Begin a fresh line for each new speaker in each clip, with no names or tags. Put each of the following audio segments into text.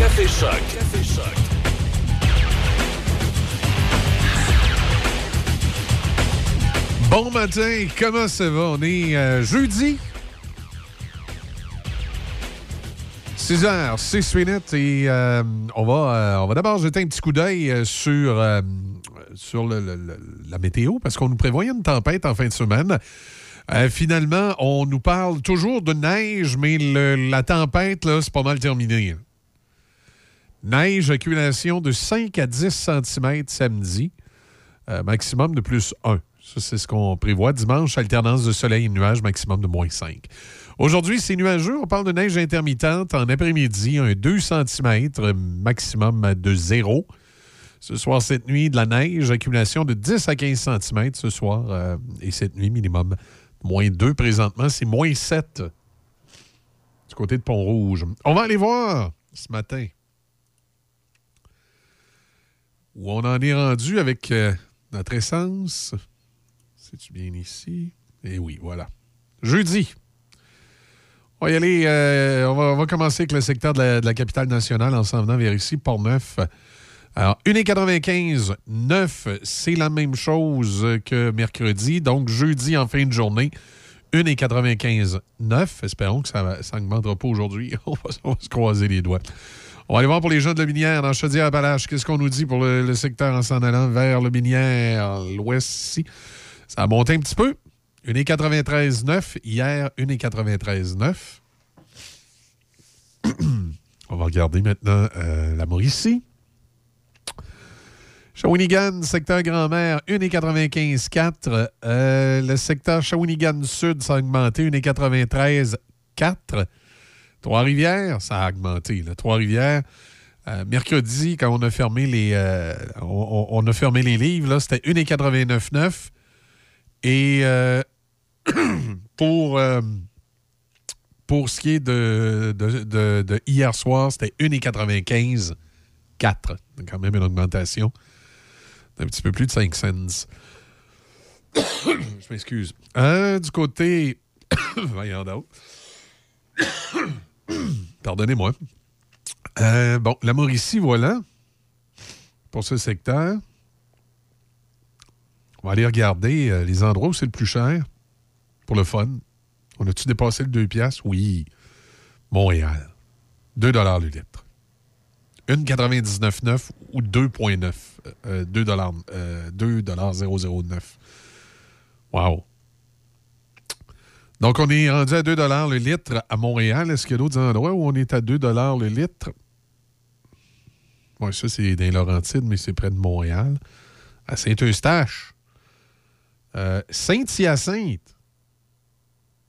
Café Choc.
Bon matin, comment ça va? On est euh, jeudi. 6 h 6 minutes et euh, on va, euh, on va d'abord jeter un petit coup d'œil sur, la météo parce qu'on nous prévoyait une tempête en fin de semaine. Finalement, on nous parle toujours de neige, mais la tempête, là, c'est pas mal terminé. Neige, accumulation de 5 à 10 cm samedi, euh, maximum de plus 1. Ça, c'est ce qu'on prévoit. Dimanche, alternance de soleil et nuages, maximum de moins 5. Aujourd'hui, c'est nuageux. On parle de neige intermittente en après-midi, un 2 cm, maximum de 0. Ce soir, cette nuit, de la neige, accumulation de 10 à 15 cm ce soir. euh, et cette nuit, minimum moins 2 présentement. C'est moins 7 du côté de Pont-Rouge. On va aller voir ce matin où on en est rendu avec euh, notre essence. C'est-tu bien ici? Eh oui, voilà. Jeudi. On va euh, on, va, commencer avec le secteur de la, capitale nationale en s'en venant vers ici, Port-Neuf. Alors, 1,95, 9, c'est la même chose que mercredi. Donc, jeudi en fin de journée, 1,95, 9. Espérons que ça ne augmentera pas aujourd'hui. on va se croiser les doigts. On va aller voir pour les gens de la Minière dans Chaudière-Appalaches. Qu'est-ce qu'on nous dit pour le, secteur en s'en allant vers le Minière, l'ouest? Ça a monté un petit peu. 1,93,9. Hier, 1,93,9. On va regarder maintenant euh, la Mauricie. Shawinigan, secteur Grand-Mère, 1,95,4. Euh, le secteur Shawinigan Sud, ça a augmenté, 1,93,4. Trois-Rivières, ça a augmenté. Trois-Rivières, euh, mercredi, quand on a fermé les, euh, on, a fermé les livres, c'était 1,89,9. Et euh, pour, pour ce qui est de, de- hier soir, c'était 1,95,4. Donc, quand même une augmentation d'un petit peu plus de 5 cents. Je m'excuse. Du côté. Voyons. Pardonnez-moi. Euh, bon, la Mauricie, voilà. Pour ce secteur. On va aller regarder euh, les endroits où c'est le plus cher. Pour le fun. On a-tu dépassé le 2 piastres? Oui. Montréal. 2 le litre. 1,99,9 ou 2,9. Euh, 2 euh, 2,009. Wow. Donc, on est rendu à 2 le litre à Montréal. Est-ce qu'il y a d'autres endroits où on est à 2 le litre? Oui, ça, c'est dans Laurentides, mais c'est près de Montréal. À Saint-Eustache. Euh, Saint-Hyacinthe.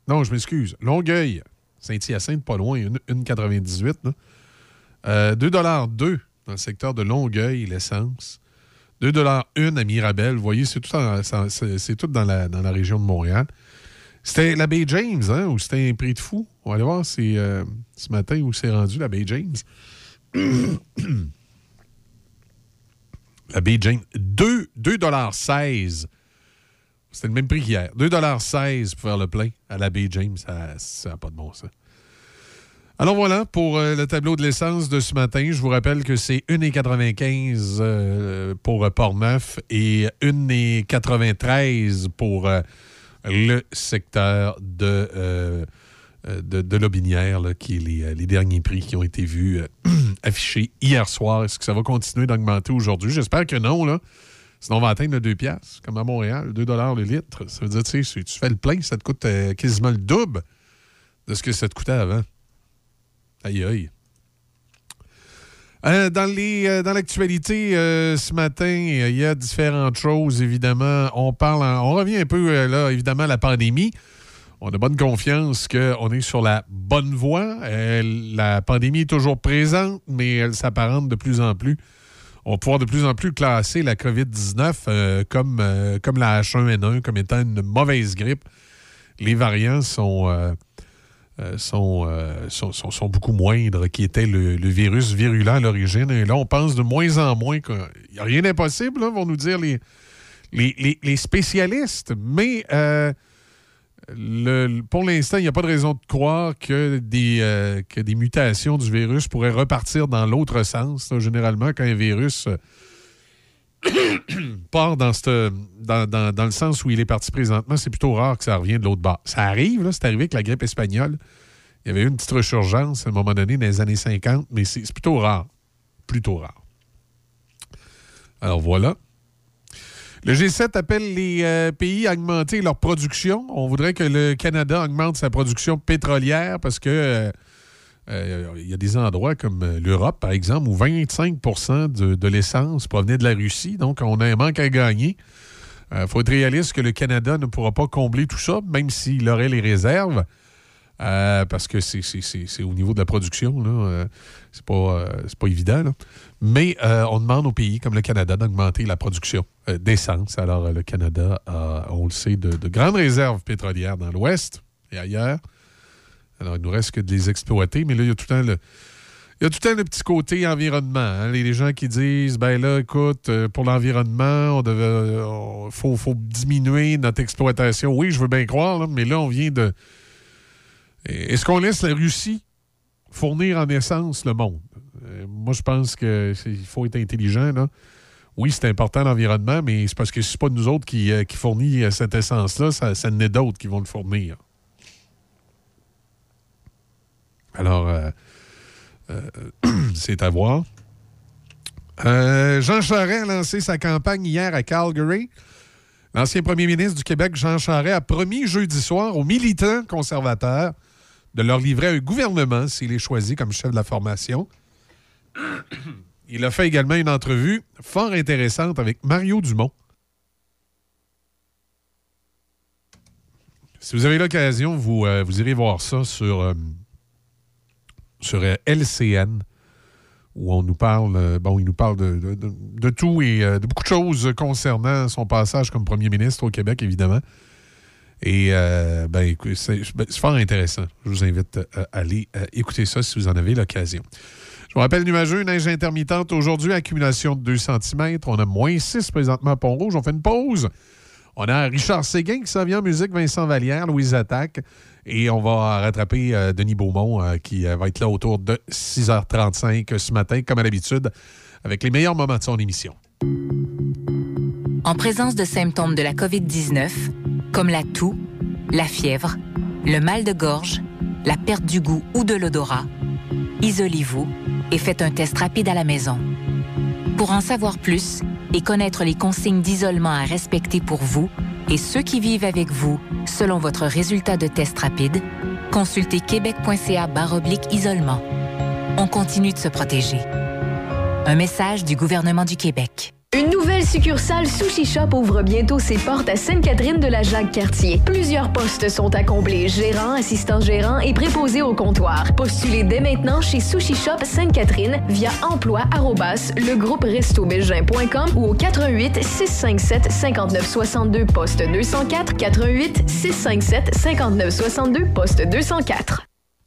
Non, je m'excuse. Longueuil. Saint-Hyacinthe, pas loin. 1,98. là. Euh, 2 2 dans le secteur de Longueuil, l'essence. 2 1 à Mirabel. Vous voyez, c'est tout, dans la région de Montréal. C'était la baie James, hein, ou c'était un prix de fou? On va aller voir euh, ce matin où c'est rendu, la baie James. la baie James. 2 2,16 C'était le même prix qu'hier. 2,16 pour faire le plein à la baie James. Ça n'a pas de bon sens. Alors voilà pour euh, le tableau de l'essence de ce matin. Je vous rappelle que c'est 1,95 euh, pour Port-Neuf et 1,93 pour euh, le secteur de, euh, euh, de, Lobinière, qui est les, euh, les derniers prix qui ont été vus affichés hier soir. Est-ce que ça va continuer d'augmenter aujourd'hui? J'espère que non. Là. Sinon, on va atteindre le 2 piastres, comme à Montréal, 2 le litre. Ça veut dire, tu sais, si tu fais le plein, ça te coûte quasiment le double de ce que ça te coûtait avant. Aïe, aïe. Euh, dans les, euh, dans l'actualité euh, ce matin, il y a différentes choses, évidemment. On parle, en- on revient un peu, là, évidemment, à la pandémie. On a bonne confiance qu'on est sur la bonne voie. La pandémie est toujours présente, mais elle s'apparente de plus en plus. On va pouvoir de plus en plus classer la COVID-19 euh, comme, comme la H1N1, comme étant une mauvaise grippe. Les variants sont, euh, euh, sont, sont, sont- beaucoup moindres qui était le, virus virulent à l'origine. Et là, on pense de moins en moins qu'il n'y a rien d'impossible, là, vont nous dire les, les, spécialistes. Mais euh, pour l'instant, il n'y a pas de raison de croire que des, que des mutations du virus pourraient repartir dans l'autre sens. généralement, quand un virus part dans, le sens où il est parti présentement, c'est plutôt rare que ça revienne de l'autre bas. Ça arrive, c'est arrivé avec la grippe espagnole. Il y avait eu une petite resurgence à un moment donné dans les années 50, mais c'est plutôt rare. Plutôt rare. Alors voilà. Le G7 appelle les euh, pays à augmenter leur production. On voudrait que le Canada augmente sa production pétrolière parce que euh, euh, il y a des endroits comme l'Europe, par exemple, où 25 de, de l'essence provenait de la Russie. Donc, on a un manque à gagner. Il faut être réaliste que le Canada ne pourra pas combler tout ça, même s'il aurait les réserves. Euh, parce que c'est au niveau de la production, là. Euh, c'est pas, euh, pas évident. Mais on demande aux pays comme le Canada d'augmenter la production d'essence. Alors, le Canada a, on le sait, de, grandes réserves pétrolières dans l'Ouest et ailleurs. Alors, il nous reste que de les exploiter. Mais là, il y a tout le temps le. Il y a tout le petit côté environnement. Hein. Les, gens qui disent, ben là, écoute, pour l'environnement, on devait, faut, faut, diminuer notre exploitation. Oui, je veux bien croire, mais là, on vient de, est-ce qu'on laisse la Russie fournir en essence le monde? Euh, moi, je pense qu'il faut être intelligent. Oui, c'est important l'environnement, mais c'est parce que ce n'est pas nous autres qui, euh, qui fournit euh, cette essence-là, ça, ça n'est d'autres qui vont le fournir. Alors, c'est à voir. Jean Charest a lancé sa campagne hier à Calgary. L'ancien premier ministre du Québec, Jean Charest, a promis jeudi soir aux militants conservateurs de leur livrer un gouvernement s'il est choisi comme chef de la formation. Il a fait également une entrevue fort intéressante avec Mario Dumont. Si vous avez l'occasion, vous, euh, irez voir ça sur, euh, sur euh, LCN, où on nous parle, bon, il nous parle de, de tout et de beaucoup de choses concernant son passage comme premier ministre au Québec, évidemment. Et euh, ben, ben, c'est fort intéressant. Je vous invite euh, à aller euh, écouter ça si vous en avez l'occasion. Je vous rappelle, nuageux, neige intermittente aujourd'hui, accumulation de 2 cm. On a moins 6 présentement à Pont-Rouge. On fait une pause. On a Richard Séguin qui s'en vient en musique, Vincent Vallière, Louise Attaque. Et on va rattraper Denis Beaumont qui va être là autour de 6h35 ce matin, comme à l'habitude, avec les meilleurs moments de son émission.
En présence de symptômes de la COVID-19, comme la toux, la fièvre, le mal de gorge, la perte du goût ou de l'odorat, isolez-vous et faites un test rapide à la maison. Pour en savoir plus et connaître les consignes d'isolement à respecter pour vous et ceux qui vivent avec vous selon votre résultat de test rapide, consultez québec.ca isolement. On continue de se protéger. Un message du gouvernement du Québec.
Une nouvelle succursale Sushi Shop ouvre bientôt ses portes à Sainte-Catherine de la Jacques-Cartier. Plusieurs postes sont à combler, gérant, assistant gérant et préposé au comptoir. Postulez dès maintenant chez Sushi Shop Sainte-Catherine via emploi le groupe ou au 88 657 5962 poste 204 88 657 5962 poste 204.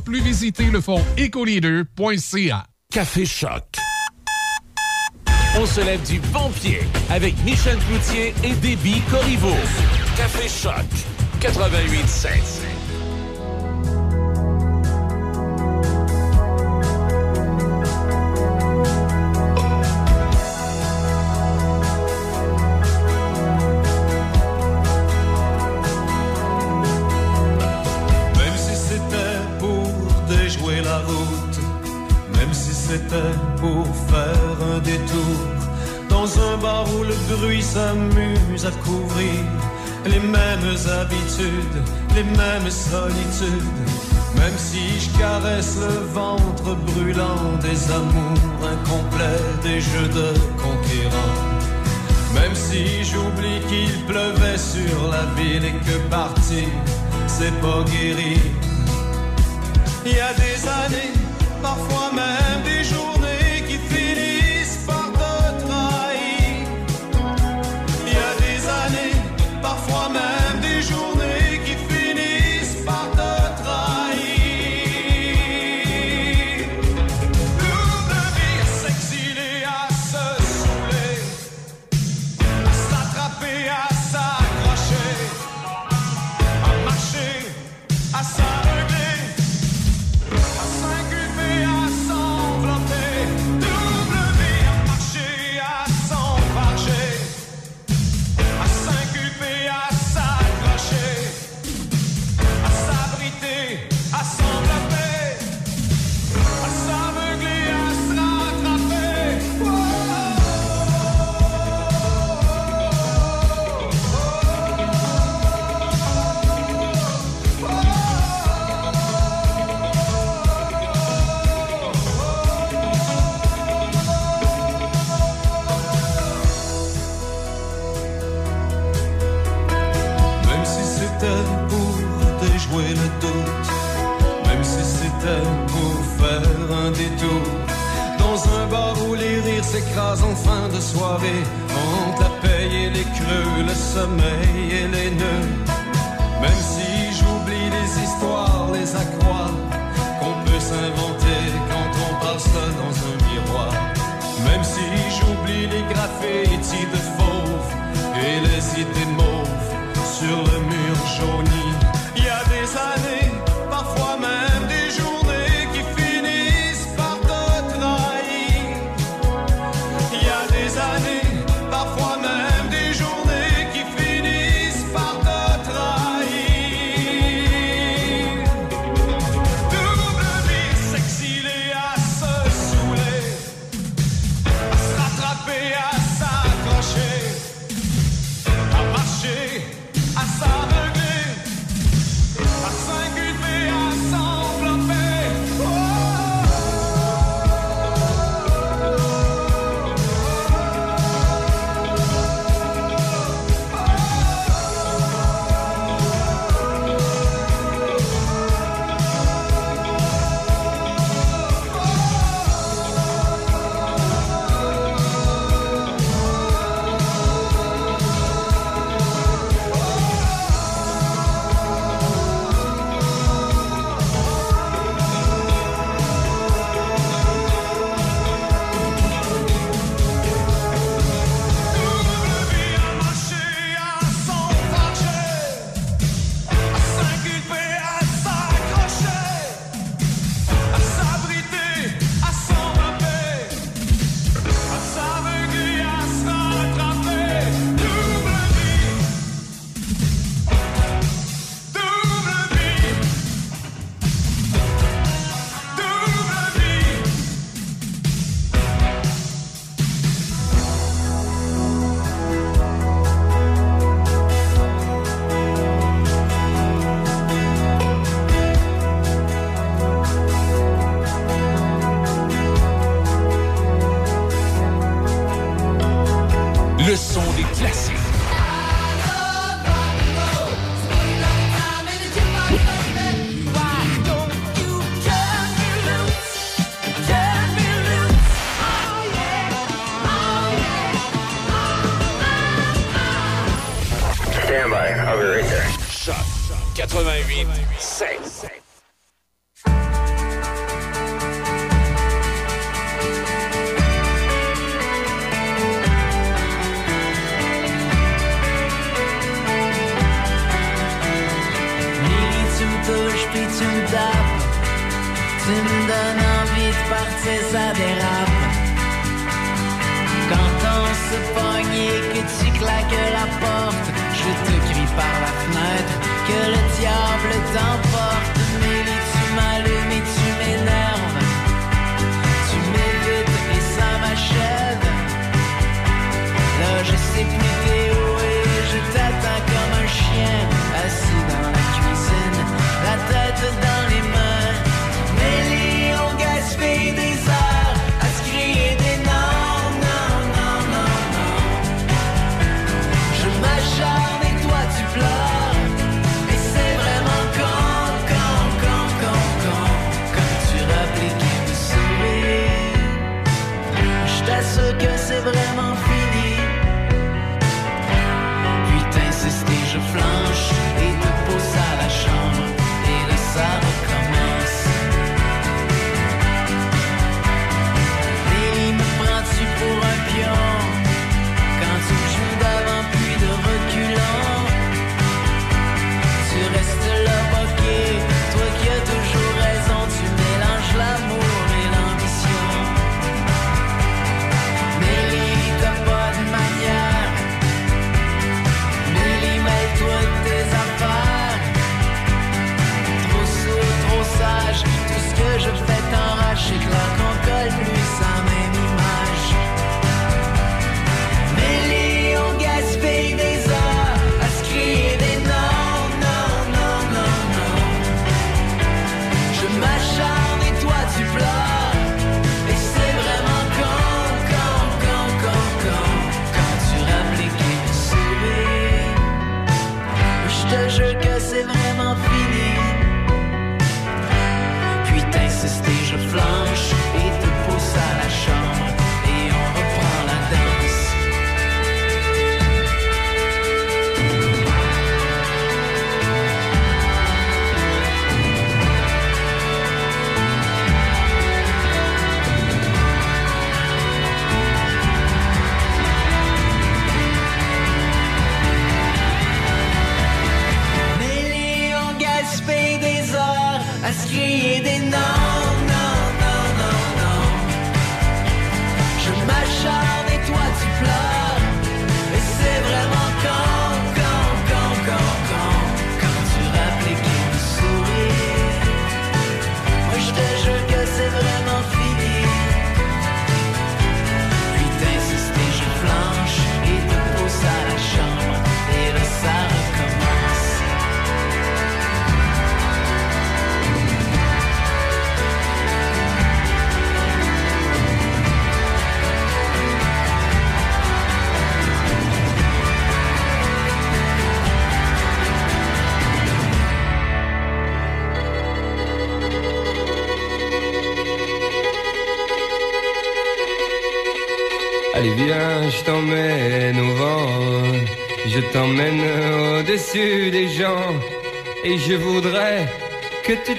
plus, visiter le fonds ecoleader.ca.
Café Choc. On se lève du bon pied avec Michel Cloutier et Déby Corriveau. Café Choc 88
c'était pour faire un détour dans un bar où le bruit s'amuse à couvrir les mêmes habitudes, les mêmes solitudes. Même si je caresse le ventre brûlant des amours incomplets, des jeux de conquérants. Même si j'oublie qu'il pleuvait sur la ville et que partir c'est pas guéri. Il y a des années, parfois même des journées
amazing.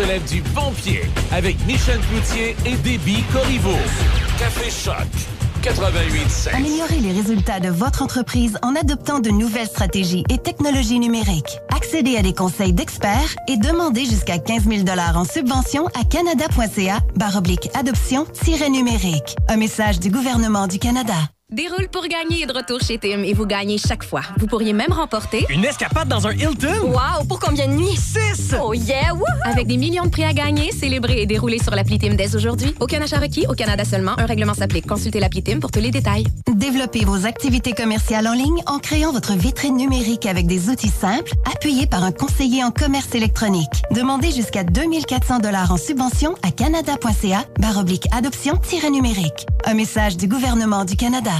se lève du bon pied avec Michel Cloutier et Déby Corriveau. Café Choc 88.7.
Améliorez les résultats de votre entreprise en adoptant de nouvelles stratégies et technologies numériques. Accédez à des conseils d'experts et demandez jusqu'à 15 000 en subvention à canada.ca adoption-numérique. Un message du gouvernement du Canada.
Déroule pour gagner est de retour chez Tim et vous gagnez chaque fois. Vous pourriez même remporter
Une escapade dans un Hilton?
Wow! Pour combien de nuits?
Six!
Oh yeah! Wouhou! Avec des millions de prix à gagner, célébrez et déroulez sur l'appli Tim dès aujourd'hui. Aucun achat requis, au Canada seulement. Un règlement s'applique. Consultez l'appli Tim pour tous les détails.
Développez vos activités commerciales en ligne en créant votre vitrine numérique avec des outils simples, appuyés par un conseiller en commerce électronique. Demandez jusqu'à 2400 dollars en subvention à canada.ca baroblique adoption-numérique. Un message du gouvernement du Canada.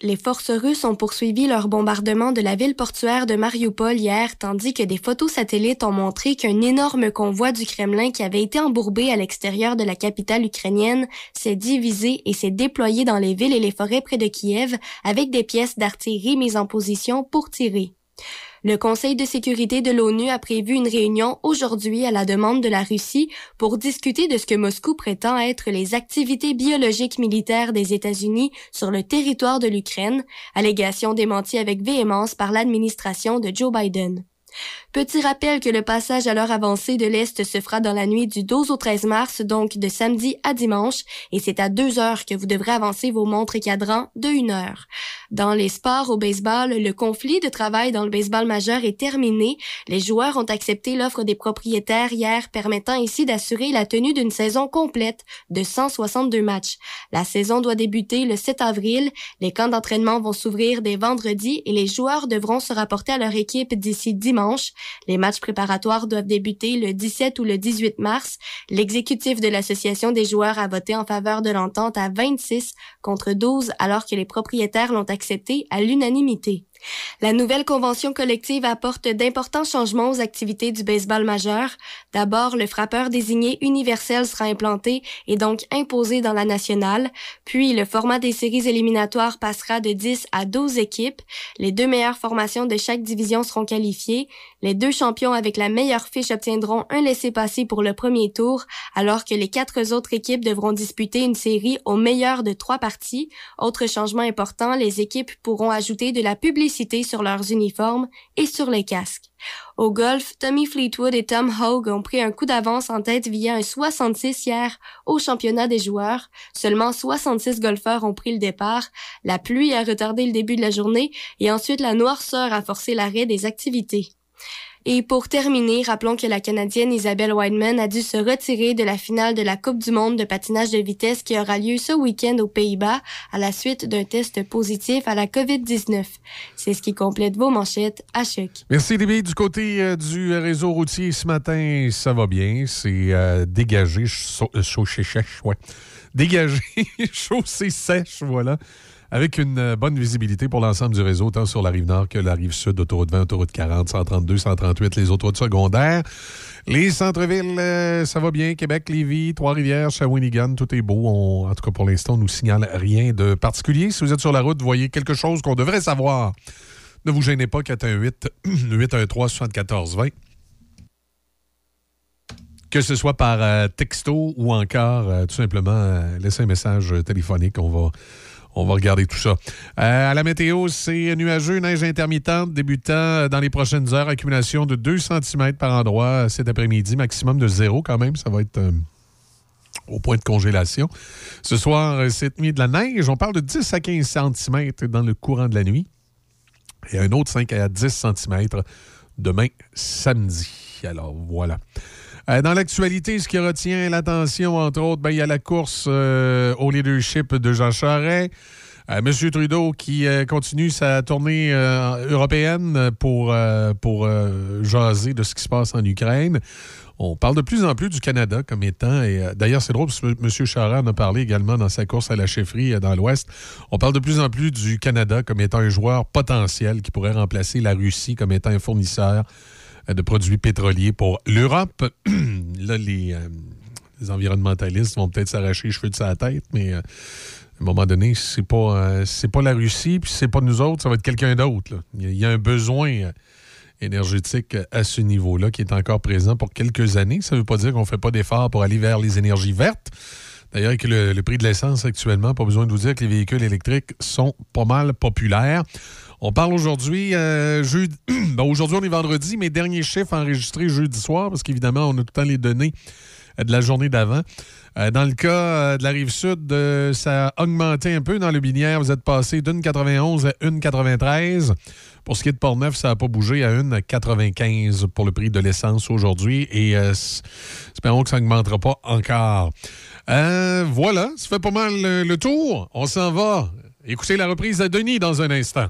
Les forces russes ont poursuivi leur bombardement de la ville portuaire de Mariupol hier, tandis que des photos satellites ont montré qu'un énorme convoi du Kremlin qui avait été embourbé à l'extérieur de la capitale ukrainienne s'est divisé et s'est déployé dans les villes et les forêts près de Kiev avec des pièces d'artillerie mises en position pour tirer. Le Conseil de sécurité de l'ONU a prévu une réunion aujourd'hui à la demande de la Russie pour discuter de ce que Moscou prétend être les activités biologiques militaires des États-Unis sur le territoire de l'Ukraine, allégation démentie avec véhémence par l'administration de Joe Biden. Petit rappel que le passage à l'heure avancée de l'Est se fera dans la nuit du 12 au 13 mars, donc de samedi à dimanche, et c'est à deux heures que vous devrez avancer vos montres et cadrans de une heure. Dans les sports au baseball, le conflit de travail dans le baseball majeur est terminé. Les joueurs ont accepté l'offre des propriétaires hier, permettant ici d'assurer la tenue d'une saison complète de 162 matchs. La saison doit débuter le 7 avril. Les camps d'entraînement vont s'ouvrir dès vendredi et les joueurs devront se rapporter à leur équipe d'ici dimanche. Les matchs préparatoires doivent débuter le 17 ou le 18 mars. L'exécutif de l'association des joueurs a voté en faveur de l'entente à 26 contre 12 alors que les propriétaires l'ont accepté à l'unanimité. La nouvelle convention collective apporte d'importants changements aux activités du baseball majeur. D'abord, le frappeur désigné universel sera implanté et donc imposé dans la nationale. Puis, le format des séries éliminatoires passera de 10 à 12 équipes. Les deux meilleures formations de chaque division seront qualifiées. Les deux champions avec la meilleure fiche obtiendront un laissez-passer pour le premier tour, alors que les quatre autres équipes devront disputer une série au meilleur de trois parties. Autre changement important, les équipes pourront ajouter de la publicité sur leurs uniformes et sur les casques. Au golf, Tommy Fleetwood et Tom Hogue ont pris un coup d'avance en tête via un 66 hier au championnat des joueurs. Seulement 66 golfeurs ont pris le départ. La pluie a retardé le début de la journée et ensuite la noirceur a forcé l'arrêt des activités. Et pour terminer, rappelons que la Canadienne Isabelle Wideman a dû se retirer de la finale de la Coupe du monde de patinage de vitesse qui aura lieu ce week-end aux Pays-Bas à la suite d'un test positif à la COVID-19. C'est ce qui complète vos manchettes à choc.
Merci, Libby. Du côté euh, du réseau routier, ce matin, ça va bien. C'est euh, dégagé, chaussée sèche, ouais. Dégagé, chaussée sèche, voilà avec une euh, bonne visibilité pour l'ensemble du réseau, tant sur la rive nord que la rive sud, autoroute 20, autoroute 40, 132, 138, les autoroutes secondaires. Les centres-villes, euh, ça va bien? Québec, Lévis, Trois-Rivières, Shawinigan, tout est beau. en tout cas, pour l'instant, on nous signale rien de particulier. Si vous êtes sur la route, voyez quelque chose qu'on devrait savoir. Ne vous gênez pas, 418-813-7420. Que ce soit par euh, texto ou encore tout simplement laisser un message téléphonique. On va on va regarder tout ça. Euh, à la météo, c'est nuageux, neige intermittente débutant dans les prochaines heures. Accumulation de 2 cm par endroit cet après-midi, maximum de zéro quand même. Ça va être euh, au point de congélation. Ce soir, euh, cette nuit de la neige, on parle de 10 à 15 cm dans le courant de la nuit. Et un autre 5 à 10 cm demain samedi. Alors voilà. Euh, dans l'actualité, ce qui retient l'attention, entre autres, ben, il y a la course euh, au leadership de Jean Charest.
Euh, Monsieur Trudeau qui continue sa tournée européenne pour, pour jaser de ce qui se passe en Ukraine. On parle de plus en plus du Canada comme étant, et d'ailleurs c'est drôle parce que M. Charest en a parlé également dans sa course à la chefferie dans l'Ouest, on parle de plus en plus du Canada comme étant un joueur potentiel qui pourrait remplacer la Russie comme étant un fournisseur de produits pétroliers pour l'Europe. Là, les, euh, les environnementalistes vont peut-être s'arracher les cheveux de sa tête, mais euh, à un moment donné, c'est pas, euh, c'est pas la Russie, puis c'est pas nous autres, ça va être quelqu'un d'autre. Il y, a- un besoin euh, énergétique euh, à ce niveau-là qui est encore présent pour quelques années. Ça ne veut pas dire qu'on ne fait pas d'efforts pour aller vers les énergies vertes. D'ailleurs, le, le prix de l'essence actuellement, pas besoin de vous dire que les véhicules électriques sont pas mal populaires. On parle aujourd'hui, euh, ben, aujourd'hui, on est vendredi, mais dernier chiffre enregistré jeudi soir, parce qu'évidemment, on a tout le temps les données euh, de la journée d'avant. Euh, dans le cas de la rive sud, ça a augmenté un peu. Dans le binière, vous êtes passé d'une 91 à une 93. Pour ce qui est de Portneuf, ça n'a pas bougé à une 95 pour le prix de l'essence aujourd'hui. Et espérons que ça n'augmentera pas encore. Voilà, ça fait pas mal le tour. On s'en va. Écoutez la reprise à Denis dans un instant.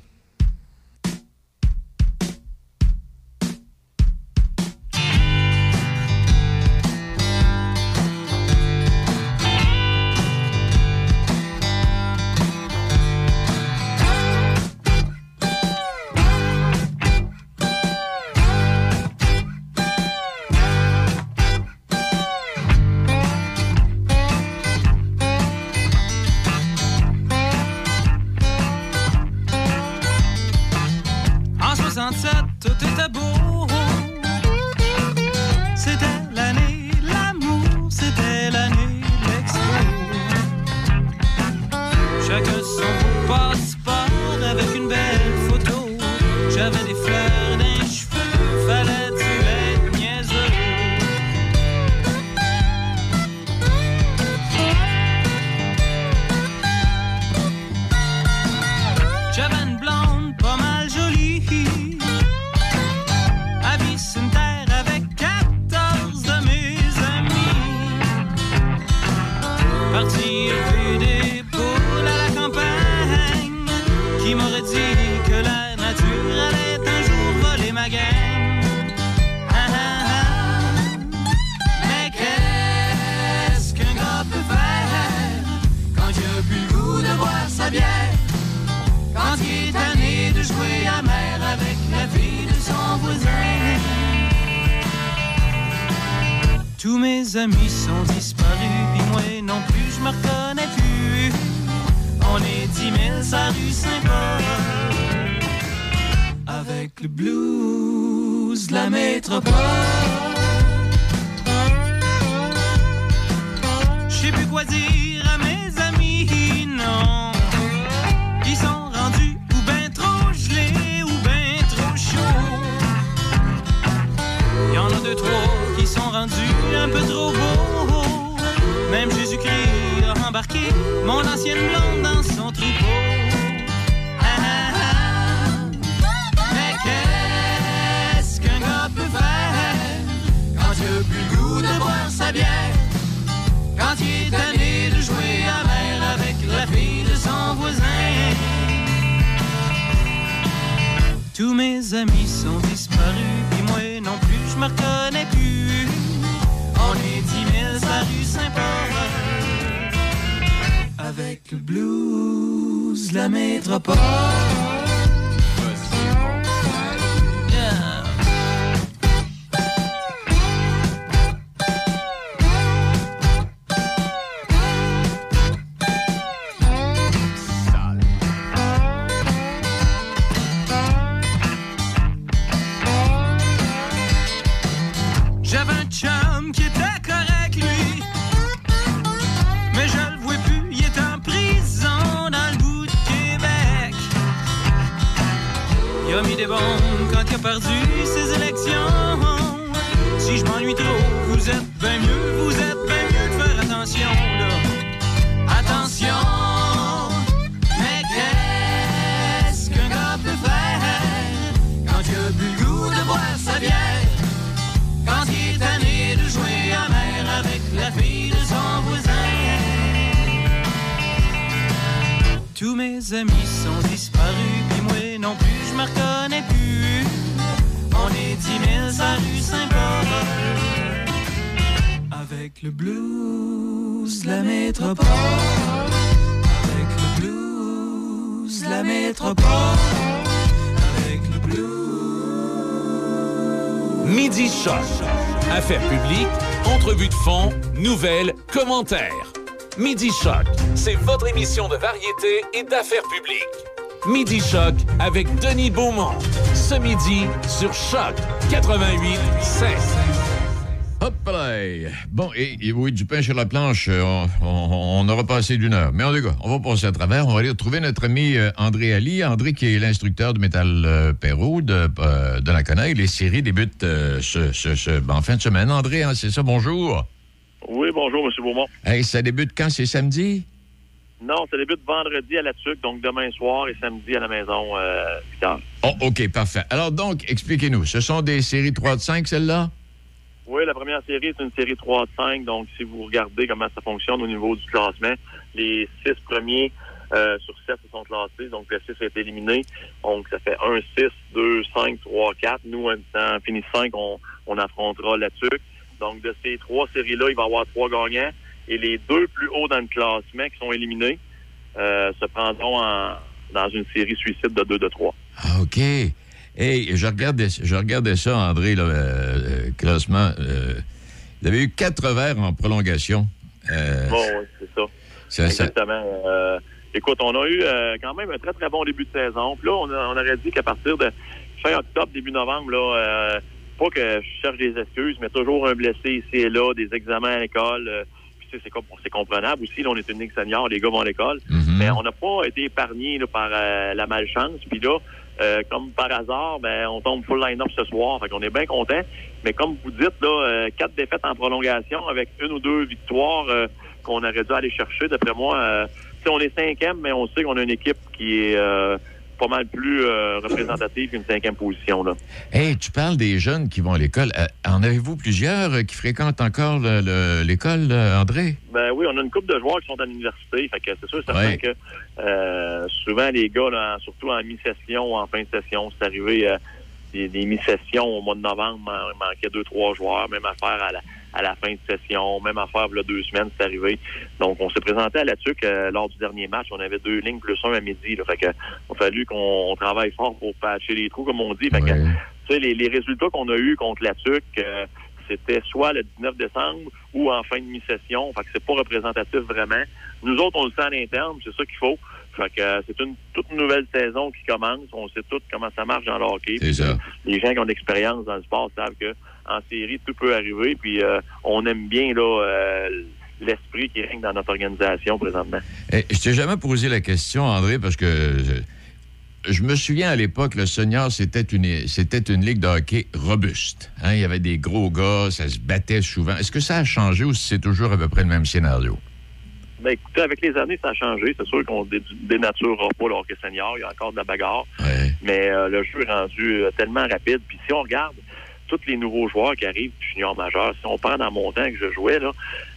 Midi Choc, c'est votre émission de variété et d'affaires publiques. Midi Choc avec Denis Beaumont. Ce midi sur Choc 88 5.
Hop là! Bon, et, oui, du pain sur la planche, euh, on, aura passé d'une heure. Mais en tout cas, on va passer à travers. On va aller retrouver notre ami euh, André Ali. André, qui est l'instructeur de métal euh, Perrault de, la Conaille. Les séries débutent en fin de semaine. André, hein, c'est ça, bonjour.
Oui, bonjour, M. Beaumont.
Hey, ça débute quand? C'est samedi?
Non, ça débute vendredi à la TUC, donc demain soir et samedi à la maison, euh, 8 heures.
Oh, OK, parfait. Alors donc, expliquez-nous. Ce sont des séries 3 de 5, celles-là?
Oui, la première série est une série 3 de 5, donc si vous regardez comment ça fonctionne au niveau du classement, les six premiers euh, sur 7 se sont classés, donc le 6 a été éliminé. Donc ça fait 1, 6, 2, 5, 3, 4. Nous, en en fini 5, on, on affrontera la TUC. Donc de ces trois séries-là, il va y avoir trois gagnants. Et les deux plus hauts dans le classement qui sont éliminés euh, se prendront en- dans une série suicide de 2 de 3.
Ah, OK. Hey, je regardais, je regardais ça, André, là, euh, euh, classement. euh, vous avez eu quatre verres en prolongation. Euh,
Bon, oui, c'est ça.
ça- ça-
Exactement. Euh, écoute, on a eu quand même un très, très bon début de saison. Puis là, on, a- on aurait dit qu'à partir de fin octobre, début novembre, là, pas que je cherche des excuses, mais toujours un blessé ici et là, des examens à l'école. euh, puis tu sais, c'est c'est comprenable aussi. Là, on est une ligue senior, les gars vont à l'école. Mais on n'a pas été épargné par euh, la malchance. Puis là, euh, comme par hasard, ben, on tombe full line-up ce soir. Fait qu'on est bien content. Mais comme vous dites, là, euh, quatre défaites en prolongation avec une ou deux victoires euh, qu'on aurait dû aller chercher. D'après moi, euh, tu sais, on est cinquième, mais on sait qu'on a une équipe qui est euh, pas mal plus euh, représentative qu'une cinquième position. Là.
Hey, tu parles des jeunes qui vont à l'école. Euh, en avez-vous plusieurs euh, qui fréquentent encore le- le- l'école, euh, André?
Ben oui, on a une couple de joueurs qui sont à l'université. Fait que c'est sûr, certain
Ouais.
que euh, souvent les gars, là, surtout en mi-session ou en fin de session, c'est arrivé des, des mi-sessions au mois de novembre, il manquait deux, trois joueurs, même affaire à la, à la fin de session, même affaire il y a deux semaines, c'est arrivé. Donc on s'est présenté à la TUC euh, lors du dernier match. On avait deux lignes plus un à midi. Là, fait que il a fallu qu'on on travaille fort pour patcher les trous, comme on dit. Fait que, tu sais, les, les résultats qu'on a eus contre la TUC, euh, c'était soit le 19 décembre ou en fin de mi-session. Fait que c'est pas représentatif vraiment. Nous autres, on le sait à l'interne, c'est ça qu'il faut. Fait que euh, c'est une toute nouvelle saison qui commence. On sait tout comment ça marche dans le hockey.
C'est ça.
Les gens qui ont de l'expérience dans le sport savent que en série, tout peut arriver. Puis euh, on aime bien là euh, l'esprit qui règne dans notre organisation présentement.
Eh, je t'ai jamais posé la question, André, parce que je me souviens à l'époque, le senior, c'était une, c'était une ligue de hockey robuste. Hein, Il y avait des gros gars, ça se battait souvent. Est-ce que ça a changé ou c'est toujours à peu près le même scénario?
Ben, écoutez, avec les années, ça a changé. C'est sûr qu'on dé- dénaturera pas le hockey senior. Il y a encore de la bagarre. Mais euh, le jeu est rendu euh, tellement rapide. Puis si on regarde tous les nouveaux joueurs qui arrivent du junior majeur, si on prend dans mon temps que je jouais, là,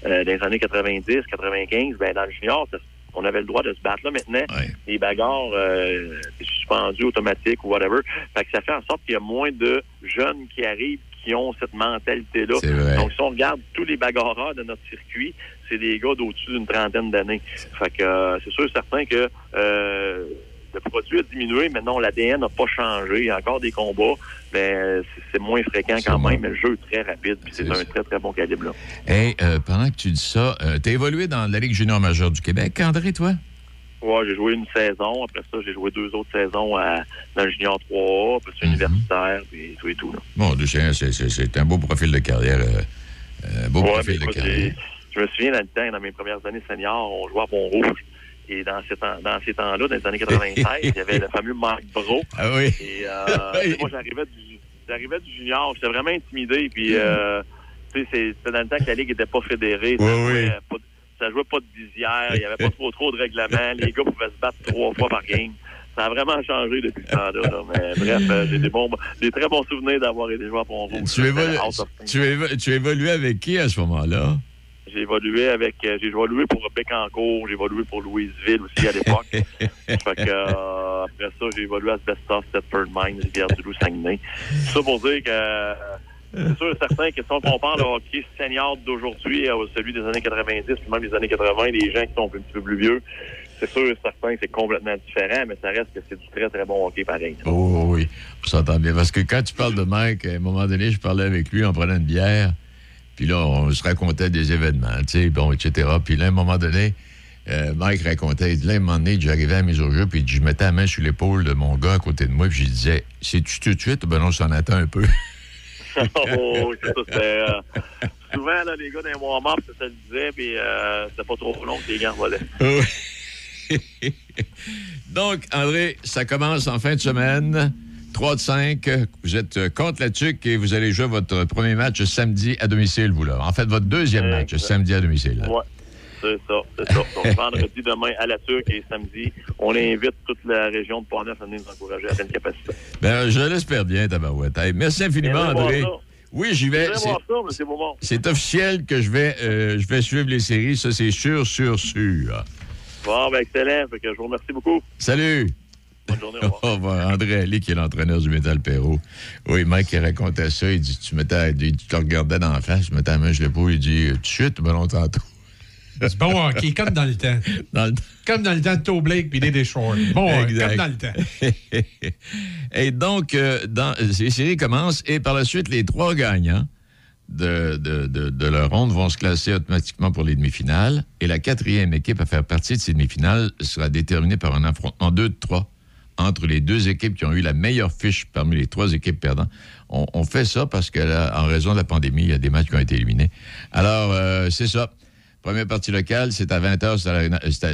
euh, dans les années 90, 95, ben, dans le junior, on avait le droit de se battre. Là, maintenant, les bagarres, euh, c'est suspendu, automatique ou whatever. Fait que ça fait en sorte qu'il y a moins de jeunes qui arrivent qui ont cette mentalité-là. Donc, si on regarde tous les bagarreurs de notre circuit, c'est des gars d'au-dessus d'une trentaine d'années. Fait que euh, c'est sûr certain que euh, le produit a diminué, mais non, l'ADN n'a pas changé. Il y a encore des combats, mais c'est- moins fréquent quand même. Mais le jeu est très rapide, puis c'est un très, très bon calibre. Là.
Hey, euh, pendant que tu dis ça, euh, t'as évolué dans la Ligue junior majeure du Québec, André, toi?
Ouais, j'ai joué une saison. Après ça, j'ai joué deux autres saisons à- dans le junior 3A, après ça, universitaire, puis tout et tout. Là.
Bon, c'est, un beau profil de carrière. euh, euh, beau
Ouais,
profil de carrière.
Je me souviens dans le temps, dans mes premières années seniors, on jouait à Pont-Rouge. Et dans ces, temps, dans ces temps-là, dans les années 96, il y avait le fameux Marc Bro.
Ah oui.
Et euh, moi, j'arrivais du, j'arrivais du junior. J'étais vraiment intimidé. Puis, euh, tu sais, c'est- c'était dans le temps que la Ligue n'était pas fédérée. Ça, jouait pas, ça jouait pas de visière. Il n'y avait pas trop, trop de règlements. Les gars pouvaient se battre trois fois par game. Ça a vraiment changé depuis ce temps-là. là. Mais bref, euh, j'ai des, bons, des très bons souvenirs d'avoir été joueur à Pont-Rouge.
Tu, évo- évoluais avec qui à ce moment-là?
J'ai évolué avec, euh, j'ai évolué pour Bécancourt, j'ai évolué pour Louisville aussi à l'époque. fait que, euh, après ça, j'ai évolué à Asbestos, Stepford Mines, Rivière-du-Loup, Saguenay. Tout ça pour dire que, c'est sûr et certain que si on compare le hockey senior d'aujourd'hui à celui des années 90, puis même des années 80, les gens qui sont un petit peu plus vieux, c'est sûr et certain que c'est complètement différent, mais ça reste que c'est du très, très bon hockey pareil.
Oh oui, on s'entend bien. Parce que quand tu parles de Mike, à un moment donné, je parlais avec lui en prenant une bière. Puis là, on se racontait des événements, tu sais, bon, etc. Puis là, à un moment donné, euh, Mike racontait, il dit, là, un moment donné, j'arrivais à mise au jeu, puis je mettais la main sur l'épaule de mon gars à côté de moi, puis je disais, c'est-tu tout de suite? Ben non, ça en attend un peu.
oh, c'était... euh, souvent, là, les gars d'un warm-up, ça, ça le disait, puis euh, c'était pas trop long que les gars volaient.
Donc, André, ça commence en fin de semaine. 3 de 5. Vous êtes contre la TUC et vous allez jouer votre premier match samedi à domicile, vous, là. En fait, votre deuxième match samedi à domicile.
Ouais. C'est ça, c'est ça. Donc, vendredi, demain, à la Turque et samedi, on invite toute la région de Pont-Neuf à venir nous encourager à pleine capacité.
Ben, je l'espère bien, Tabarouette. Hey, merci infiniment, André. Oui, j'y vais. C'est- officiel que je vais, euh, je vais suivre les séries. Ça, c'est sûr, sûr, sûr.
Bon, ben, excellent. Fait que je vous remercie beaucoup.
Salut!
Bonne journée, au revoir.
Au revoir. André Ali, qui est l'entraîneur du Métal Perrault. Oui, Mike, il racontait ça. Il dit Tu mettais, tu te regardais dans la face, tu mettais la main sur l'épaule. Il dit de suite, ben non, tantôt.
C'est bon hockey, comme dans le temps. Comme dans le temps de Toe Blake puis des Shore. Bon,
Exact.
comme dans le temps.
et donc, euh, dans, ces séries commencent et par la suite, les trois gagnants de, de, de- de leur ronde vont se classer automatiquement pour les demi-finales. Et la quatrième équipe à faire partie de ces demi-finales sera déterminée par un affrontement 2 de 3 entre les deux équipes qui ont eu la meilleure fiche parmi les trois équipes perdantes. On, on fait ça parce que, là, en raison de la pandémie, il y a des matchs qui ont été éliminés. Alors, euh, c'est ça. Première partie locale, c'est à 20h,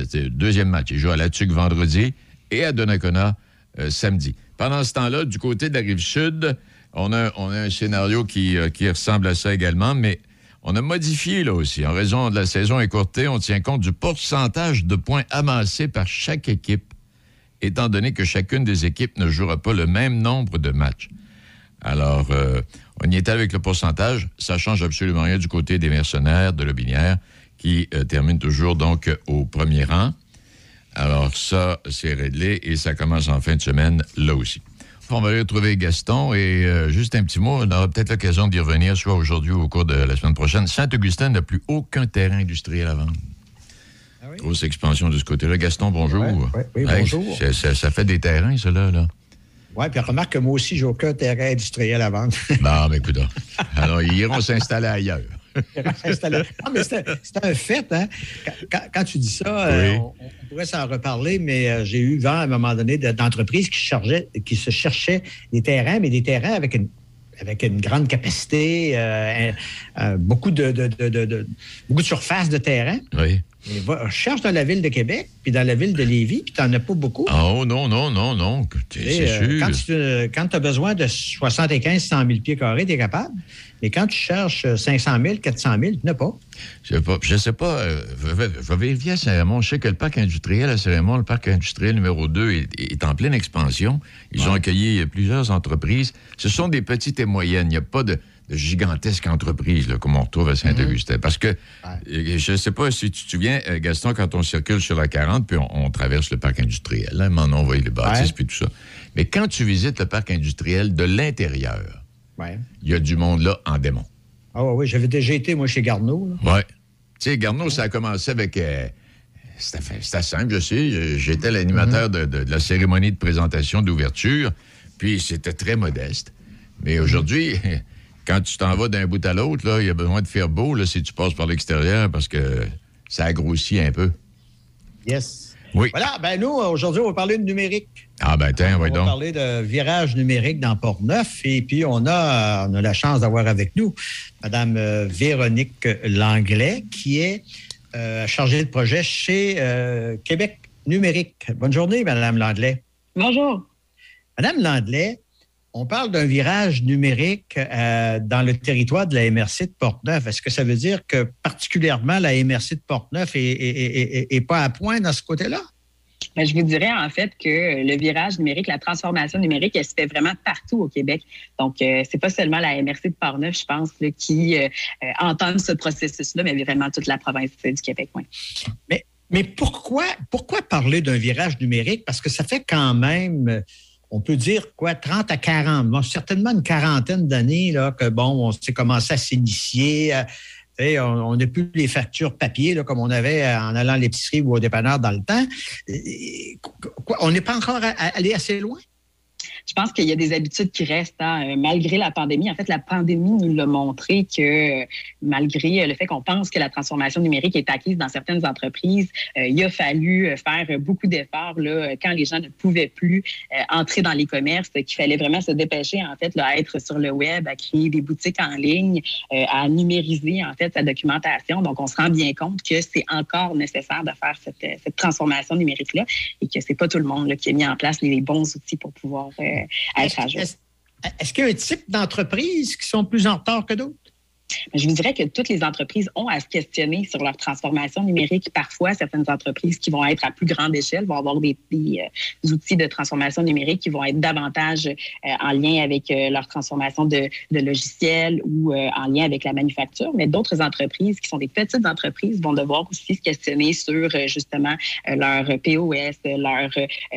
c'est le deuxième match. Ils jouent à La vendredi et à Donnacona euh, samedi. Pendant ce temps-là, du côté de la rive sud, on a, un scénario qui, euh, qui ressemble à ça également, mais on a modifié là aussi. En raison de la saison écourtée, on tient compte du pourcentage de points amassés par chaque équipe, étant donné que chacune des équipes ne jouera pas le même nombre de matchs. Alors, euh, on y était avec le pourcentage. Ça change absolument rien du côté des mercenaires de Lobinière, qui euh, termine toujours donc euh, au premier rang. Alors, ça, c'est réglé et ça commence en fin de semaine là aussi. On va aller retrouver Gaston et euh, juste un petit mot, on aura peut-être l'occasion d'y revenir, soit aujourd'hui ou au cours de la semaine prochaine. Saint-Augustin n'a plus aucun terrain industriel à vendre. Grosse expansion de ce côté-là. Gaston, bonjour.
Ah oui,
Hey,
bonjour.
ça, ça- ça fait des terrains, cela, là.
Oui, puis remarque que moi aussi, j'ai aucun terrain industriel à vendre.
Bon, mais écoute. Alors, ils iront s'installer ailleurs.
Non, mais c'est c'est un fait, hein? Quand, tu dis ça, euh, on, on pourrait s'en reparler, mais euh, j'ai eu vent à un moment donné de- d'entreprises qui, qui se cherchaient des terrains, mais des terrains avec une avec une grande capacité, euh, beaucoup, de, de- de- de- de- beaucoup de surface de terrain.
Oui.
Va- cherche dans la ville de Québec, puis dans la ville de Lévis, puis tu n'en as pas beaucoup.
Oh non, non, non, non. C'est
euh,
sûr.
Quand tu euh, as besoin de 75 100 000 pieds carrés, tu es capable. Mais quand tu cherches euh, 500 000, 400 000, tu n'as pas.
Je sais pas. Je sais pas. euh, je vais- je vais vérifier à Saint-Raymond. Je sais que le parc industriel à Saint-Raymond, le parc industriel numéro 2, est, est en pleine expansion. Ils ont accueilli plusieurs entreprises. Ce sont des petites et moyennes. Il n'y a pas de, de gigantesques entreprises là, comme on retrouve à Saint-Augustin. Parce que je ne sais pas si tu te souviens, euh, Gaston, quand on circule sur la 40, puis on, on traverse le parc industriel. Là, maintenant, on voit les bâtisses
Ouais.
puis tout ça. Mais quand tu visites le parc industriel de l'intérieur,
Ouais.
il y a du monde là en démon.
Ah ouais, oui, j'avais déjà été, moi, chez Garneau.
Ouais. Tu sais, Garneau, ça a commencé avec. euh, c'était simple, je sais. J'étais l'animateur de, de- de la cérémonie de présentation d'ouverture, puis c'était très modeste. Mais aujourd'hui, quand tu t'en vas d'un bout à l'autre, là, il y a besoin de faire beau là, si tu passes par l'extérieur parce que ça a grossi un peu.
Yes.
Oui.
Voilà, ben nous, aujourd'hui, on va parler de numérique.
Ah, ben, tiens,
On
oui
va
donc.
parler de virage numérique dans Port-Neuf. Et puis, on a, on a la chance d'avoir avec nous Mme euh, Véronique Langlais, qui est euh, chargée de projet chez euh, Québec Numérique. Bonne journée, Mme Langlais.
Bonjour.
Madame Langlais, on parle d'un virage numérique euh, dans le territoire de la MRC de Portneuf. Est-ce que ça veut dire que particulièrement la MRC de Portneuf est, est- est- est- est pas à point dans ce côté-là?
Ben, je vous dirais en fait que le virage numérique, la transformation numérique, elle se fait vraiment partout au Québec. Donc, euh, c'est pas seulement la MRC de Portneuf, je pense, qui euh, euh, entame ce processus-là, mais vraiment toute la province du Québec. Oui.
Mais, mais pourquoi, pourquoi parler d'un virage numérique? Parce que ça fait quand même on peut dire quoi, 30 à 40, certainement une quarantaine d'années là, que bon, on s'est commencé à s'initier, on n'a plus les factures papier comme on avait en allant à l'épicerie ou au dépanneur dans le temps. on n'est pas encore allé assez loin?
Je pense qu'il y a des habitudes qui restent hein, euh, malgré la pandémie. En fait, la pandémie nous l'a montré que euh, malgré le fait qu'on pense que la transformation numérique est acquise dans certaines entreprises, euh, il a fallu faire beaucoup d'efforts là, quand les gens ne pouvaient plus entrer dans les commerces, qu'il fallait vraiment se dépêcher en fait là, à être sur le web, à créer des boutiques en ligne, à numériser en fait sa documentation. Donc, on se rend bien compte que c'est encore nécessaire de faire cette, cette transformation numérique là et que c'est pas tout le monde là, qui a mis en place les, bons outils pour pouvoir
est-ce qu'il y a un type d'entreprise qui sont plus en retard que d'autres?
Je vous dirais que toutes les entreprises ont à se questionner sur leur transformation numérique. Parfois, certaines entreprises qui vont être à plus grande échelle vont avoir des, euh, outils de transformation numérique qui vont être davantage euh, en lien avec euh, leur transformation de, logiciels ou en lien avec la manufacture. Mais d'autres entreprises qui sont des petites entreprises vont devoir aussi se questionner sur justement leur POS, leur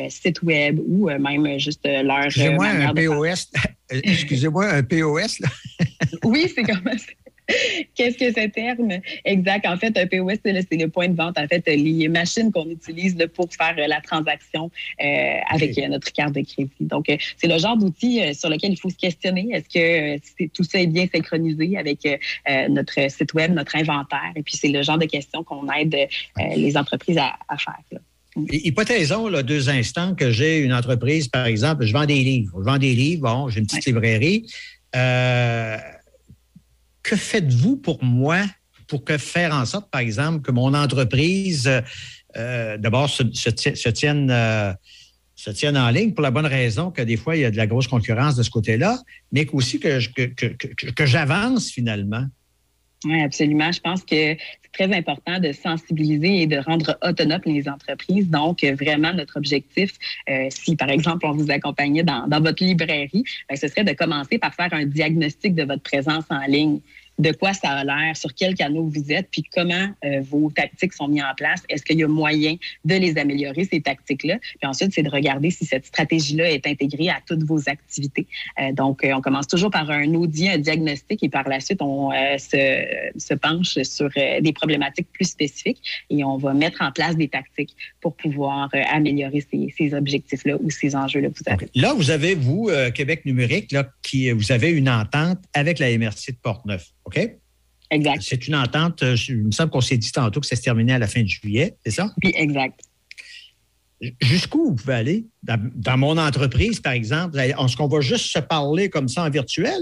site web ou même juste leur...
Excusez-moi, un POS. Excusez-moi, un POS.
oui, c'est comme Qu'est-ce que ce terme? Exact. En fait, un POS, c'est le point de vente. En fait, les machines qu'on utilise pour faire euh, la transaction euh, avec euh, notre carte de crédit. Donc, c'est le genre d'outil sur lequel il faut se questionner. Est-ce que tout ça est bien synchronisé avec notre site web, notre inventaire? Et puis, c'est le genre de questions qu'on aide les entreprises à, faire.
Hypothésons là, deux instants que j'ai une entreprise, par exemple, je vends des livres. Je vends des livres, bon, j'ai une petite librairie. Euh, que faites-vous pour moi pour que faire en sorte, par exemple, que mon entreprise, euh, d'abord, se, tienne, euh, se tienne en ligne pour la bonne raison que des fois, il y a de la grosse concurrence de ce côté-là, mais aussi que, que, que j'avance finalement?
Oui, absolument. Je pense que c'est très important de sensibiliser et de rendre autonomes les entreprises. Donc, vraiment, notre objectif, euh, si par exemple on vous accompagnait dans, dans votre librairie, ben, ce serait de commencer par faire un diagnostic de votre présence en ligne de quoi ça a l'air, sur quel canal vous êtes, puis comment euh, vos tactiques sont mises en place. Est-ce qu'il y a moyen de les améliorer, ces tactiques-là? Puis ensuite, c'est de regarder si cette stratégie-là est intégrée à toutes vos activités. Euh, donc, euh, on commence toujours par un audit, un diagnostic, et par la suite, on se, se, penche sur des problématiques plus spécifiques et on va mettre en place des tactiques pour pouvoir améliorer ces, ces objectifs-là ou ces enjeux-là que vous avez.
Là, vous avez, vous, Québec numérique, là, qui, vous avez une entente avec la MRC de Portneuf. OK?
Exact.
C'est une entente, euh, il me semble qu'on s'est dit tantôt que ça se terminait à la fin de juillet, c'est ça?
Oui, exact.
Jusqu'où vous pouvez aller? Dans, mon entreprise, par exemple, est-ce qu'on va juste se parler comme ça en virtuel?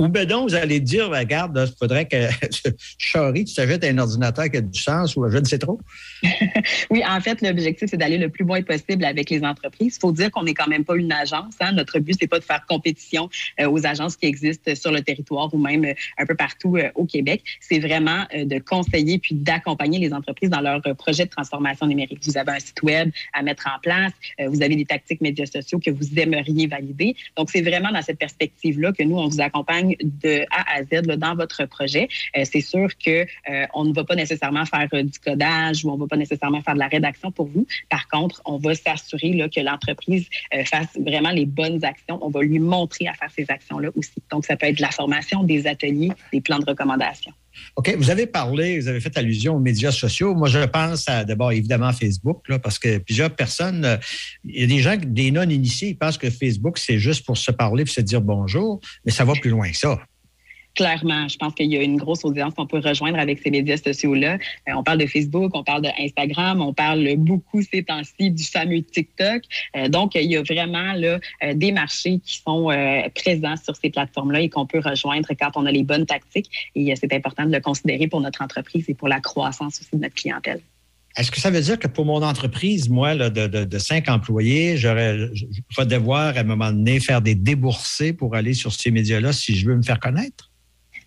Ou ben donc, vous allez dire, regarde, il faudrait que Charlie, tu t'achètes un ordinateur qui a du sens ou je ne sais trop.
oui, en fait, l'objectif, c'est d'aller le plus loin possible avec les entreprises. Il faut dire qu'on n'est quand même pas une agence. Hein. Notre but, c'est pas de faire compétition euh, aux agences qui existent sur le territoire ou même euh, un peu partout euh, au Québec. C'est vraiment de conseiller puis d'accompagner les entreprises dans leur projet de transformation numérique. Vous avez un site web à mettre en place, vous avez des tactiques médias sociaux que vous aimeriez valider. Donc, c'est vraiment dans cette perspective-là que nous, on vous accompagne de A à Z dans votre projet. Euh, c'est sûr que euh, on ne va pas nécessairement faire euh, du codage ou on ne va pas nécessairement faire de la rédaction pour vous. Par contre, on va s'assurer que l'entreprise fasse vraiment les bonnes actions. On va lui montrer à faire ces actions-là aussi. Donc, ça peut être de la formation, des ateliers, des plans de recommandation.
OK. Vous avez parlé, vous avez fait allusion aux médias sociaux. Moi, je pense à d'abord, évidemment, Facebook, là, parce que plusieurs personnes, il y a des gens, des non-initiés, ils pensent que Facebook, c'est juste pour se parler et se dire bonjour, mais ça va plus loin que ça
clairement, je pense qu'il y a une grosse audience qu'on peut rejoindre avec ces médias sociaux-là. Euh, on parle de Facebook, on parle d'Instagram, on parle beaucoup ces temps-ci du fameux TikTok. Euh, donc, il y a vraiment euh, des marchés qui sont présents sur ces plateformes-là et qu'on peut rejoindre quand on a les bonnes tactiques. Et c'est important de le considérer pour notre entreprise et pour la croissance aussi de notre clientèle.
Est-ce que ça veut dire que pour mon entreprise, moi, de, cinq employés, j'aurais, je vais devoir à un moment donné faire des déboursés pour aller sur ces médias-là si je veux me faire connaître?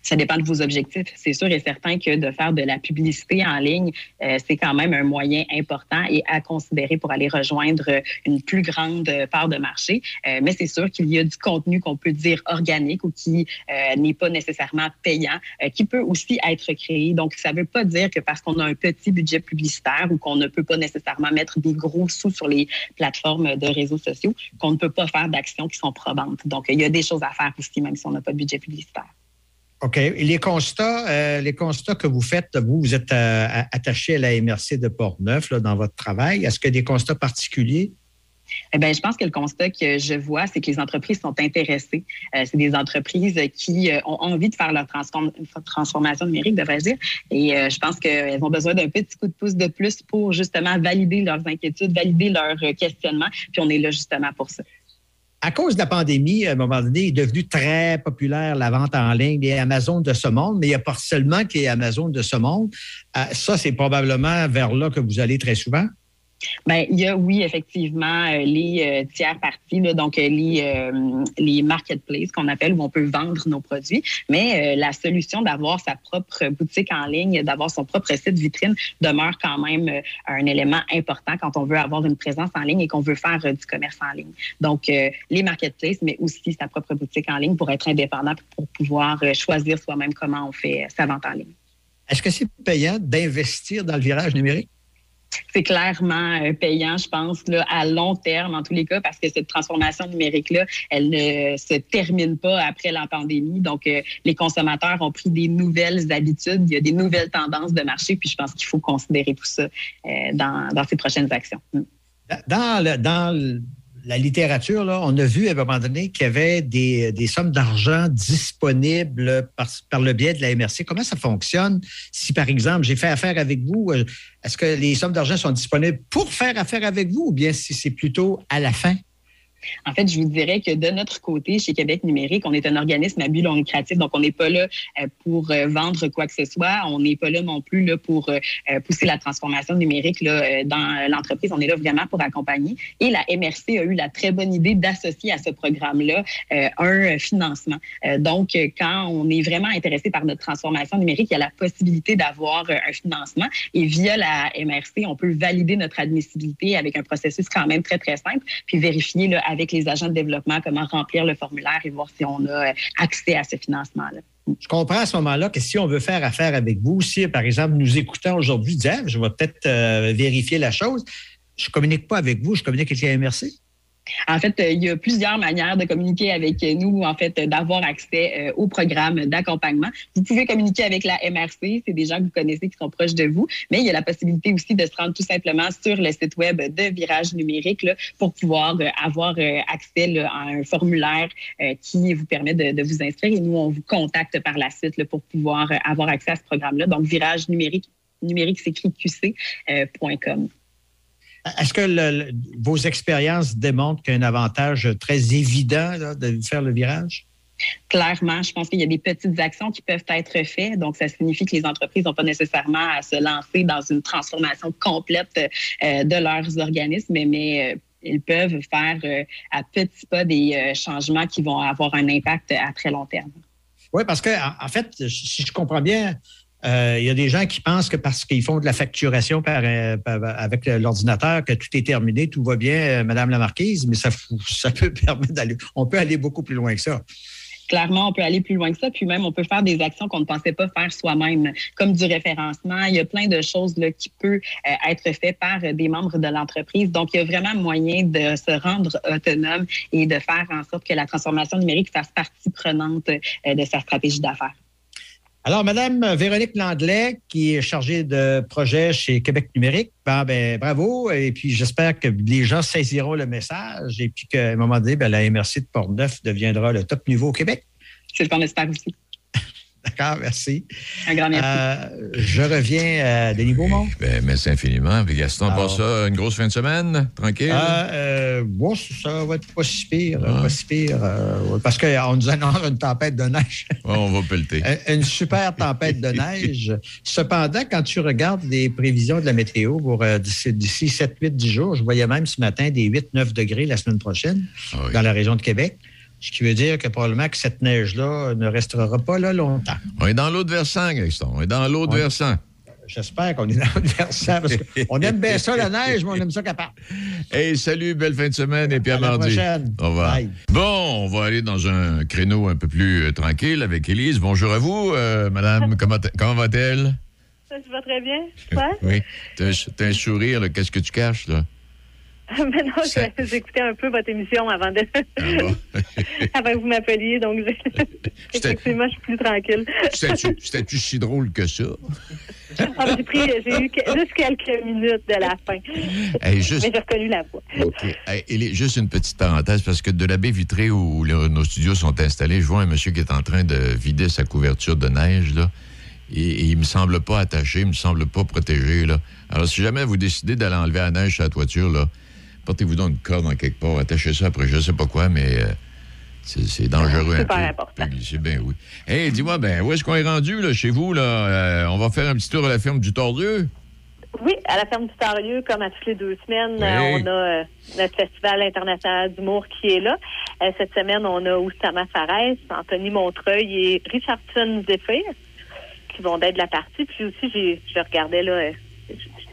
Ça dépend de vos objectifs. C'est sûr et certain que de faire de la publicité en ligne, euh, c'est quand même un moyen important et à considérer pour aller rejoindre une plus grande part de marché. Euh, mais c'est sûr qu'il y a du contenu qu'on peut dire organique ou qui euh, n'est pas nécessairement payant, qui peut aussi être créé. Donc, ça ne veut pas dire que parce qu'on a un petit budget publicitaire ou qu'on ne peut pas nécessairement mettre des gros sous sur les plateformes de réseaux sociaux, qu'on ne peut pas faire d'actions qui sont probantes. Donc, il y a des choses à faire aussi, même si on n'a pas de budget publicitaire.
OK. Et les constats, euh, les constats que vous faites, vous, vous êtes euh, attaché à la MRC de Portneuf là, dans votre travail. Est-ce que des constats particuliers?
Eh bien, je pense que le constat que je vois, c'est que les entreprises sont intéressées. Euh, c'est des entreprises qui ont envie de faire leur transformation numérique, devrais-je dire. Et je pense qu'elles ont besoin d'un petit coup de pouce de plus pour justement valider leurs inquiétudes, valider leurs questionnements. Puis on est là justement pour ça
à cause de la pandémie, à un moment donné, est devenu très populaire la vente en ligne, les Amazon de ce monde, mais il n'y a pas seulement qui est Amazon de ce monde. Euh, ça, c'est probablement vers là que vous allez très souvent.
Bien, il y a, oui, effectivement, euh, les euh, tiers parties, donc euh, les, les marketplaces qu'on appelle où on peut vendre nos produits. Mais la solution d'avoir sa propre boutique en ligne, d'avoir son propre site vitrine demeure quand même un élément important quand on veut avoir une présence en ligne et qu'on veut faire du commerce en ligne. Donc, les marketplaces, mais aussi sa propre boutique en ligne pour être indépendant, pour pouvoir choisir soi-même comment on fait sa vente en ligne.
Est-ce que c'est payant d'investir dans le virage numérique?
C'est clairement euh, payant, je pense, là, à long terme, en tous les cas, parce que cette transformation numérique-là, elle ne se termine pas après la pandémie. Donc, euh, les consommateurs ont pris des nouvelles habitudes, il y a des nouvelles tendances de marché, puis je pense qu'il faut considérer tout ça euh, dans, dans ces prochaines actions.
Dans, le, dans la littérature, là, on a vu à un moment donné qu'il y avait des, des sommes d'argent disponibles par, par, le biais de la MRC. Comment ça fonctionne? Si, par exemple, j'ai fait affaire avec vous, euh, est-ce que les sommes d'argent sont disponibles pour faire affaire avec vous ou bien si c'est plutôt à la fin?
En fait, je vous dirais que de notre côté, chez Québec numérique, on est un organisme à but non lucratif, donc on n'est pas là euh, pour euh, vendre quoi que ce soit. On n'est pas là non plus là, pour euh, pousser la transformation numérique là, dans l'entreprise. On est là vraiment pour accompagner. Et la MRC a eu la très bonne idée d'associer à ce programme-là un financement. Donc, quand on est vraiment intéressé par notre transformation numérique, il y a la possibilité d'avoir un financement. Et via la MRC, on peut valider notre admissibilité avec un processus quand même très, très simple, puis vérifier là, avec les agents de développement comment remplir le formulaire et voir si on a euh, accès à ce financement-là.
Je comprends à ce moment-là que si on veut faire affaire avec vous, si par exemple nous écoutons aujourd'hui, je vais peut-être euh, vérifier la chose, je ne communique pas avec vous, je communique avec la MRC.
En fait, euh, il y a plusieurs manières de communiquer avec nous, en fait, d'avoir accès euh, au programme d'accompagnement. Vous pouvez communiquer avec la MRC, c'est des gens que vous connaissez qui sont proches de vous, mais il y a la possibilité aussi de se rendre tout simplement sur le site web de Virage Numérique pour pouvoir euh, avoir accès à un formulaire qui vous permet de, vous inscrire et nous, on vous contacte par la suite pour pouvoir avoir accès à ce programme-là. Donc, Virage Numérique, numérique s'écrit qc.com.
Est-ce que vos expériences démontrent qu'il y a un avantage très évident de faire le virage?
Clairement, je pense qu'il y a des petites actions qui peuvent être faites. Donc, ça signifie que les entreprises n'ont pas nécessairement à se lancer dans une transformation complète euh, de leurs organismes, mais, euh, ils peuvent faire euh, à petits pas des changements qui vont avoir un impact à très long terme.
Oui, parce que en fait, si je comprends bien, euh, il y a des gens qui pensent que parce qu'ils font de la facturation euh, avec l'ordinateur, que tout est terminé, tout va bien, euh, Madame la Marquise, mais ça, ça peut permettre d'aller. On peut aller beaucoup plus loin que ça
clairement, on peut aller plus loin que ça. Puis même, on peut faire des actions qu'on ne pensait pas faire soi-même, comme du référencement. Il y a plein de choses là, qui peuvent être faites par des membres de l'entreprise. Donc, il y a vraiment moyen de se rendre autonome et de faire en sorte que la transformation numérique fasse partie prenante de sa stratégie d'affaires.
Alors, Madame Véronique Langlais, qui est chargée de projet chez Québec numérique, ben, ben, bravo. Et puis, j'espère que les gens saisiront le message et puis qu'à un moment donné, ben, la MRC de Portneuf deviendra le top niveau au Québec.
C'est ce qu'on espère aussi.
D'accord, merci.
Un grand merci.
Euh, je reviens à Denis Beaumont.
Ben, merci infiniment. Puis Gaston, passe ça une grosse fin de semaine, tranquille?
Euh, euh, bon, ça va être pas si pire. Ah. Pas si pire euh, parce qu'on nous annonce une tempête de neige.
on va pelleter.
une super tempête de neige. Cependant, quand tu regardes les prévisions de la météo pour d'ici 7, 8, 10 jours, je voyais même ce matin des 8, 9 degrés la semaine prochaine ah dans la région de Québec Ce qui veut dire que probablement que cette neige-là ne restera pas là longtemps.
On est dans l'autre versant, Gaston. On est dans l'autre versant.
J'espère qu'on est dans l'autre versant parce qu'on aime bien ça, la neige, mais on aime ça capable.
Hey, salut, belle fin de semaine et puis à,
À la
mardi.
prochaine.
Au revoir.
Bye.
Bon, on va aller dans un créneau un peu plus euh, tranquille avec Élise. Bonjour à vous, euh, madame. Comment, comment va-t-elle?
Ça va très bien. Ouais.
Oui. T'as un- un sourire. Qu'est-ce que tu caches, là?
Mais non, je- j'écoutais un peu votre émission avant de avant que vous m'appeliez, donc effectivement, je suis plus tranquille.
C'était-tu si drôle que ça?
Ah, j'ai pris, j'ai eu juste quelques minutes de la fin.
Hey, juste-
Mais j'ai reconnu la voix.
Hey, Élie, juste une petite parenthèse, parce que de la baie vitrée où nos studios sont installés, je vois un monsieur qui est en train de vider sa couverture de neige, là. Et, et il me semble pas attaché, il me semble pas protégé, là. Alors, si jamais vous décidez d'aller enlever la neige sur la toiture, là, portez-vous donc une corde en quelque part, attachez ça après, je sais pas quoi, mais euh, c'est dangereux un peu.
important.
C'est bien, oui. Hey, dis-moi, ben, où est-ce qu'on est rendu, là, chez vous, là? Euh, on va faire un petit tour à la ferme du Tordieu?
Oui, à la ferme du Tarieux, comme à toutes les deux semaines,
Oui.
euh, on a euh, notre festival international d'humour qui est là. Euh, cette semaine, on a Oussama Fares, Anthony Montreuil et Richardson Zephyr qui vont d'être de la partie. Puis aussi, j'ai, je regardais là, euh,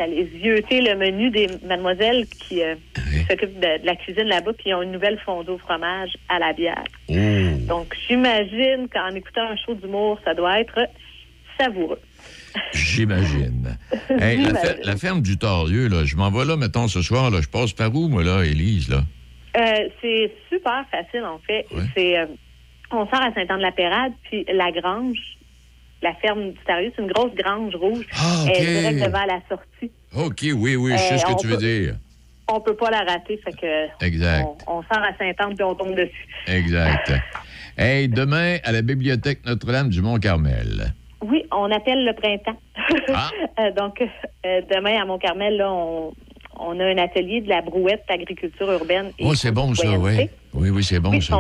allée zioter le menu des mademoiselles qui, euh, qui s'occupent de, de la cuisine là-bas, puis ils ont une nouvelle fondue au fromage à la bière. Donc, j'imagine qu'en écoutant un show d'humour, ça doit être savoureux.
J'imagine. Hey, la, fer- la ferme du Tordieu, là, je m'en vais là, mettons, ce soir, là, je passe par où, moi, là, Élise, là?
Euh, c'est super facile, en fait. C'est, euh, on sort à Saint-Anne-de-la-Pérade, puis la grange, la ferme du Tarieux, c'est une grosse grange rouge.
Ah, OK.
Elle est direct devant la sortie.
OK, oui, oui, je sais
Euh,
ce que
on
tu veux
peut-
dire.
On peut pas la rater, fait que
Exact.
on, on sort à Saint-Anne, puis on tombe dessus.
Exact. Hey, demain, à la bibliothèque Notre-Dame du Mont-Carmel.
Oui, on appelle le printemps. Euh, donc, euh, demain, à Mont-Carmel, là, on, on a un atelier de la brouette d'agriculture urbaine. et
Oh, c'est bon, ça, oui. Oui, oui, c'est bon, ça.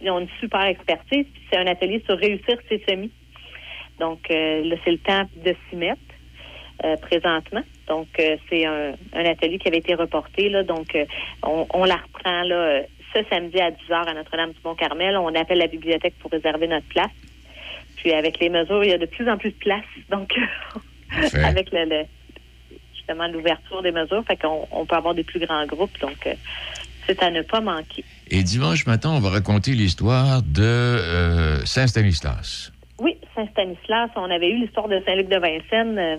ils ont une super expertise. puis C'est un atelier sur réussir ses semis. Donc, euh, là, c'est le temps de s'y mettre euh, présentement. Donc, euh, c'est un, un atelier qui avait été reporté. Là, donc, on, on la reprend là, ce samedi à 10 h à Notre-Dame-du-Mont-Carmel. On appelle la bibliothèque pour réserver notre place. Puis, avec les mesures, il y a de plus en plus de place. Donc, avec le, le- justement l'ouverture des mesures, fait qu'on on peut avoir des plus grands groupes. Donc, c'est à ne pas manquer.
Et dimanche matin, on va raconter l'histoire de euh, Saint-Stanislas.
Oui, Saint-Stanislas, on avait eu l'histoire de Saint-Luc de Vincennes euh,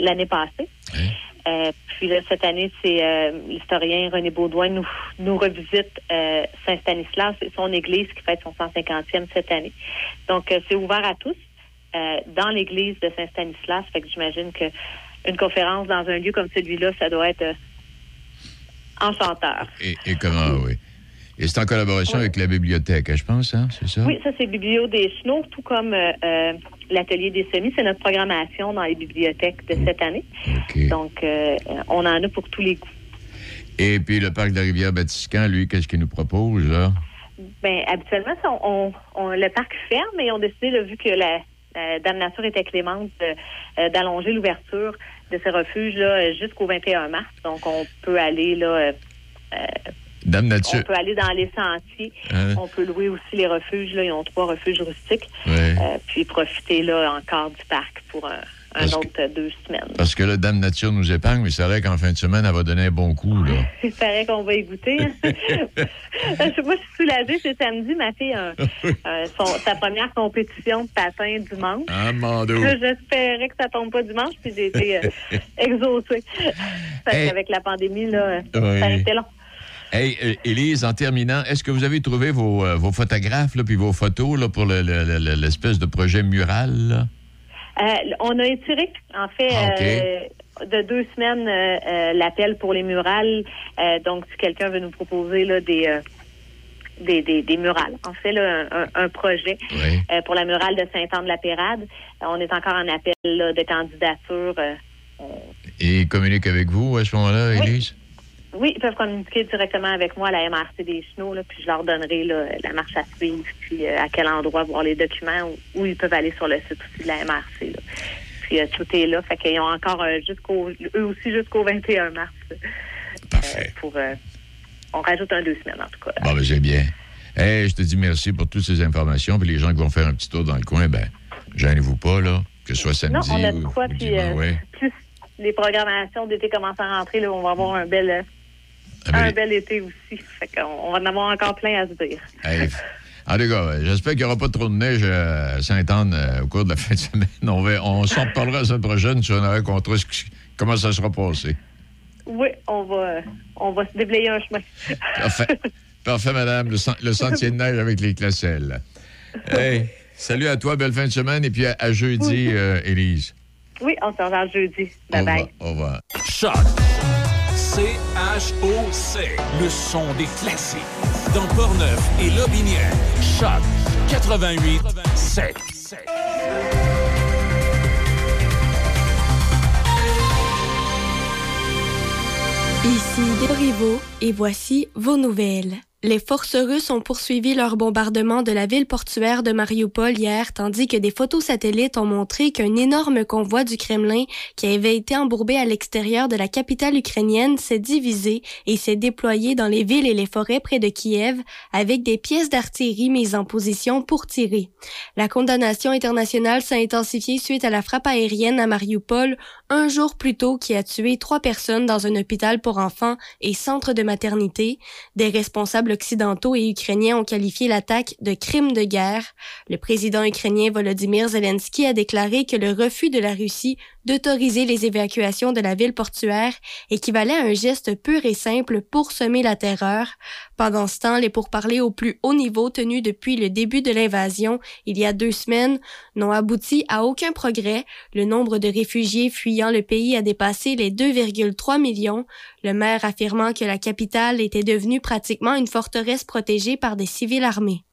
l'année passée. Euh, puis là, cette année, c'est euh, l'historien René Baudouin nous, nous revisite euh, Saint-Stanislas et son église qui fête son 150e cette année. Donc, c'est ouvert à tous dans l'église de Saint-Stanislas. Fait que j'imagine que une conférence dans un lieu comme celui-là, ça doit être enchanteur.
Et, et comment, oui. Et c'est en collaboration avec la bibliothèque, hein, je pense, hein, c'est ça?
Oui, ça c'est Biblio des Chenaux, tout comme euh, euh, l'atelier des semis. C'est notre programmation dans les bibliothèques de cette année. Donc, euh, on en a pour tous les goûts.
Et puis le parc de la rivière Batiscan, lui, qu'est-ce qu'il nous propose, là?
Ben, habituellement, ça, on, on- le parc ferme et on a décidé, là, vu que la, la Dame Nature était clémente, euh, d'allonger l'ouverture de ces refuges là, jusqu'au 21 mars. Donc, on peut aller là. Euh, euh,
Dame
on
Nature.
peut aller dans les sentiers. On peut louer aussi les refuges. Là. Ils ont trois refuges rustiques.
Ouais.
Euh, puis profiter là encore du parc pour un, un
que-
autre euh, deux semaines.
Parce que là, Dame Nature nous épargne, mais c'est vrai qu'en fin de semaine, elle va donner un bon coup, là.
Il paraît qu'on va y goûter. hein. Moi, je suis soulagée. C'est samedi, ma fille a sa première compétition de patin dimanche.
Ah, Mando.
J'espérais que ça tombe pas dimanche, puis j'ai été euh, exaucée. Parce
Hey.
qu'avec la pandémie, là,
Oui.
ça a été long.
Hey, euh, Élise, en terminant, est-ce que vous avez trouvé vos, euh, vos photographes, là, puis vos photos, là, pour le- le- le- l'espèce de projet mural?
Euh, on a étiré, en fait,
Ah,
euh, de deux semaines euh, l'appel pour les murales. Donc, si quelqu'un veut nous proposer là, des, des, des, des murales, en fait, là, un, projet pour la murale de Saint-Anne-de-la-Pérade, on est encore en appel là, de candidature.
Et ils communiquent avec vous à ce moment-là, Élise?
Oui, ils peuvent communiquer directement avec moi à la MRC des Chenaux, là, puis je leur donnerai là, la marche à suivre, puis euh, à quel endroit voir les documents, où, où ils peuvent aller sur le site aussi de la MRC. là. Puis euh, tout est là, fait qu'ils ont encore euh, jusqu'au eux aussi jusqu'au 21 mars. euh, pour on rajoute un deux semaines en tout cas.
Bon, ben, c'est bien. Hey, je te dis merci pour toutes ces informations. Puis les gens qui vont faire un petit tour dans le coin, ben, gênez-vous pas, là, que ce soit
Non,
samedi
on a de quoi,
ou
puis
ouais.
plus les programmations d'été commencent à rentrer, là, on va avoir un bel, un bel été aussi. Fait on va en avoir encore plein à se dire.
Hey, en tout cas, j'espère qu'il n'y aura pas trop de neige à Sainte-Anne euh, au cours de la fin de semaine. On, va- on s'en reparlera la semaine prochaine si on a un contre comment ça sera passé.
Oui, on va, euh, on va se déblayer un chemin.
Parfait. Parfait, madame. Le, sen- le sentier de neige avec les classelles. Hey, salut à toi, belle fin de semaine, et puis à, à jeudi, euh, Élise.
Oui, on se revoit jeudi.
Au
Bye bye.
revoir. Au revoir.
Choc. Le son des classiques. Dans Portneuf et Lobinière. Choc. 88 7.
Ici Dorivo et voici vos nouvelles. Les forces russes ont poursuivi leur bombardement de la ville portuaire de Mariupol hier, tandis que des photos satellites ont montré qu'un énorme convoi du Kremlin qui avait été embourbé à l'extérieur de la capitale ukrainienne s'est divisé et s'est déployé dans les villes et les forêts près de Kiev avec des pièces d'artillerie mises en position pour tirer. La condamnation internationale s'est intensifiée suite à la frappe aérienne à Mariupol un jour plus tôt qui a tué trois personnes dans un hôpital pour enfants et centre de maternité. Des responsables occidentaux et ukrainiens ont qualifié l'attaque de crime de guerre. Le président ukrainien Volodymyr Zelensky a déclaré que le refus de la Russie d'autoriser les évacuations de la ville portuaire équivalait à un geste pur et simple pour semer la terreur. Pendant ce temps, les pourparlers au plus haut niveau tenus depuis le début de l'invasion, il y a deux semaines, n'ont abouti à aucun progrès. Le nombre de réfugiés fuyant le pays a dépassé les 2,3 millions, le maire affirmant que la capitale était devenue pratiquement une forteresse protégée par des civils armés.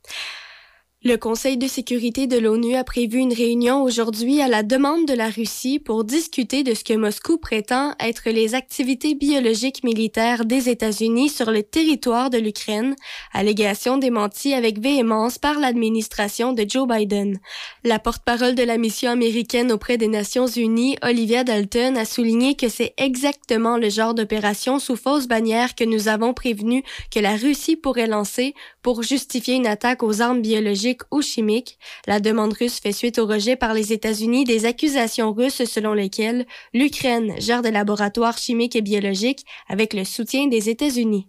Le Conseil de sécurité de l'ONU a prévu une réunion aujourd'hui à la demande de la Russie pour discuter de ce que Moscou prétend être les activités biologiques militaires des États-Unis sur le territoire de l'Ukraine, allégation démentie avec véhémence par l'administration de Joe Biden. La porte-parole de la mission américaine auprès des Nations Unies, Olivia Dalton, a souligné que c'est exactement le genre d'opération sous fausse bannière que nous avons prévenu que la Russie pourrait lancer pour justifier une attaque aux armes biologiques ou chimiques. La demande russe fait suite au rejet par les États-Unis des accusations russes selon lesquelles l'Ukraine gère des laboratoires chimiques et biologiques avec le soutien des États-Unis.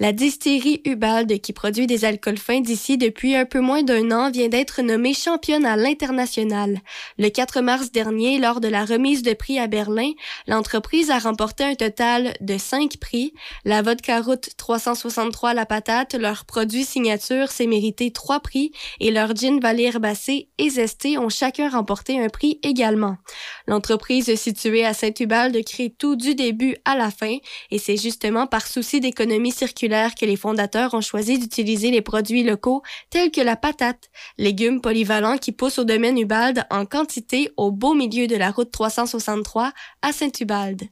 La distillerie Ubald, qui produit des alcools fins d'ici depuis un peu moins d'un an, vient d'être nommée championne à l'international. Le 4 mars dernier, lors de la remise de prix à Berlin, l'entreprise a remporté un total de cinq prix. La vodka route 363 La Patate, leur produit signature, s'est mérité trois prix et leur gin Vallée Herbacée et Zesté ont chacun remporté un prix également. L'entreprise située à Saint-Ubald crée tout du début à la fin et c'est justement par souci d'économie circulaire que les fondateurs ont choisi d'utiliser les produits locaux tels que la patate, légumes polyvalents qui poussent au domaine Ubald en quantité au beau milieu de la route 363 à Saint-Ubald.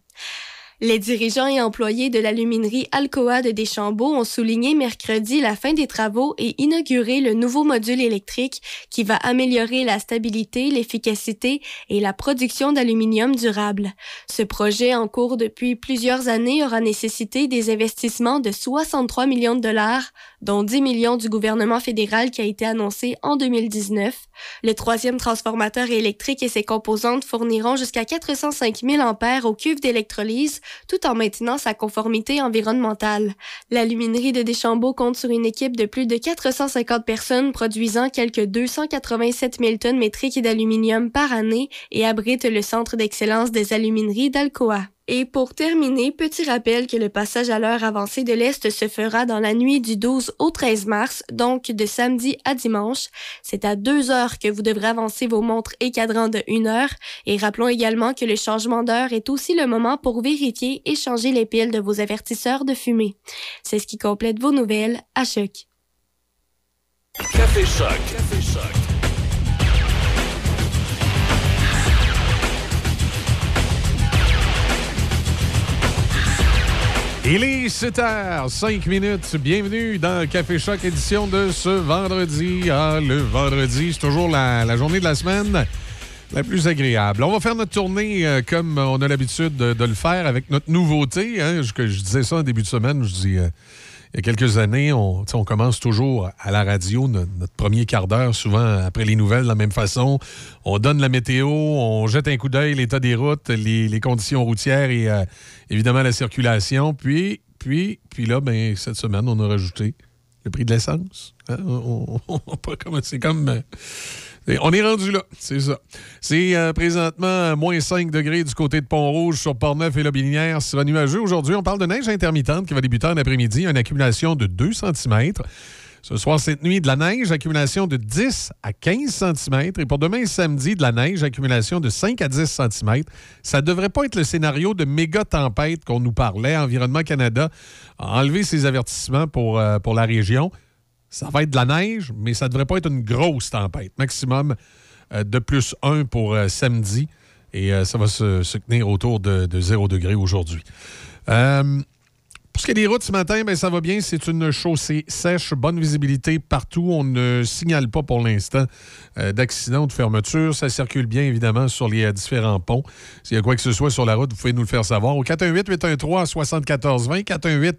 Les dirigeants et employés de l'aluminerie Alcoa de Deschambault ont souligné mercredi la fin des travaux et inauguré le nouveau module électrique qui va améliorer la stabilité, l'efficacité et la production d'aluminium durable. Ce projet en cours depuis plusieurs années aura nécessité des investissements de 63 millions de dollars, dont 10 millions du gouvernement fédéral qui a été annoncé en 2019. Le troisième transformateur électrique et ses composantes fourniront jusqu'à 405 000 ampères aux cuves d'électrolyse tout en maintenant sa conformité environnementale. L'aluminerie de Deschambault compte sur une équipe de plus de 450 personnes produisant quelques 287 000 tonnes métriques d'aluminium par année et abrite le centre d'excellence des alumineries d'Alcoa. Et pour terminer, petit rappel que le passage à l'heure avancée de l'Est se fera dans la nuit du 12 au 13 mars, donc de samedi à dimanche. C'est à deux heures que vous devrez avancer vos montres et cadrans de une heure. Et rappelons également que le changement d'heure est aussi le moment pour vérifier et changer les piles de vos avertisseurs de fumée. C'est ce qui complète vos nouvelles à choc.
Café Choc.
Il est 7h, 5 minutes. Bienvenue dans Café Choc, édition de ce vendredi. Ah, le vendredi, c'est toujours la, journée de la semaine la plus agréable. On va faire notre tournée euh, comme on a l'habitude de, le faire avec notre nouveauté. Hein. Je, je disais ça en début de semaine. Euh, il y a quelques années, on, commence toujours à la radio no- notre premier quart d'heure, souvent après les nouvelles, de la même façon. On donne la météo, on jette un coup d'œil, l'état des routes, les, conditions routières et euh, évidemment la circulation. Puis, puis, puis là, ben, cette semaine, on a rajouté le prix de l'essence. Hein? On, on- on- c'est comme. euh, on est rendu là, c'est ça. C'est euh, présentement euh, moins 5 degrés du côté de Pont-Rouge sur Port-Neuf et Lobinière. Sera nuageux aujourd'hui. On parle de neige intermittente qui va débuter en après-midi, une accumulation de 2 cm. Ce soir, cette nuit, de la neige, accumulation de 10 à 15 cm. Et pour demain, samedi, de la neige, accumulation de 5 à 10 cm. Ça ne devrait pas être le scénario de méga tempête qu'on nous parlait. Environnement Canada a enlevé ses avertissements pour, euh, pour la région. Ça va être de la neige, mais ça ne devrait pas être une grosse tempête. Maximum euh, de plus 1 pour euh, samedi. Et euh, ça va se, tenir autour de, de 0 degré aujourd'hui. Pour ce qui est des routes ce matin, ben, ça va bien. C'est une chaussée sèche, bonne visibilité partout. On ne signale pas pour l'instant d'accident ou de fermeture. Ça circule bien, évidemment, sur les différents ponts. S'il y a quoi que ce soit sur la route, vous pouvez nous le faire savoir au 418-813-7420.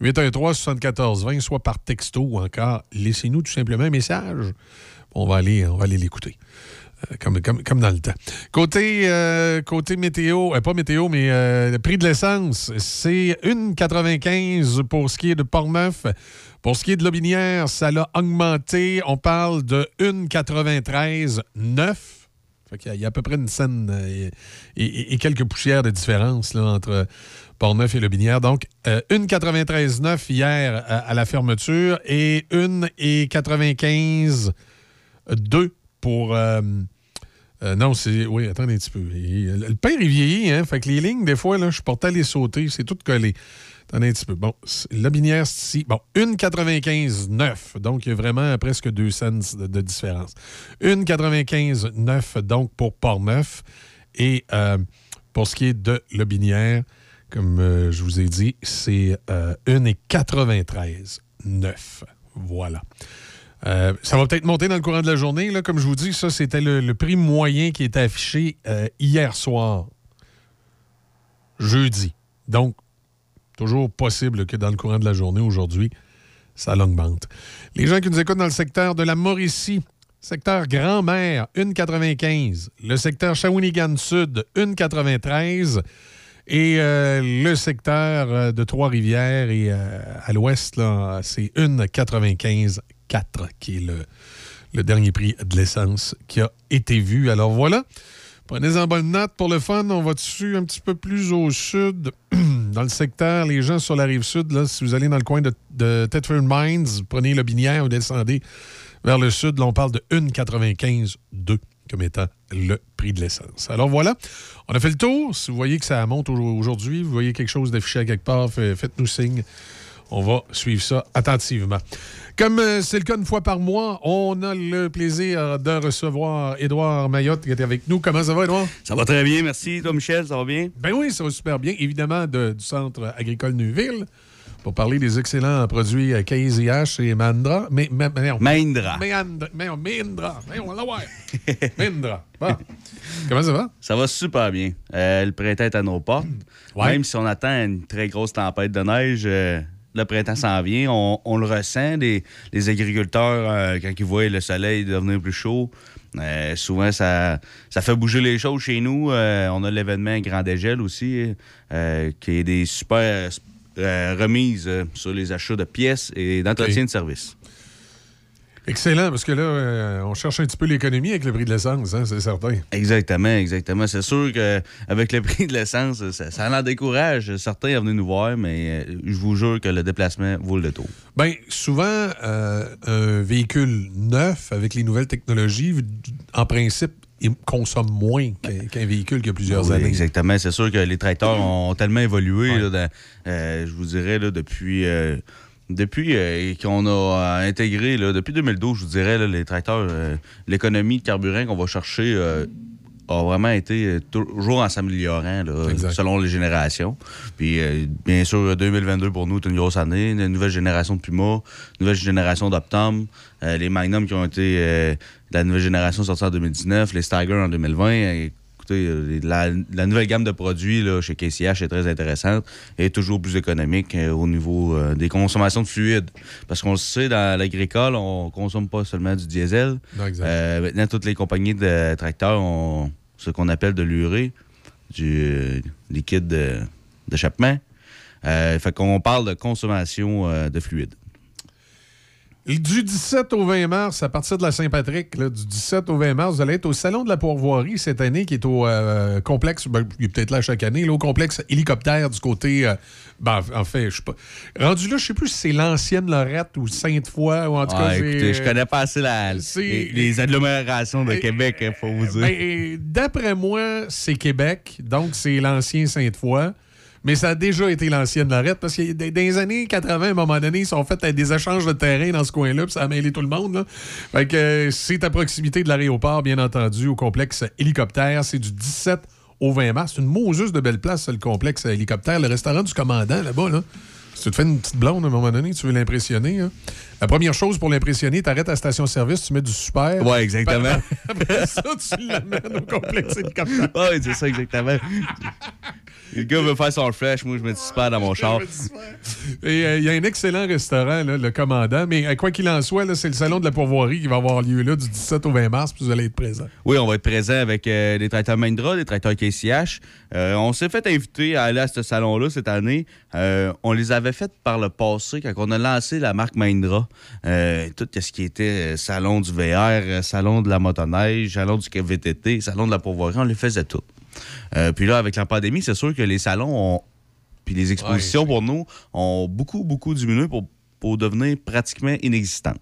418-813-7420, soit par texto ou encore laissez-nous tout simplement un message. On va aller, on va aller l'écouter. Euh, Comme, comme, comme dans le temps. Côté, euh, côté météo, euh, pas météo, mais le prix de l'essence, c'est 1,95 pour ce qui est de Portneuf. Pour ce qui est de Lobinière, ça l'a augmenté. On parle de 1,93,9. Fait qu'il y a- il y a à peu près une scène et, et- et quelques poussières de différence là, entre Portneuf et Lobinière. Donc, euh, 1,93,9 hier à, à la fermeture et 1,95,2 pour. euh, euh, non, c'est. Oui, attendez un petit peu. Le père est vieilli, hein? Fait que les lignes, des fois, là, je portais à les sauter. C'est tout collé. Attendez un petit peu. Bon, la binière, ici. Bon, 1,95,9. Donc, il y a vraiment presque 2 cents de, de différence. 1,95,9, donc, pour Port-Neuf. Et euh, pour ce qui est de la binière, comme euh, je vous ai dit, c'est euh, 1,93,9. Voilà. Euh, ça va peut-être monter dans le courant de la journée. Comme je vous dis, ça, c'était le, prix moyen qui était affiché hier soir, jeudi. Donc, toujours possible que dans le courant de la journée, aujourd'hui, ça l'augmente. Les gens qui nous écoutent dans le secteur de la Mauricie, secteur Grand-Mère, 1,95. Le secteur Shawinigan Sud, 1,93. Et euh, le secteur euh, de Trois-Rivières et euh, à l'ouest, c'est 1,95,4 qui est le, dernier prix de l'essence qui a été vu. Alors voilà. Prenez-en bonne note pour le fun. On va dessus un petit peu plus au sud, dans le secteur, les gens sur la rive sud, là, si vous allez dans le coin de, de Thetford Mines, prenez le binière, vous descendez vers le sud, là, on parle de 1,95,2 comme étant le prix de l'essence. Alors voilà, on a fait le tour. Si vous voyez que ça monte au- aujourd'hui, vous voyez quelque chose d'affiché à quelque part, fait- faites-nous signe. On va suivre ça attentivement. Comme euh, c'est le cas une fois par mois, on a le plaisir de recevoir Édouard Mayotte qui est avec nous. Comment ça va, Édouard?
Ça va très bien, merci. Toi, Michel, ça va bien?
Ben oui, ça va super bien. Évidemment, de- du Centre agricole Neuville pour parler des excellents produits euh, KZH et Mandra. Mais, mais, mais.
Mahindra.
Mahindra. Mahindra. Bon. Comment ça va?
Ça va super bien. Euh, le printemps est à nos portes.
Ouais.
Même si on attend une très grosse tempête de neige, euh, le printemps s'en vient. On, on le ressent, les, les agriculteurs, euh, quand ils voient le soleil devenir plus chaud. euh, souvent, ça, ça fait bouger les choses chez nous. Euh, on a l'événement Grand Dégel aussi, euh, qui est des super euh, remises euh, sur les achats de pièces et d'entretien de services.
Excellent, parce que là, euh, on cherche un petit peu l'économie avec le prix de l'essence, hein, c'est certain.
Exactement, exactement. C'est sûr qu'avec le prix de l'essence, ça, ça en décourage certains à venir nous voir, mais euh, je vous jure que le déplacement vaut le détour.
Bien, souvent, euh, un véhicule neuf avec les nouvelles technologies, en principe, il consomme moins qu'un qu'un véhicule qui a plusieurs
Oui,
années.
Exactement. C'est sûr que les tracteurs ont tellement évolué, là, dans- euh, je vous dirais, là, depuis, euh, depuis euh, qu'on a intégré, là, depuis 2012, je vous dirais, là, les tracteurs, euh, l'économie de carburant qu'on va chercher euh, a vraiment été toujours en s'améliorant selon les générations. Puis, bien sûr, 2022 pour nous est une grosse année. Une nouvelle génération de Puma, une nouvelle génération d'Optum, les Magnum qui ont été la nouvelle génération sortie en 2019, les Steiger en 2020. Et, écoutez, euh, la, la nouvelle gamme de produits là, chez KCH est très intéressante et toujours plus économique euh, au niveau euh, des consommations de fluides. Parce qu'on le sait, dans l'agricole, on consomme pas seulement du diesel.
Non.
Euh, maintenant, toutes les compagnies de tracteurs ont ce qu'on appelle de l'urée, du liquide de- d'échappement. Fait qu'on parle de consommation de fluide.
Du 17 au 20 mars, à partir de la Saint-Patrick, du 17 au 20 mars, vous allez être au Salon de la Pourvoirie cette année, qui est au euh, complexe, ben, il est peut-être là chaque année, là, au complexe hélicoptère du côté. euh, ben, en fait, je sais pas. Rendu là, je sais plus si c'est l'ancienne Lorette ou Sainte-Foy, ou en tout cas. J'ai-
écoutez, je connais pas assez la-
c'est-
les, les agglomérations de Québec, il faut vous dire.
Ben, D'après moi, c'est Québec, donc c'est l'ancien Sainte-Foy. Mais ça a déjà été l'ancienne Lorette parce que dans les années 80, à un moment donné, ils sont fait euh, des échanges de terrain dans ce coin-là, puis ça a mêlé tout le monde. Là. Fait que euh, c'est à proximité de l'aéroport, bien entendu, au complexe hélicoptère. C'est du 17 au 20 mars. C'est une Moses de belle place, le complexe hélicoptère. Le restaurant du commandant, là-bas, là. Si tu te fais une petite blonde à un moment donné, tu veux l'impressionner. hein. La première chose pour l'impressionner, t'arrêtes à la station-service, tu mets du super.
Ouais, exactement.
Après ça, tu l'amènes au complexe hélicoptère.
Oui, c'est ça, exactement. Le gars veut faire son fresh, moi je du super dans mon char.
Et euh, il y a un excellent restaurant, là, le commandant, mais euh, quoi qu'il en soit, c'est le salon de la pourvoirie qui va avoir lieu là du 17 au 20 mars, puis vous allez être présents.
Oui, on va être présent avec euh, des tracteurs Mahindra, des tracteurs KCH. Euh, on s'est fait inviter à aller à ce salon-là cette année. Euh, on les avait fait par le passé quand on a lancé la marque Mahindra. Euh, tout ce qui était salon du VR, salon de la motoneige, salon du VTT, salon de la pourvoirie, on les faisait toutes. Euh, puis là, avec la pandémie, c'est sûr que les salons ont, puis les expositions pour nous ont beaucoup, beaucoup diminué pour, pour devenir pratiquement inexistantes.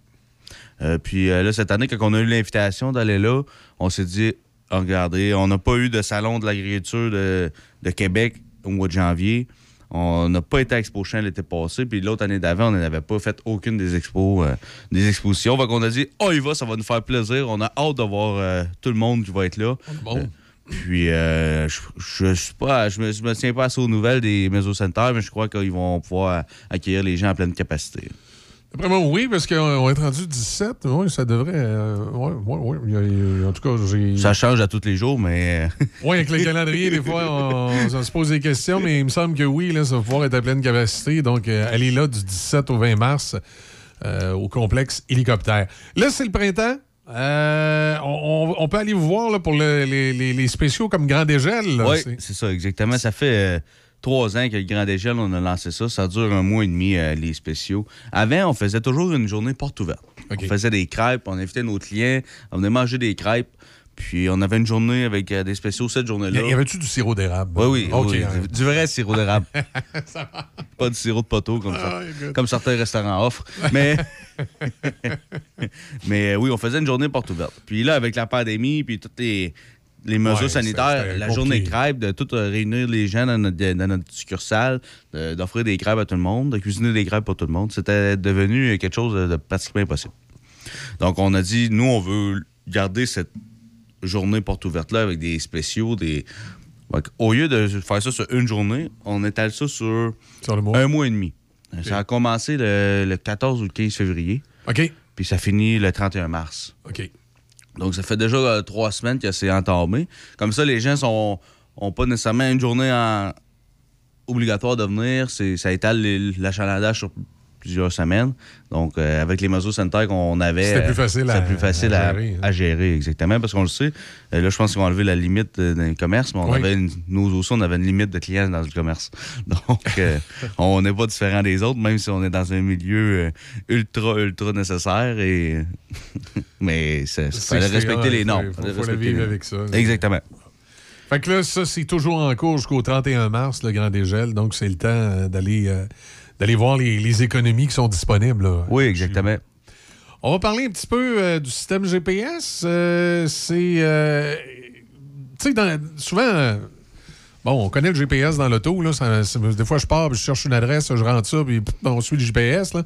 Euh, puis euh, là, cette année, quand on a eu l'invitation d'aller là, on s'est dit, Ah, regardez, on n'a pas eu de salon de l'agriculture de, de Québec au mois de janvier. On n'a pas été à Expo Champ l'été passé. Puis l'autre année d'avant, on n'avait pas fait aucune des expos, euh, des expositions. Fait qu'on a dit, on y va, ça va nous faire plaisir. On a hâte de voir euh, tout le monde qui va être là. Euh, puis, euh, je, je pas, je me, je me tiens pas assez aux nouvelles des Meso Centers, mais je crois qu'ils vont pouvoir accueillir les gens à pleine capacité.
Après moi, oui, parce qu'on est rendu 17. Oui, ça devrait. euh, il y a- en tout cas, j'ai.
Ça change à tous les jours, mais.
Oui, avec le calendrier, des fois, on, on se pose des questions, mais il me semble que oui, là, ça va pouvoir être à pleine capacité. Donc, euh, allez là du 17 au 20 mars euh, au complexe hélicoptère. Là, c'est le printemps. Euh, on, peut aller vous voir là, pour le- les, spéciaux comme Grand Dégel.
Oui,
C'est-
ça, exactement. Ça fait euh, trois ans que le Grand Dégel, on a lancé ça. Ça dure un mois et demi, euh, les spéciaux. Avant, on faisait toujours une journée porte ouverte. On faisait des crêpes, on invitait nos clients, on venait manger des crêpes. Puis on avait une journée avec euh, des spéciaux cette journée-là.
Y avait-tu du sirop d'érable?
Oui, oui.
Hein.
Du vrai sirop d'érable. Pas du sirop de poteau comme, ça,
écoute.
comme certains restaurants offrent. Mais, mais euh, oui, on faisait une journée porte ouverte. Puis là, avec la pandémie, puis toutes les, les mesures
Ouais,
sanitaires, la
compliqué.
journée crêpe, de tout euh, réunir les gens dans notre, dans notre succursale, de- d'offrir des crêpes à tout le monde, de cuisiner des crêpes pour tout le monde, c'était devenu quelque chose de, de pratiquement impossible. Donc, on a dit, nous, on veut garder cette journée porte ouverte-là avec des spéciaux, des. Fait Au lieu de faire ça sur une journée, on étale ça sur, un mois et demi. Ça a commencé le, le 14 ou le 15 février.
OK.
Puis ça finit le 31 mars.
OK.
Donc, ça fait déjà euh, trois semaines que c'est entamé. Comme ça, les gens sont ont pas nécessairement une journée en- obligatoire de venir. Ça étale l'achalandage sur plusieurs semaines. Donc, euh, avec les mesures sanitaires qu'on avait...
C'était plus facile à-
c'était plus facile
à
à,
gérer, hein.
à gérer, exactement. Parce qu'on le sait, euh, là, je pense qu'ils ont enlevé la limite euh, dans les commerces, mais on
Oui.
avait une- nous aussi, on avait une limite de clients dans le commerce. Donc, euh, on n'est pas différent des autres, même si on est dans un milieu ultra, ultra nécessaire. Et... mais il fallait respecter les
faut-
normes.
faut-
Fallait
faut le
respecter
vivre avec ça.
Exactement.
Fait que là, ça, c'est toujours en cours jusqu'au 31 mars, le Grand Dégel. Donc, c'est le temps d'aller euh, d'aller voir les, les économies qui sont disponibles. là.
Oui, exactement.
On va parler un petit peu euh, du système GPS. Euh, c'est. euh, tu sais, dans- souvent. Bon, on connaît le GPS dans l'auto. là, ça- Des fois, je pars, puis je cherche une adresse, je rentre ça, puis on suit le GPS. là.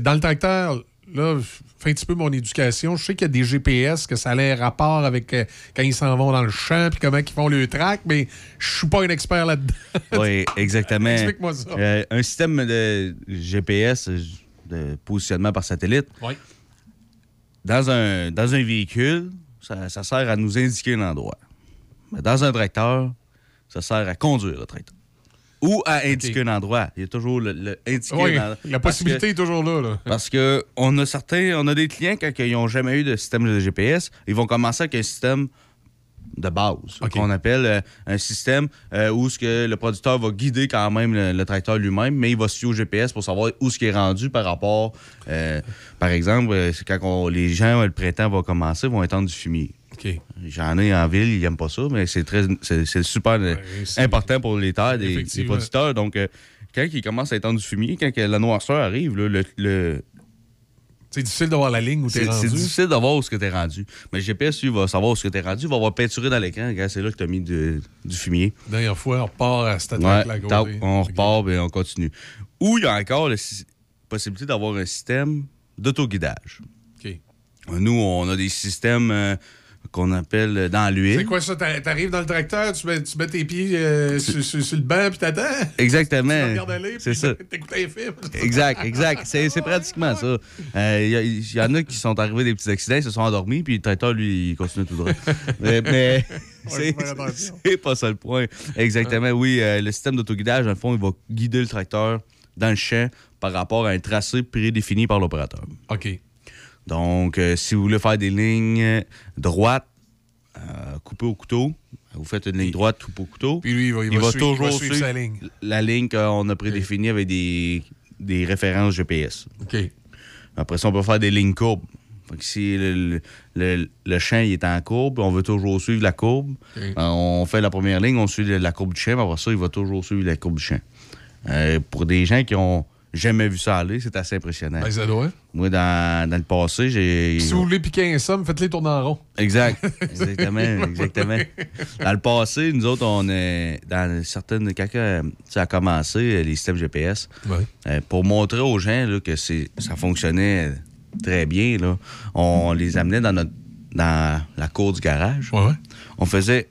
Dans le tracteur, là, je fais un petit peu mon éducation. Je sais qu'il y a des GPS, que ça a l'air rapport avec euh, quand ils s'en vont dans le champ, puis comment ils font le track, mais je suis pas un expert là-dedans.
Oui, exactement.
Explique-moi ça.
Euh, un système de GPS de positionnement par satellite.
Oui.
Dans un, dans un véhicule, ça, ça sert à nous indiquer l'endroit. Mais dans un tracteur, ça sert à conduire le tracteur. Ou à indiquer un endroit. Il y a toujours le, le indiquer
Oui,
un endroit.
la possibilité
que-
est toujours là. là.
Parce que on a certains, on a des clients quand ils n'ont jamais eu de système de GPS, ils vont commencer avec un système de base, qu'on appelle euh, un système euh, où ce que le producteur va guider quand même le, le tracteur lui-même, mais il va se fier au GPS pour savoir où ce qui est rendu par rapport, euh, par exemple, quand on- les gens, le printemps va commencer, vont étendre du fumier. J'en ai en ville, ils n'aiment pas ça, mais c'est très, c'est super euh, important pour les terres des, producteurs. Donc, euh, quand ils commencent à étendre du fumier, quand la noirceur arrive, là, le, le-
C'est difficile d'avoir la ligne où tu es
c'est
rendu.
c'est difficile de voir où ce que tu es rendu. Mais le GPS, lui, va savoir où ce que tu es rendu. Il va avoir peinturé dans l'écran. C'est là que tu as mis de- du fumier.
Dernière fois, on repart à cette
Ouais,
attaque-là à
tac,
côté.
on repart et on continue. Ou il y a encore la si- possibilité d'avoir un système d'autoguidage.
OK.
Nous, on a des systèmes euh, qu'on appelle euh, dans
C'est
l'huile.
quoi ça? T'a- T'arrives dans le tracteur, tu mets, tu mets tes pieds euh, sur, sur- sur le banc puis t'attends?
Exactement.
Tu regardes aller,
C'est
puis t'écoutes un film.
Exact, exact. C'est c'est pratiquement ça. Il y, a- y en a qui sont arrivés des petits accidents, ils se sont endormis, puis le traiteur, lui, il continue tout droit. mais mais c'est c'est pas ça le point. Exactement, oui. euh, le système d'autoguidage, dans le fond, il va guider le tracteur dans le champ par rapport à un tracé prédéfini par l'opérateur.
OK.
Donc, euh, si vous voulez faire des lignes droites, euh, coupées au couteau, vous faites une ligne droite coupée au couteau.
Puis lui, il va- il va suivre- il va
toujours
suivre sa ligne.
la ligne qu'on a prédéfinie avec des, des références GPS.
OK.
Après ça, on peut faire des lignes courbes. Fait que si le, le- le champ il est en courbe, on veut toujours suivre la courbe. Euh, On fait la première ligne, on suit la courbe du champ, mais après ça, il va toujours suivre la courbe du champ. Euh, pour des gens qui ont jamais vu ça aller, c'est assez impressionnant.
Ben, ça doit.
Moi, dans, dans le passé, j'ai.
Si vous voulez piquer un somme, faites-les tourner en rond.
Exact. Exactement. exactement. Dans le passé, nous autres, on est dans certaines. Quand ça a commencé, les systèmes GPS, euh, pour montrer aux gens là, que ça fonctionnait très bien, là, on les amenait dans, notre, dans la cour du garage. On faisait.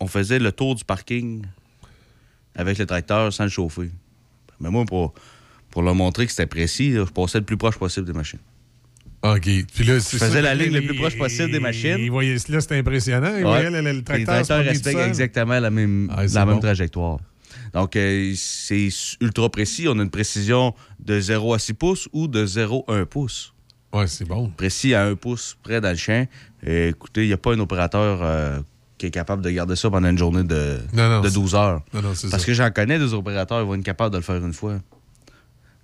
On faisait le tour du parking avec le tracteur sans le chauffer. Mais moi, pour, pour leur montrer que c'était précis, je passais le plus proche possible des machines.
OK. Puis là,
Je faisais la ligne le plus proche possible des machines.
Ils voyaient, là, c'était impressionnant. Ils
Ouais.
voyaient le, le- le
Les
tracteur.
tracteurs respectent
seul.
exactement la même,
Ah,
la même trajectoire. Donc, euh, c'est ultra précis. On a une précision de 0 à 6 pouces ou de 0 à 1 pouce.
Oui, c'est bon.
Précis à 1 pouce près dans le champ. Et écoutez, il n'y a pas un opérateur euh, qui est capable de garder ça pendant une journée de,
Non, non,
de
c'est-
12 heures.
Non,
Parce
ça.
que j'en connais des opérateurs, ils vont être capables de le faire une fois,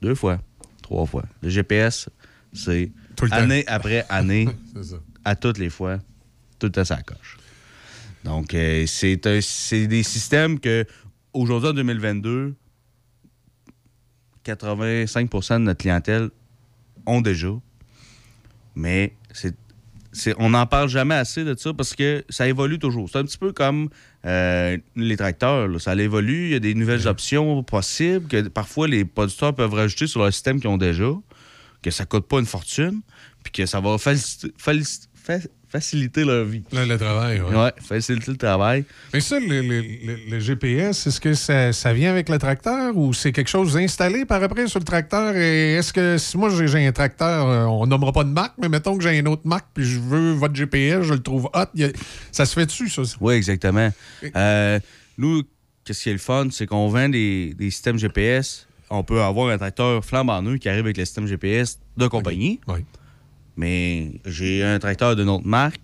deux fois, trois fois. Le GPS, c'est
temps.
année après année, à toutes les fois, tout temps ça coche. Donc, euh, c'est des systèmes que, aujourd'hui, en 2022, 85% de notre clientèle ont déjà. Mais c'est- on n'en parle jamais assez de ça parce que ça évolue toujours. C'est un petit peu comme euh, les tracteurs. là. Ça évolue, il y a des nouvelles options possibles que parfois les producteurs peuvent rajouter sur leur système qu'ils ont déjà, que ça coûte pas une fortune, puis que ça va faci- faci- fa- faciliter leur vie.
Le, le travail, oui.
Ouais, faciliter le travail.
Mais ça, le, le- le- le GPS, est-ce que ça, ça vient avec le tracteur ou c'est quelque chose installé par après sur le tracteur? Et est-ce que si moi j'ai j'ai un tracteur, euh, on nommera pas de marque, mais mettons que j'ai une autre marque puis je veux votre GPS, je le trouve hot, a- ça se fait dessus, ça?
Oui, exactement. Euh, nous, qu'est-ce qui est le fun, c'est qu'on vend des, des systèmes GPS. On peut avoir un tracteur flambant neuf qui arrive avec le système GPS de compagnie. Mais j'ai un tracteur d'une autre marque.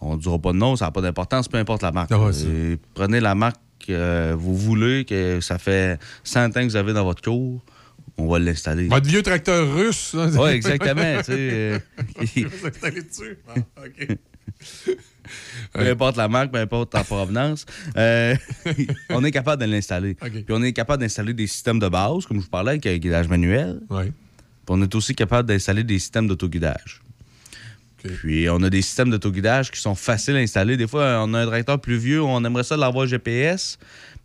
On ne dira pas de nom, ça n'a pas d'importance, peu importe la marque.
Ah ouais,
prenez la marque que vous voulez, que ça fait 100 ans que vous avez dans votre cour, on va l'installer.
Votre vieux tracteur russe.
Oui, exactement. tu sais, euh,
dessus? Ah,
peu importe la marque, peu importe la provenance, euh, on est capable de l'installer. Puis on est capable d'installer des systèmes de base, comme je vous parlais, avec un guidage manuel.
Oui.
Puis on est aussi capable d'installer des systèmes d'autoguidage. Puis on a des systèmes d'autoguidage qui sont faciles à installer. Des fois, on a un tracteur plus vieux, on aimerait ça l'avoir GPS,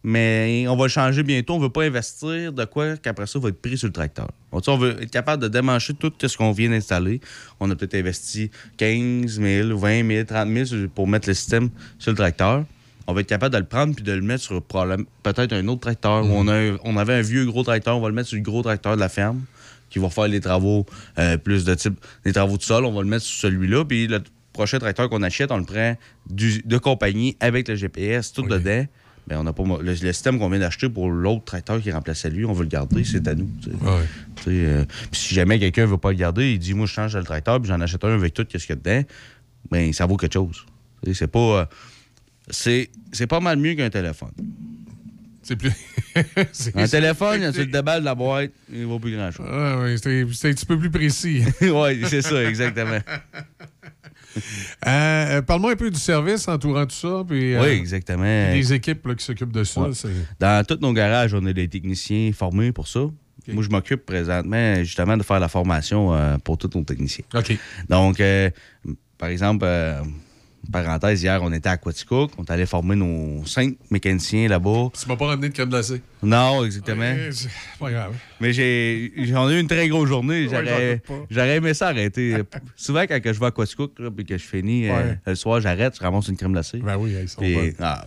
mais on va le changer bientôt. On ne veut pas investir de quoi qu'après ça va être pris sur le tracteur. On veut être capable de démancher tout ce qu'on vient d'installer. On a peut-être investi 15 000, 20 000, 30 000 pour mettre le système sur le tracteur. On va être capable de le prendre puis de le mettre sur peut-être un autre tracteur. où on, a un- on avait un vieux gros tracteur, on va le mettre sur le gros tracteur de la ferme qui va faire les travaux euh, plus de type des travaux de sol. On va le mettre sur celui-là. Puis le- prochain tracteur qu'on achète, on le prend du- de compagnie avec le GPS, tout dedans. Ben, on n'a pas le, le système qu'on vient d'acheter pour l'autre tracteur qui remplaçait lui, on veut le garder, c'est à nous. sais, euh, puis si jamais quelqu'un veut pas le garder, il dit moi je change le tracteur puis j'en achète un avec tout qu'est-ce qu'il y a dedans, ben ça vaut quelque chose. C'est pas euh, c'est pas mal mieux qu'un téléphone.
C'est plus.
Un téléphone, tu le déballes de la boîte, il vaut plus grand chose.
Ah, oui, c'est un petit peu plus précis.
oui, c'est ça, exactement.
Euh, euh, Parle-moi un peu du service entourant tout ça. Puis, euh,
Oui, exactement.
Les équipes là, qui s'occupent de ça.
Ouais. Dans tous nos garages, on a des techniciens formés pour ça. Moi, je m'occupe présentement justement de faire la formation euh, pour tous nos techniciens.
OK.
Donc, par exemple, parenthèse, hier, on était à Quaticook. On est allé former nos cinq mécaniciens là-bas.
Tu m'as pas ramené de crème glacée.
Non, exactement.
Ouais, c'est pas grave.
Mais j'ai j'en ai eu une très grosse journée. J'aurais aimé ça arrêter. Souvent, quand je vais à Quaticook et que je finis euh, le soir, j'arrête, je ramasse une crème glacée.
Ben oui, ils sont
Puis, ah,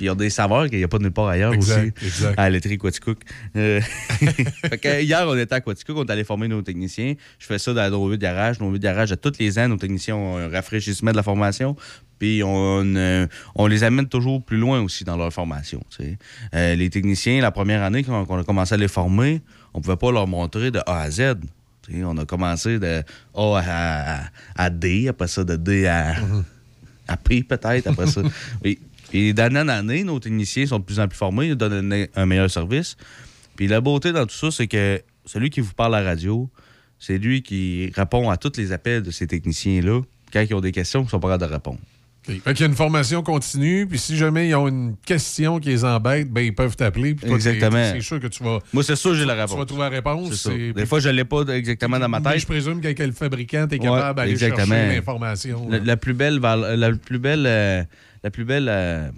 il y a des saveurs qu'il n'y a pas nulle part ailleurs
Exact,
aussi.
exact.
À la laiterie Quaticook. Euh, hier, on était à Quaticook, on est allé former nos techniciens. Je fais ça dans nos huit garages. Nos huit garages, à tous les ans, nos techniciens ont un rafraîchissement de la formation. Puis on, euh, on les amène toujours plus loin aussi dans leur formation. Euh, les techniciens, la première année qu'on a commencé à les former, on ne pouvait pas leur montrer de A à Z. On a commencé de A à, à- à D, après ça de D à, à P peut-être, après ça. Et d'année en année, nos techniciens sont de plus en plus formés, ils donnent un, un meilleur service. Puis la beauté dans tout ça, c'est que celui qui vous parle à la radio, c'est lui qui répond à tous les appels de ces techniciens-là quand ils ont des questions qu'ils sont pas capables de répondre.
OK. Fait qu'il y a une formation continue, puis si jamais ils ont une question qui les embête, ben ils peuvent t'appeler. puis toi, t'es-
Exactement.
C'est sûr que tu vas.
Moi, c'est sûr que j'ai la
tu
réponse.
vas trouver la réponse.
Des fois, je ne l'ai pas exactement dans ma
Mais
tête.
je présume qu'avec le fabricant, tu es
Ouais,
capable d'aller
exactement.
chercher l'information.
La, la plus belle, val- la plus belle, euh, la plus belle euh,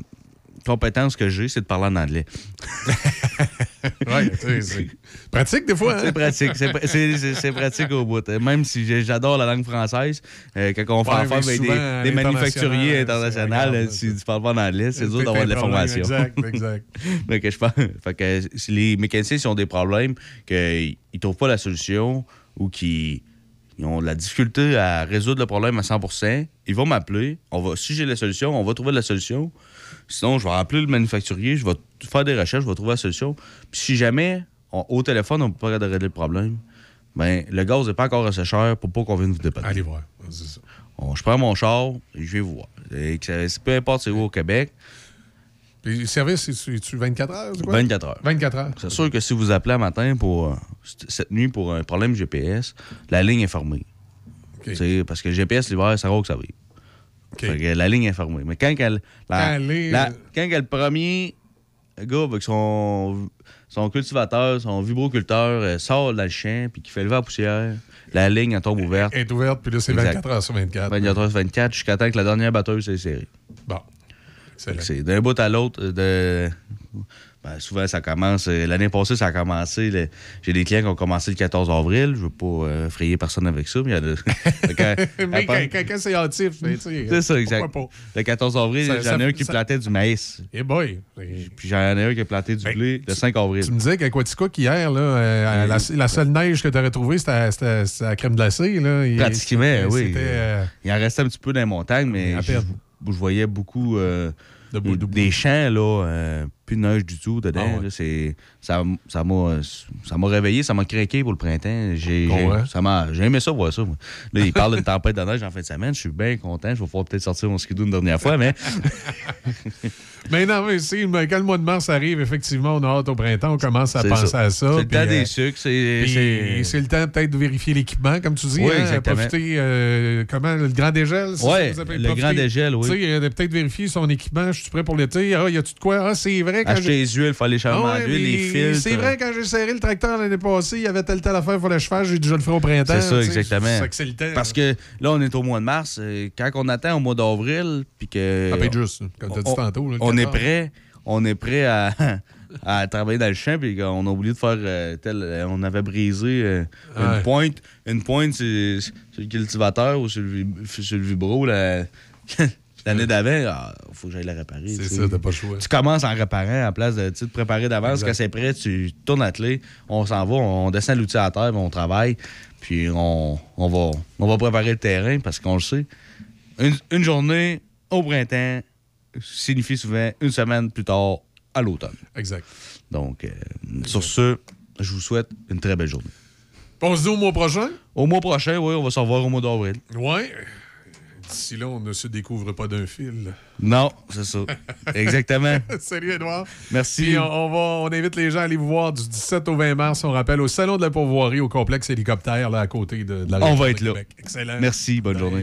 compétence que j'ai, c'est de parler en anglais.
Sais, c'est pratique des fois. hein?
C'est pratique. C'est pr- c'est- c'est- c'est pratique au bout. Même si j'adore la langue française, euh, quand on fait
Ouais,
affaire avec des, des manufacturiers internationaux, si tu parles pas en anglais, c'est dur d'avoir de l'information.
Exact, exact.
Fait que je pense. Fait que si les mécaniciens ont des problèmes, qu'ils ne trouvent pas la solution ou qu'ils ils ont de la difficulté à résoudre le problème à 100% ils vont m'appeler. On va, si j'ai la solution, on va trouver la solution. Sinon, je vais appeler le manufacturier, je vais faire des recherches, je vais trouver la solution. Puis si jamais, on- au téléphone, on ne peut pas régler le problème, ben, le gaz n'est pas encore assez cher pour pas qu'on vienne vous dépanner.
Allez voir. C'est ça.
Bon, je prends mon char et je vais vous voir. Et que ça- peu importe c'est où au Québec,
Puis le service, c'est- c'est-tu 24 heures? quoi?
24 heures.
24 heures.
C'est sûr que si vous appelez un matin pour euh, cette nuit pour un problème GPS, la ligne est fermée. Parce que le GPS, l'hiver, c'est rare que ça arrive. Que la ligne est fermée. Mais quand, la-
elle est,
la-
euh,
quand le premier gars avec son, son cultivateur, son vibroculteur euh, sort dans le champ puis qu'il fait lever la poussière, la ligne elle tombe ouverte.
Elle est ouverte, puis là, c'est
Exact.
24 heures sur 24.
24 heures sur 24 jusqu'à temps que la dernière batteuse s'est serrée.
Bon.
C'est d'un bout à l'autre. euh, De... ben, souvent, ça commence. euh, L'année passée, ça a commencé. le- J'ai des clients qui ont commencé le 14 avril. Je veux pas euh, frayer personne avec ça, mais il y a de-
Mais quand, quand- quand c'est hâtif, ben,
C'est ça, exact.
pas?
Le 14 avril, j'en ai un qui
ça-
plantait du maïs.
Eh boy!
Puis j'en ai un qui a planté du blé le 5 avril.
Tu me disais qu'à Quaticook, hier, là, euh, la, la seule neige que tu aurais trouvée, c'était la crème glacée. Là. Il-
Pratiquement, oui.
Euh,
Il en restait un petit peu dans les montagnes, mais je voyais beaucoup des, des champs, là, euh, plus de neige du tout dedans.
Ah ouais.
là, c'est- ça ça m'a ça m'a réveillé, ça m'a craqué pour le printemps. J'ai
ouais?
ça m'a- j'ai aimé ça, voir ça. moi. Là, il parle d'une tempête de neige en fin de semaine. Je suis bien content. Je vais pouvoir peut-être sortir mon skidoo une dernière fois, mais
Mais non, mais mais quand le mois de mars arrive, effectivement, on a hâte au printemps, on commence à penser
ça.
à ça.
C'est le temps des
euh,
sucres, c'est-
le temps peut-être de vérifier l'équipement, comme tu dis.
Oui,
hein. Profiter, euh, comment, le grand dégel, appelez?
le
Profiter,
grand dégel, oui.
Tu sais, euh, peut-être vérifier son équipement, je suis prêt pour l'été. Ah, y a-tu de quoi? Ah, c'est vrai. Quand
acheter
j'ai-
les huiles, il fallait les
Ah ouais,
d'huile, les
mais
fils.
C'est vrai, quand j'ai serré le tracteur l'année passée, il y avait telle telle affaire, il fallait que je fasse, j'ai dit je le ferai au printemps.
C'est ça,
tu
exactement.
C'est le temps.
Parce que là, on est au mois de mars. euh, Quand on attend au mois d'avril, puis que.
Ça peut être juste, comme dit
on-
tantôt,
on est
14.
prêt. On est prêt à, à travailler dans le champ, puis qu'on a oublié de faire euh, tel. euh, On avait brisé euh,
Ouais.
une pointe. Une pointe, c'est sur le cultivateur ou sur le, vibro. la- L'année d'avant, il faut que j'aille la réparer.
C'est ça, t'as pas le choix.
Tu commences en réparant en place de de préparer d'avance. Quand c'est prêt, tu tournes la clé, on s'en va, on descend l'outil à terre, on travaille, puis on, on, va, on va préparer le terrain parce qu'on le sait.
Une, une journée au printemps signifie souvent une semaine plus tard à l'automne.
Exact.
Donc, euh, sur ce, je vous souhaite une très belle journée.
On se dit au mois prochain?
Au mois prochain, oui, on va se revoir au mois d'avril.
Ouais. D'ici là, on ne se découvre pas d'un fil.
Non, c'est ça. Exactement.
Salut, Edouard.
Merci.
On, on va, on invite les gens à aller vous voir du 17 au 20 mars, on rappelle, au Salon de la Pourvoirie, au complexe hélicoptère, là, à côté de, de la
On va être là.
Excellent.
Merci, bonne journée.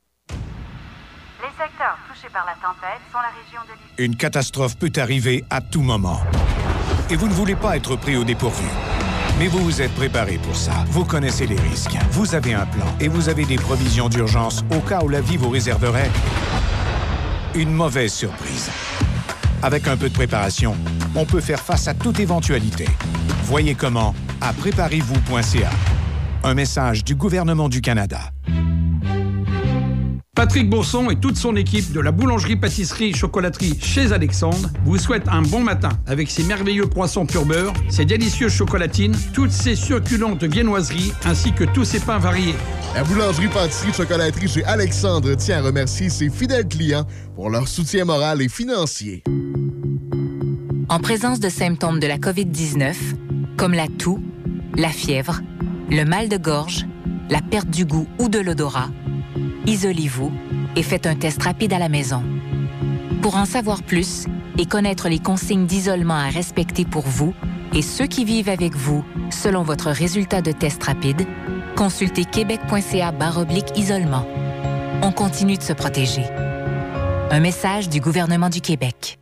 Une catastrophe peut arriver à tout moment. Et vous ne voulez pas être pris au dépourvu. Mais vous vous êtes préparé pour ça. Vous connaissez les risques. Vous avez un plan et vous avez des provisions d'urgence au cas où la vie vous réserverait une mauvaise surprise. Avec un peu de préparation, on peut faire face à toute éventualité. Voyez comment à préparez-vous.ca. Un message du gouvernement du Canada.
Patrick Bourson et toute son équipe de la boulangerie-pâtisserie-chocolaterie chez Alexandre vous souhaitent un bon matin avec ses merveilleux croissants pur beurre, ses délicieuses chocolatines, toutes ses succulentes viennoiseries ainsi que tous ses pains variés.
La boulangerie-pâtisserie-chocolaterie chez Alexandre tient à remercier ses fidèles clients pour leur soutien moral et financier.
En présence de symptômes de la COVID-19, comme la toux, la fièvre, le mal de gorge, la perte du goût ou de l'odorat, isolez-vous et faites un test rapide à la maison. Pour en savoir plus et connaître les consignes d'isolement à respecter pour vous et ceux qui vivent avec vous selon votre résultat de test rapide, consultez québec.ca isolement. On continue de se protéger. Un message du gouvernement du Québec.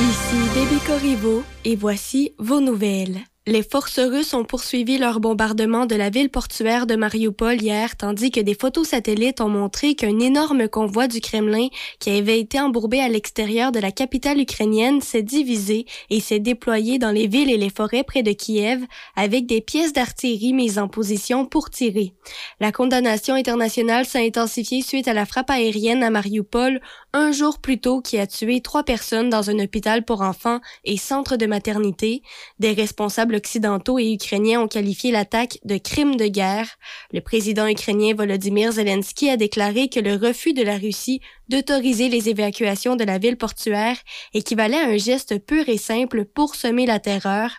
Ici Déby Corriveau et voici vos nouvelles. Les forces russes ont poursuivi leur bombardement de la ville portuaire de Mariupol hier, tandis que des photos satellites ont montré qu'un énorme convoi du Kremlin, qui avait été embourbé à l'extérieur de la capitale ukrainienne, s'est divisé et s'est déployé dans les villes et les forêts près de Kiev, avec des pièces d'artillerie mises en position pour tirer. La condamnation internationale s'est intensifiée suite à la frappe aérienne à Mariupol, un jour plus tôt qui a tué trois personnes dans un hôpital pour enfants et centre de maternité. Des responsables occidentaux et ukrainiens ont qualifié l'attaque de crime de guerre. Le président ukrainien Volodymyr Zelensky a déclaré que le refus de la Russie d'autoriser les évacuations de la ville portuaire équivalait à un geste pur et simple pour semer la terreur.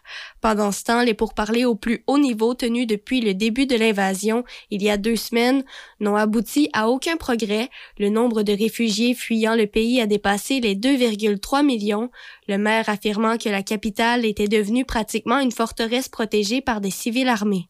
Pendant ce temps, les pourparlers au plus haut niveau tenus depuis le début de l'invasion, il y a deux semaines, n'ont abouti à aucun progrès. Le nombre de réfugiés fuyant le pays a dépassé les 2,3 millions, le maire affirmant que la capitale était devenue pratiquement une forteresse protégée par des civils armés.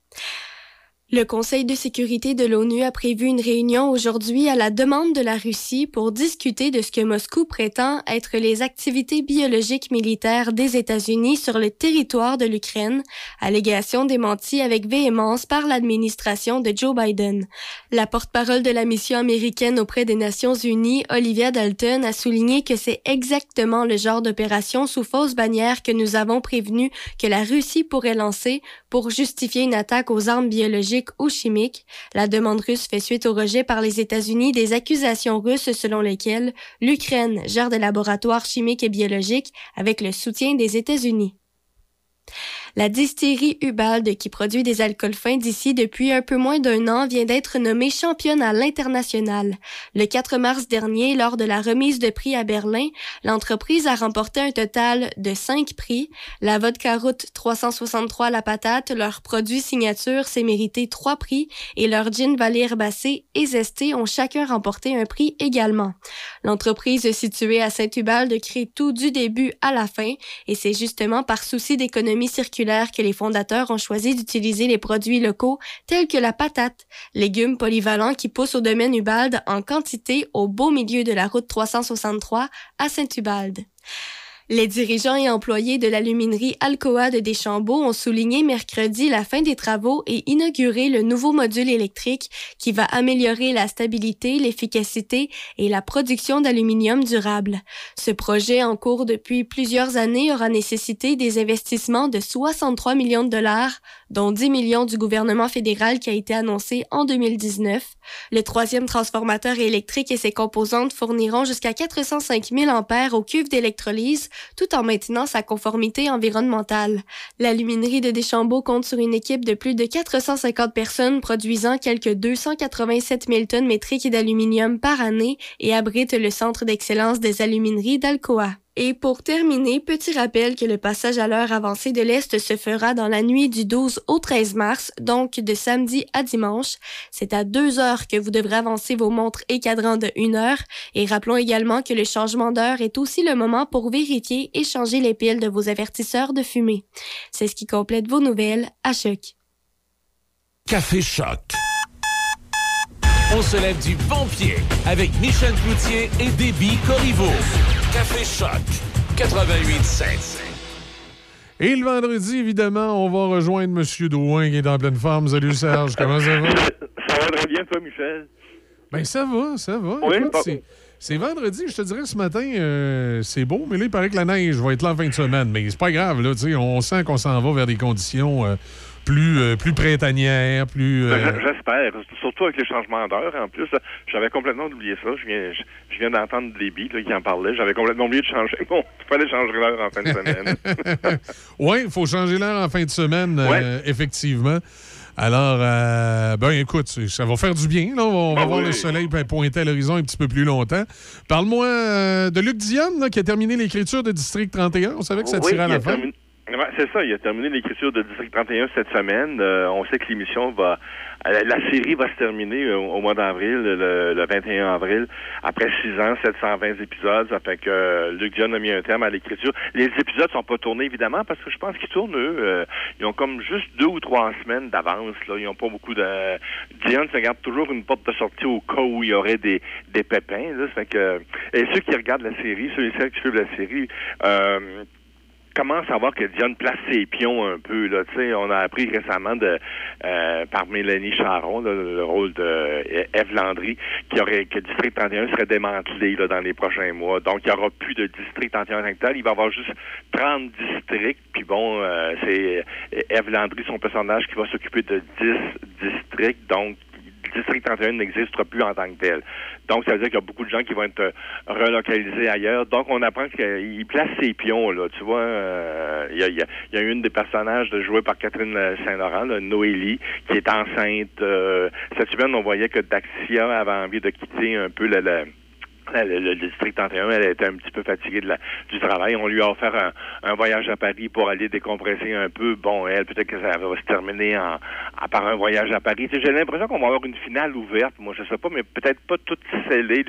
Le Conseil de sécurité de l'ONU a prévu une réunion aujourd'hui à la demande de la Russie pour discuter de ce que Moscou prétend être les activités biologiques militaires des États-Unis sur le territoire de l'Ukraine, allégation démentie avec véhémence par l'administration de Joe Biden. La porte-parole de la mission américaine auprès des Nations Unies, Olivia Dalton, a souligné que c'est exactement le genre d'opération sous fausse bannière que nous avons prévenu que la Russie pourrait lancer pour justifier une attaque aux armes biologiques ou chimiques. La demande russe fait suite au rejet par les États-Unis des accusations russes selon lesquelles l'Ukraine gère des laboratoires chimiques et biologiques avec le soutien des États-Unis. La distillerie Ubald, qui produit des alcools fins d'ici depuis un peu moins d'un an, vient d'être nommée championne à l'international. Le 4 mars dernier, lors de la remise de prix à Berlin, l'entreprise a remporté un total de cinq prix. La vodka route 363 La Patate, leur produit signature, s'est mérité trois prix et leur gin Vallée Herbacé et Zesté ont chacun remporté un prix également. L'entreprise située à Saint-Ubald crée tout du début à la fin et c'est justement par souci d'économie circulaire que les fondateurs ont choisi d'utiliser les produits locaux tels que la patate, légumes polyvalents qui poussent au domaine Ubalde en quantité au beau milieu de la route 363 à Saint-Ubalde. Les dirigeants et employés de l'aluminerie Alcoa de Deschambault ont souligné mercredi la fin des travaux et inauguré le nouveau module électrique qui va améliorer la stabilité, l'efficacité et la production d'aluminium durable. Ce projet en cours depuis plusieurs années aura nécessité des investissements de 63 millions de dollars, dont 10 millions du gouvernement fédéral qui a été annoncé en 2019. Le troisième transformateur électrique et ses composantes fourniront jusqu'à 405 000 ampères aux cuves d'électrolyse tout en maintenant sa conformité environnementale. L'aluminerie de Deschambault compte sur une équipe de plus de 450 personnes produisant quelques 287 000 tonnes métriques d'aluminium par année et abrite le centre d'excellence des alumineries d'Alcoa. Et pour terminer, petit rappel que le passage à l'heure avancée de l'Est se fera dans la nuit du 12 au 13 mars, donc de samedi à dimanche. C'est à deux heures que vous devrez avancer vos montres et cadrans de une heure. Et rappelons également que le changement d'heure est aussi le moment pour vérifier et changer les piles de vos avertisseurs de fumée. C'est ce qui complète vos nouvelles à choc.
Café Choc. On se lève du bon pied avec Michel Cloutier et Déby Corriveau. Café Choc 88.7.
Et le vendredi, évidemment, on va rejoindre M. Drouin qui est en pleine forme. Salut Serge, comment ça va?
Ça va très bien, toi, Michel?
Ben, ça va, ça va.
Oui,
Écoute,
pas-
c'est- c'est vendredi, je te dirais, ce matin, euh, c'est beau, mais là, il paraît que la neige va être là en fin de semaine. Mais c'est pas grave, là, tu sais, on sent qu'on s'en va vers des conditions euh, plus, euh, plus printanières, plus...
Ben,
euh,
J'espère, surtout avec les changements d'heure. En plus, j'avais complètement oublié ça. Je viens, je, je viens d'entendre Léby là, qui en parlait. J'avais complètement oublié de changer. Bon, il fallait changer l'heure en fin de semaine.
oui, il faut changer l'heure en fin de semaine, euh,
Ouais.
effectivement. Alors, euh, ben écoute, ça va faire du bien. Là. On va
Ah
voir
oui.
le soleil ben, pointer à l'horizon un petit peu plus longtemps. Parle-moi euh, de Luc Dionne, là, qui a terminé l'écriture de District 31. On savait que ça
Oui,
tirait à la fin.
terminé- C'est ça, il a terminé l'écriture de District 31 cette semaine. Euh, on sait que l'émission va... euh, La série va se terminer euh, au mois d'avril, le, le 21 avril, après six ans, 720 épisodes. Ça fait que euh, Luc Dion a mis un terme à l'écriture. Les épisodes sont pas tournés, évidemment, parce que je pense qu'ils tournent, eux. ils ont comme juste deux ou trois semaines d'avance. Là. Ils ont pas beaucoup de... Dion se garde toujours une porte de sortie au cas où il y aurait des, des pépins. Là. Ça fait que... Et ceux qui regardent la série, ceux et celles qui suivent la série... Commence à voir que Dion place ses pions un peu. Là? Tu sais, on a appris récemment de euh, par Mélanie Charon, là, le rôle de euh, Eve Landry, qui aurait que District 31 serait démantelé là, dans les prochains mois. Donc, il n'y aura plus de District 31 en tel. Il va y avoir juste 30 districts. Puis bon, euh, c'est euh, Eve Landry, son personnage, qui va s'occuper de 10 districts. Donc, District 31 n'existera plus en tant que tel. Donc, ça veut dire qu'il y a beaucoup de gens qui vont être euh, relocalisés ailleurs. Donc, on apprend qu'il place ses pions, là. Tu vois, euh, il y, a, il y il y a une des personnages jouée par Catherine euh, Saint-Laurent, Noélie, qui est enceinte. Euh, cette semaine, on voyait que Daxia avait envie de quitter un peu le... le- le, le- district 31, elle était un petit peu fatiguée de du travail. On lui a offert un, voyage à Paris pour aller décompresser un peu. Bon, elle, peut-être que ça va se terminer en, en- par un voyage à Paris. J'ai l'impression qu'on va avoir une finale ouverte. Moi, je sais pas, mais peut-être pas tout sceller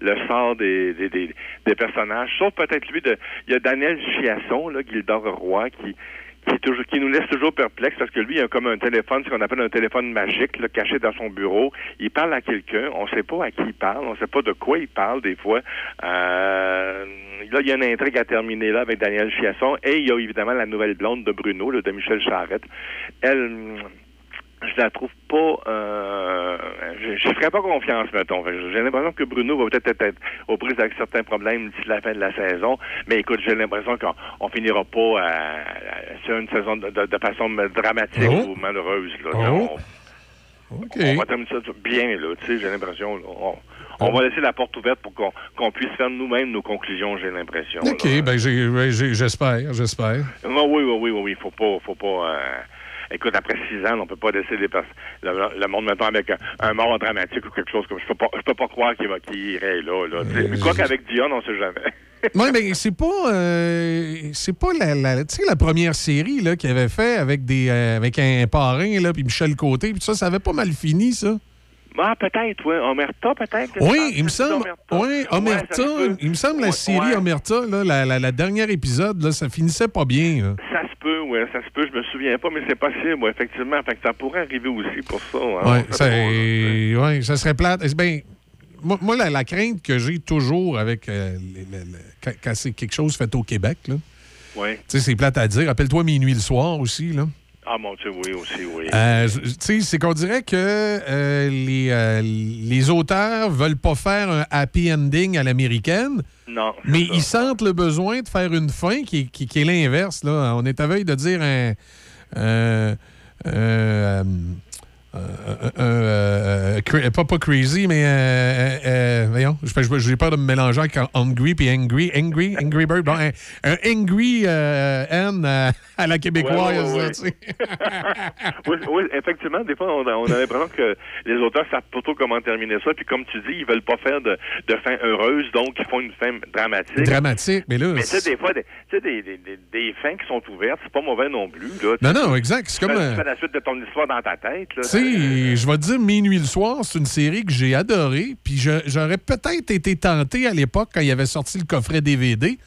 le, sort des, des, personnages. Sauf peut-être lui de. Il y a Daniel Chiasson, là, Roy, qui qui, toujours, qui nous laisse toujours perplexes parce que lui, il a comme un téléphone, ce qu'on appelle un téléphone magique, là, caché dans son bureau. Il parle à quelqu'un, on sait pas à qui il parle, on sait pas de quoi il parle des fois. Euh, là, il y a une intrigue à terminer là avec Daniel Chiasson et il y a évidemment la nouvelle blonde de Bruno, là, de Michel Charette. Elle, je la trouve pas. Euh, je, je ferais pas confiance, mettons. J'ai l'impression que Bruno va peut-être être aux prises avec certains problèmes d'ici la fin de la saison. Mais écoute, j'ai l'impression qu'on on finira pas à, à- sur une saison de, de- de façon dramatique
Oh.
ou malheureuse. Là.
Oh.
On, va terminer ça bien, là. Tu sais, j'ai l'impression. On, on va laisser la porte ouverte pour qu'on puisse faire nous-mêmes nos conclusions, j'ai l'impression.
OK, ben ben, j'espère, j'espère.
Non, oui, oui, oui, oui, oui. Faut pas, faut pas. euh, Écoute, après six ans, on peut pas laisser pers- le, le monde maintenant avec un, un mort dramatique ou quelque chose comme. Je peux pas, je peux pas croire qu'il va, qu'il irait là. là. Mais quoi qu'avec Dion, on sait jamais.
Oui, mais c'est pas euh, c'est pas la, la- première série là, qu'il avait fait avec des euh, avec un parrain là puis Michel Côté puis ça ça avait pas mal fini ça.
Ah, peut-être, oui. Omerta, peut-être.
Oui, il me semble
Omerta.
oui, Omerta,
ça
il me semble la série
ouais.
Omerta là, la, la, la dernière épisode là, ça finissait pas bien. là.
Ça peut, oui, ça se peut. Je me souviens pas, mais c'est possible, ouais, effectivement. Fait que ça pourrait arriver aussi pour ça. hein. On
ça, ouais, ça serait plate. Eh Ben, moi, moi, la, la crainte que j'ai toujours avec euh, les- quand, quand c'est quelque chose fait au Québec, là,
Ouais.
tu sais, c'est plate à dire. Appelle-toi minuit le soir aussi, là.
Ah, mon Dieu, oui, aussi, oui.
Euh, tu sais, c'est qu'on dirait que euh, les, euh, les auteurs veulent pas faire un happy ending à l'américaine.
Non.
Mais
ça.
ils sentent le besoin de faire une fin qui, est- qui- qui est l'inverse. là. On est à veille de dire un. Euh, euh, euh, pas, pas crazy, mais. euh, voyons, j'ai peur de me mélanger avec hungry puis angry. Angry, angry bird. Bon, un, un angry N à, la québécoise.
Ouais, ouais, ouais. oui, oui, effectivement, des fois, on a, on a l'impression que les auteurs savent pas trop comment terminer ça. Puis comme tu dis, ils veulent pas faire de, de fin heureuse, donc ils font une fin dramatique.
Dramatique, mais là.
Mais tu sais, des fois, des, tu sais, des, des, des, des fins qui sont ouvertes, c'est pas mauvais non plus. Là.
Non, non, exact. C'est comme.
tu fais la suite de ton histoire dans ta tête. Là.
Sais, je vais te dire, Minuit le soir, c'est une série que j'ai adorée. Puis j'aurais peut-être été tenté à l'époque, quand il avait sorti le coffret DVD,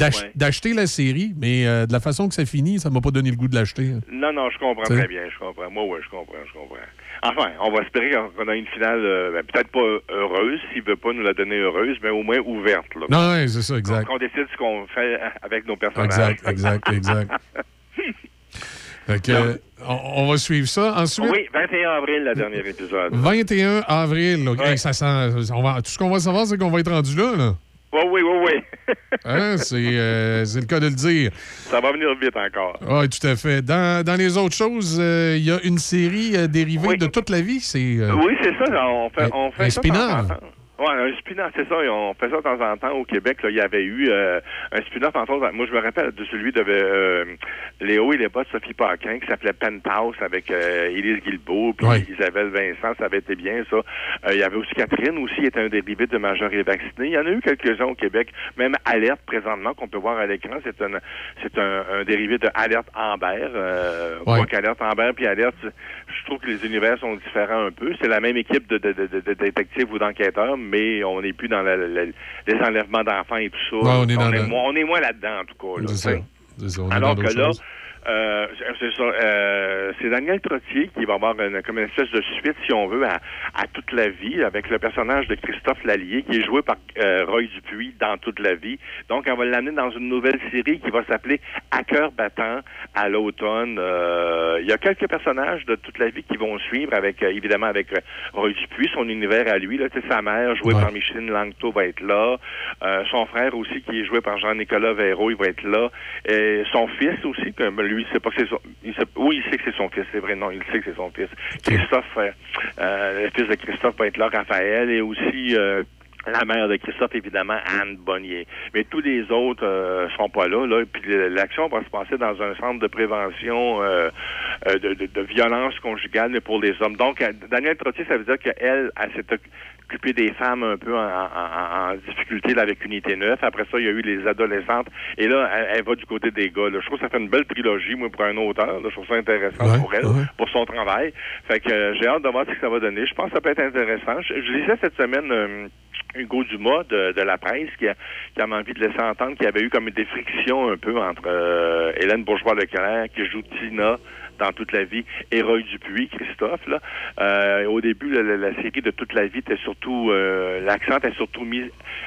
Ouais.
d'acheter la série. Mais euh, de la façon que ça finit, ça m'a pas donné le goût de l'acheter. hein.
Non, non, je comprends très bien, je comprends. Moi, oui, je comprends, je comprends. Enfin, on va espérer qu'on a une finale, euh, ben, peut-être pas heureuse, s'il veut pas nous la donner heureuse, mais au moins ouverte. Là.
Non, ouais, c'est ça, exact.
Qu'on décide ce qu'on fait avec nos personnages.
Exact, exact, exact. Fait que, euh, on, on va suivre ça. Ensuite,
Oui, 21 avril, le dernier épisode.
21 avril.
Ouais.
ça sent- on va, tout ce qu'on va savoir, c'est qu'on va être rendu là. là.
Oui, oui, oui, oui.
Hein, c'est euh, c'est le cas de le dire.
Ça va venir vite encore.
Oui, tout à fait. Dans, dans les autres choses, euh, il y a une série euh, dérivée de toute la vie. C'est
Oui, c'est ça. On fait, on fait
un
ça Oui, un spin-off, c'est ça. On fait ça de temps en temps au Québec. Là, il y avait eu euh, un spin-off, entre autres. Moi, je me rappelle de celui de euh, Léo et les boss de Sophie Paquin qui s'appelait Penthouse avec euh, Élise Guilbeault puis
Ouais.
Isabelle Vincent. Ça avait été bien, ça. Euh, il y avait aussi Catherine aussi, qui était un dérivé de Major et Vacciné. Il y en a eu quelques-uns au Québec. Même Alerte, présentement, qu'on peut voir à l'écran. C'est un, c'est un, un dérivé de Alerte Amber. Euh,
Ouais.
Alerte Amber puis Alerte, je trouve que les univers sont différents un peu. C'est la même équipe de, de, de, de- de détectives ou d'enquêteurs, mais on n'est plus dans la- les enlèvements d'enfants et tout ça.
Ouais, on est
moins, on est moins là-dedans, en tout cas. là,
ça. ça, on
Alors que là. Euh, euh, c'est Daniel Trottier qui va avoir une, comme une espèce de suite, si on veut, à, à toute la vie, avec le personnage de Christophe Lallier, qui est joué par euh, Roy Dupuis dans toute la vie. Donc, on va l'amener dans une nouvelle série qui va s'appeler À cœur battant à l'automne. Euh, il y a quelques personnages de toute la vie qui vont suivre, avec euh, évidemment avec Roy Dupuis, son univers à lui. Là, sa mère, jouée
Ouais.
par Micheline Langto, va être là. Euh, son frère aussi, qui est joué par Jean-Nicolas Véraud, il va être là. Et son fils aussi, comme lui, il sait pas que c'est son... Il sait- oui, il sait que c'est son fils, c'est vrai. Non, il sait que c'est son fils. Christophe, euh, euh, le fils de Christophe va être là, Raphaël, et aussi... euh, la mère de Christophe, évidemment, Anne Bonnier. Mais tous les autres euh, sont pas là. là. Puis l'action va se passer dans un centre de prévention euh, de, de- de violence conjugale, mais pour les hommes. Donc, Daniel Trottier, ça veut dire qu'elle, elle, s'est occupée des femmes un peu en, en- en- en difficulté là, avec Unité 9. Après ça, il y a eu les adolescentes. Et là, elle, elle va du côté des gars. là. Je trouve que ça fait une belle trilogie, moi, pour un auteur. là. Je trouve ça intéressant
Ouais,
pour elle,
ouais.
pour son travail. Fait que euh, j'ai hâte de voir ce que ça va donner. Je pense que ça peut être intéressant. Je, je lisais cette semaine... euh, Hugo Dumas de, de la presse qui, a, qui avait envie de laisser entendre qu'il y avait eu comme des frictions un peu entre euh, Hélène Bourgeois-Leclerc qui joue Tina dans toute la vie et Roy Dupuis, Christophe. Là. Euh, au début, la, la- la série de toute la vie était surtout euh, l'accent était surtout mis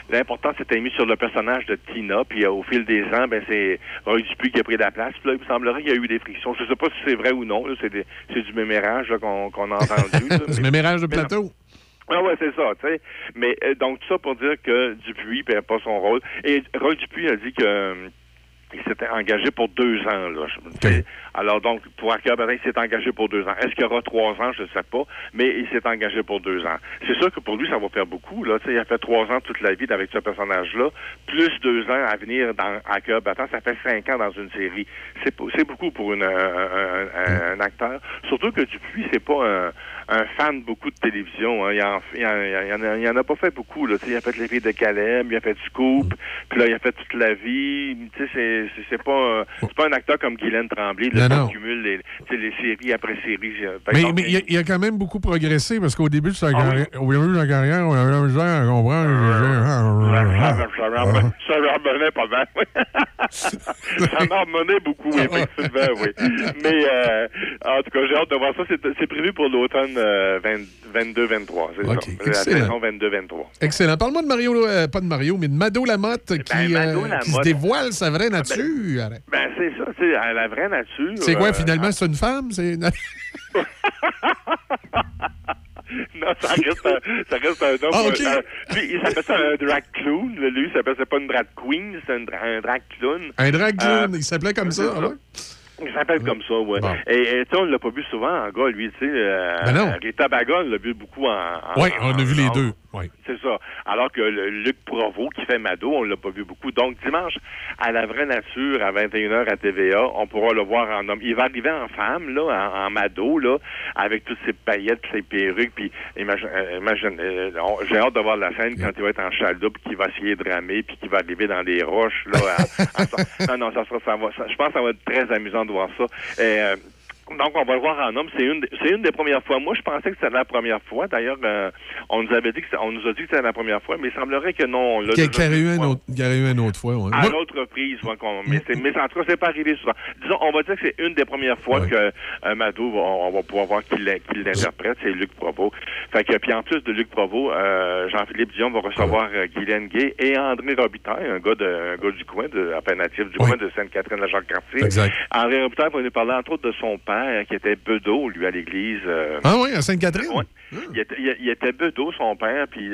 l'importance était mis sur le personnage de Tina, puis euh, au fil des ans, ben c'est Roy Dupuis qui a pris la place. Puis là, il me semblerait qu'il y a eu des frictions. Je sais pas si c'est vrai ou non, c'est du mémérage qu'on a entendu. là,
C'est
mais-
mémérage de
non.
plateau.
Ah ouais, c'est ça, tu sais. Mais euh, donc tout ça pour dire que Dupuis perd pas son rôle. Et Roy Dupuis a dit que il s'était engagé pour deux ans. Là. Alors donc, pour Arcade Batin, il s'est engagé pour deux ans. Est-ce qu'il y aura trois ans, je ne sais pas, mais il s'est engagé pour deux ans. C'est sûr que pour lui, ça va faire beaucoup. Là. Il a fait trois ans toute la vie avec ce personnage-là, plus deux ans à venir dans Arcade Battant, ça fait cinq ans dans une série. C'est beaucoup pour une, un, un- un- un acteur. Surtout que Dupuis, c'est pas un, un fan beaucoup de télévision. hein. Il, en, il, en, il en a, il en a pas fait beaucoup. Là. Il a fait Les Filles de Caleb, il a fait Scoop, puis là, il a fait toute la vie. C'est- pas, un- c'est pas un acteur comme Guylaine Tremblay, là,
Non, non.
qui cumule les, séries après séries.
Mais, il, a, il a quand même beaucoup progressé parce qu'au début de sa
Ah
carrière, au début de sa carrière, on avait la misère à comprendre.
Ça, revenait- pas mal. ça beaucoup, effectivement, oui. Mais euh, en tout cas, j'ai hâte de voir ça. C'est c'est prévu pour l'automne euh, 22-23. C'est
Ok,
ça. La saison 22-23.
Excellent. Parle-moi de Mario, euh, pas de Mario, mais de Mado Lamotte qui,
Mado
euh,
Lamotte.
qui se dévoile sa vraie nature.
Ben, c'est ça, c'est à la vraie nature.
c'est quoi,
euh,
finalement, c'est une femme? C'est...
Non, ça reste un, ça reste un homme.
Ah, ok.
euh, lui, il s'appelle ça un drag clown. Lui, il s'appelle c'est pas une drag queen, c'est un, un drag clown.
un drag clown,
Euh,
il s'appelait comme ça. ah ouais?
Il s'appelle comme ça, ouais.
Bon.
Et, et on l'a pas vu souvent en gars, lui, tu sais. Euh,
Ben non.
Rita l'a vu beaucoup en. en-
Oui, on a vu les deux.
C'est ça. Alors que le Luc Provo, qui fait Mado, on l'a pas vu beaucoup. Donc, dimanche, à la vraie nature, à 21h à TVA, on pourra le voir en homme. Il va arriver en femme, là, en, en Mado, là, avec toutes ses paillettes, ses perruques, puis imagine, euh, imagine euh, j'ai hâte de voir la scène quand il va être en chaloupe, puis qu'il va essayer de ramer, puis qu'il va arriver dans des roches, là. à- à- non, non, ça sera, ça va, ça- je pense que ça va être très amusant de voir ça. Et, euh, Donc, on va le voir en homme. C'est une, c'est une des premières fois. Moi, je pensais que c'était la première fois. D'ailleurs, euh, on nous avait dit que, on nous a dit que c'était la première fois, mais il semblerait que non.
Qu'il y a- y eu une autre- y aurait eu une autre fois. ouais.
À l'autre reprise, ouais, mais, c'est, mais en tout cas, c'est pas arrivé souvent. Disons, on va dire que c'est une des premières fois que euh, Mado, va- on, va pouvoir voir qui, l'in- qui l'interprète, c'est Luc Provo. Fait que, puis en plus de Luc Provo, euh, Jean-Philippe Dion va recevoir euh, Guylaine Gay et André Robitaille, un gars, de, un gars du coin, de, peine natif du coin de Sainte-Catherine-la-Jacques-Cartier.
Exact.
André Robitaille va nous parler entre autres de son père, qui était bedeau, lui, à l'église. euh,
Ah oui, à Sainte-Catherine?
Ouais. Il, était, il- il était bedeau, son père, puis